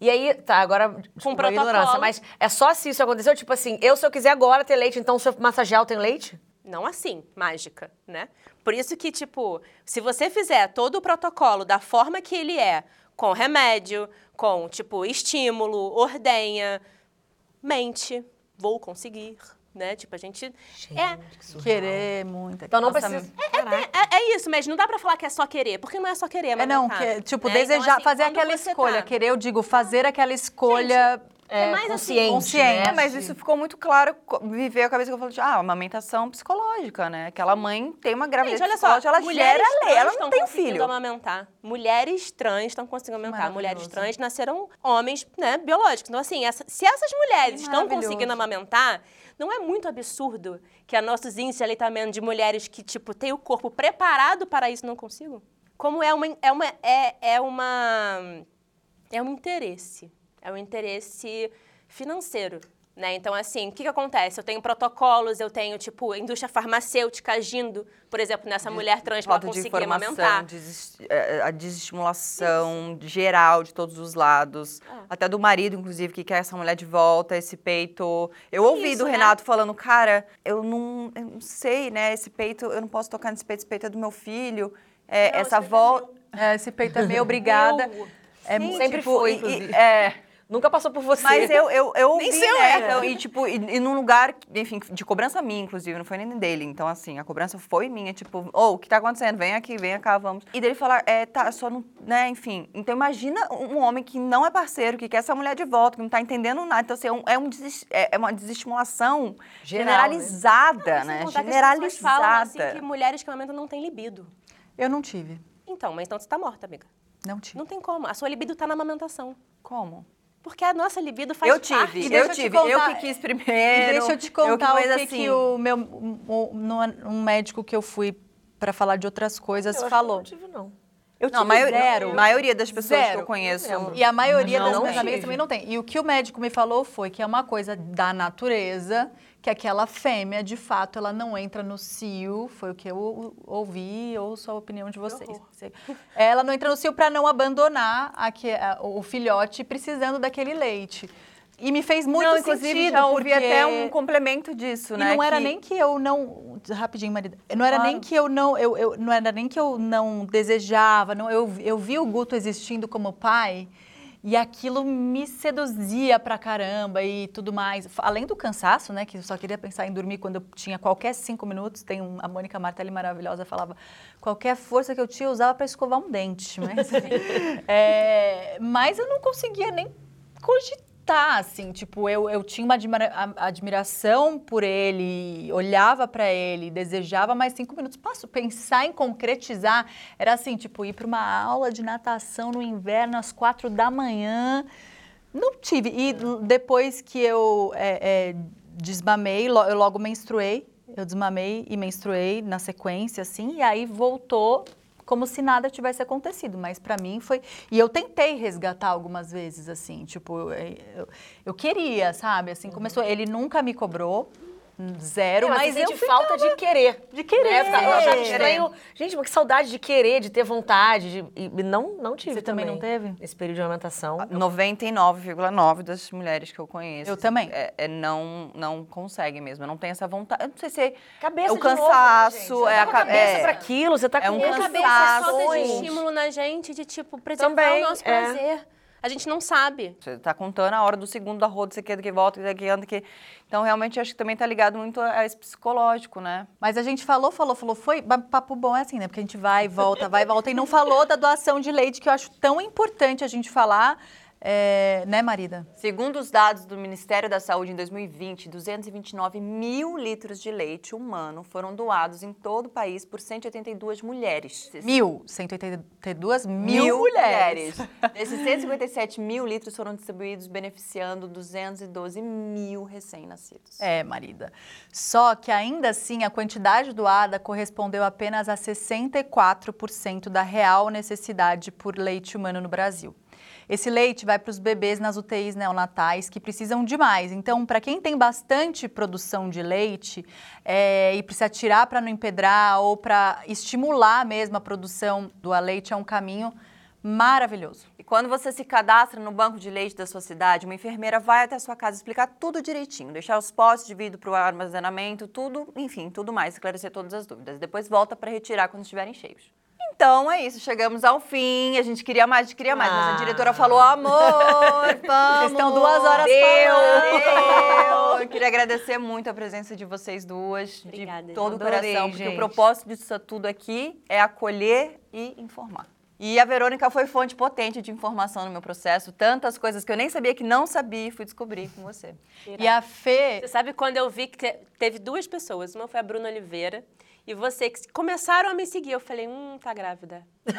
E aí, tá, agora, a protocolo. ignorância, mas é só se isso aconteceu? Tipo assim, eu se eu quiser agora ter leite, então se eu massagear eu tenho leite? Não assim, mágica, né? Por isso que, tipo, se você fizer todo o protocolo da forma que ele é, com remédio, com, tipo, estímulo, ordenha, mente, vou conseguir, né? Tipo, a gente... É, Querer muito. Então não precisa... é, é isso, mas não dá pra falar que é só querer, porque não é só querer, É não, amamentar, que, tipo, né? desejar, Então, assim, fazer aquela escolha. tá- Querer, eu digo, fazer aquela escolha. É mais assim, consciente, consciente. né? É, mas isso ficou muito claro, veio a cabeça que eu falei, ah, amamentação psicológica, né? Aquela mãe tem uma gravidez Gente, olha só, ela mulheres gera lei, ela não tem filho. amamentar. Mulheres trans estão conseguindo amamentar. Mulheres trans nasceram homens, né, biológicos. Então, assim, essa- se essas mulheres estão conseguindo amamentar, não é muito absurdo que a nossos índices de aleitamento de mulheres que, tipo, têm o corpo preparado para isso não consigam? Como é uma... É uma... É, é uma... É um interesse. É um interesse financeiro. Né? Então, assim, o que, que acontece? Eu tenho protocolos, eu tenho, tipo, indústria farmacêutica agindo, por exemplo, nessa mulher trans para de conseguir amamentar. desis- eh, a desestimulação geral de todos os lados. Ah. Até do marido, inclusive, que quer essa mulher de volta, esse peito. Eu ouvi isso, do né? Renato falando, cara, eu não, eu não sei, né? Esse peito, eu não posso tocar nesse peito, esse peito é do meu filho. É, Não, essa peito é volta. É, esse peito é meu, obrigada. Meu. É Sim, sempre tipo, foi, e- e- é. Nunca passou por você. Mas eu, eu, eu ouvi, Nem seu né? era. Então, e, tipo, e, e num lugar, enfim, de cobrança minha, inclusive, não foi nem dele. Então, assim, a cobrança foi minha, tipo, ô, o que tá acontecendo? Vem aqui, vem cá, vamos. E dele falar, é, tá, só não, né, enfim. Então, imagina um homem que não é parceiro, que quer essa mulher de volta, que não tá entendendo nada. Então, assim, é, um- é, um deses- é é uma desestimulação Geral, generalizada, Sem né? contar que falam, assim, Generalizada. que mulheres que amamentam não têm libido. Eu não tive. Então, mas então você tá morta, amiga. Não tive. Não tem como. A sua libido tá na amamentação. Como? Porque a nossa libido faz Eu parte. tive, deixa eu eu te tive. Eu contar- que quis E primeiro. deixa eu te eu contar mas o que, assim, que o meu um, um- médico que eu fui pra falar de outras coisas Eu que falou. eu não tive, não. Eu Não, a tive maioria, zero. a maioria das pessoas que Zero. eu conheço. E a maioria Não das tem. minhas amigas também não tem. E o que o médico me falou foi que é uma coisa da natureza, que aquela fêmea, de fato, ela não entra no cio. Foi o que eu ouvi, ouço a opinião de vocês. Ela não entra no cio para não abandonar aque- a- o filhote precisando daquele leite. E me fez muito não, inclusive, sentido, já ouvi porque... até um complemento disso, E né? não era que- nem que eu não. Rapidinho, marido. Não era Claro. nem que eu não. Eu, eu- não era nem que eu não desejava. Não, eu, eu vi o Guto existindo como pai e aquilo me seduzia pra caramba e tudo mais. Além do cansaço, né? Que eu só queria pensar em dormir quando eu tinha qualquer cinco minutos. Tem um- a Mônica Martelli maravilhosa falava: qualquer força que eu tinha, eu usava pra escovar um dente. Mas, é, mas eu não conseguia nem cogitar, assim, tipo, eu, eu tinha uma admira- admiração por ele, olhava pra ele, desejava, mas cinco minutos passo. Pensar em concretizar era assim, tipo, ir para uma aula de natação no inverno às quatro da manhã. Não tive. E depois que eu é, é, desmamei, lo- eu logo menstruei. Eu desmamei e menstruei na sequência, assim, e aí voltou como se nada tivesse acontecido. Mas pra mim foi. E eu tentei resgatar algumas vezes, assim, tipo, eu, eu, eu queria, sabe? Assim, começou. Ele nunca me cobrou. Zero, É, mas, mas você eu falta de querer. de querer. Né? Eu achava É. estranho. Gente, mas que saudade de querer, de ter vontade. de- E e não, não tive Você também não teve? Esse período de amamentação. 99,9 das mulheres que eu conheço. Eu também. É, é, não, não conseguem mesmo. Não tem essa vontade. Eu não sei se Cabeça o de novo, né, cansaço? Você é tá a cabeça é. pra aquilo, você tá É com um E a cansaço. cabeça é falta de estímulo na gente, de tipo, preservar Também, o nosso é. prazer. A gente não sabe. Você tá contando a hora do segundo da roda, você quer que volta, que que anda, que... Então, realmente, acho que também tá ligado muito a esse psicológico, né? Mas a gente falou, falou, falou, foi. Papo bom é assim, né? Porque a gente vai, volta, vai, volta. E não falou da doação de leite, que eu acho tão importante a gente falar, é, né, marida? Segundo os dados do Ministério da Saúde, em 2020, 229 mil litros de leite humano foram doados em todo o país por 182 mulheres. Mil, 182 mil, mulheres. Desses 157 mil litros foram distribuídos beneficiando 212 mil recém-nascidos. É, marida. Só que ainda assim a quantidade doada correspondeu apenas a 64% da real necessidade por leite humano no Brasil. Esse leite vai para os bebês nas UTIs neonatais que precisam de mais. Então, para quem tem bastante produção de leite é, e precisa tirar para não empedrar ou para estimular mesmo a produção do leite, é um caminho maravilhoso. E quando você se cadastra no banco de leite da sua cidade, uma enfermeira vai até a sua casa explicar tudo direitinho, deixar os potes de vidro para o armazenamento, tudo, enfim, tudo mais, esclarecer todas as dúvidas. Depois volta para retirar quando estiverem cheios. Então é isso, chegamos ao fim. A gente queria mais, a gente queria mais, mas a Ah. diretora falou: amor, vamos. estão duas horas Deu, falando. deu. Eu queria agradecer muito a presença de vocês duas, Obrigada, de todo o adorei, coração, porque gente. o propósito disso tudo aqui é acolher e informar. E a Verônica foi fonte potente de informação no meu processo. Tantas coisas que eu nem sabia que não sabia e fui descobrir com você. E a Fê, Você sabe quando eu vi que te- teve duas pessoas? Uma foi a Bruna Oliveira e você que começaram a me seguir. Eu falei, hum, tá grávida.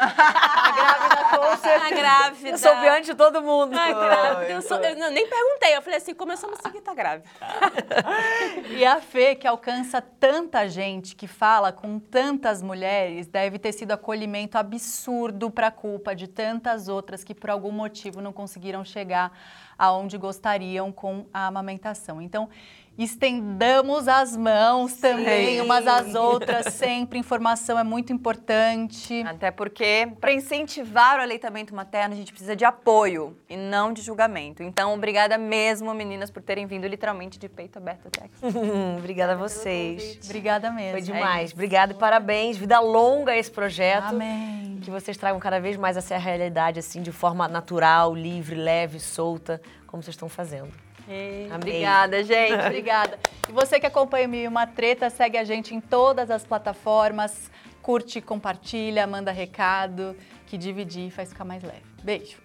Tá grávida. Eu soube antes de todo mundo. Tá grávida. Eu, sou- eu não- nem perguntei. Eu falei assim, começou a me seguir, tá grávida. E a Fê, que alcança tanta gente, que fala com tantas mulheres, deve ter sido acolhimento absurdo para a culpa de tantas outras que por algum motivo não conseguiram chegar aonde gostariam com a amamentação. Então, estendamos as mãos também umas às outras, sempre informação é muito importante. Até porque, para incentivar o aleitamento materno, a gente precisa de apoio e não de julgamento. Então, obrigada mesmo, meninas, por terem vindo literalmente de peito aberto até aqui. Obrigada a vocês. Obrigada mesmo. Foi demais. Obrigada e parabéns. Vida longa a esse projeto. Amém. Que vocês tragam cada vez mais essa realidade, assim, de forma natural, livre, leve, solta, como vocês estão fazendo. Obrigada, gente. Obrigada. E você que acompanha o Mil Uma Treta, segue a gente em todas as plataformas. Curte, compartilha, manda recado, que dividir faz ficar mais leve. Beijo.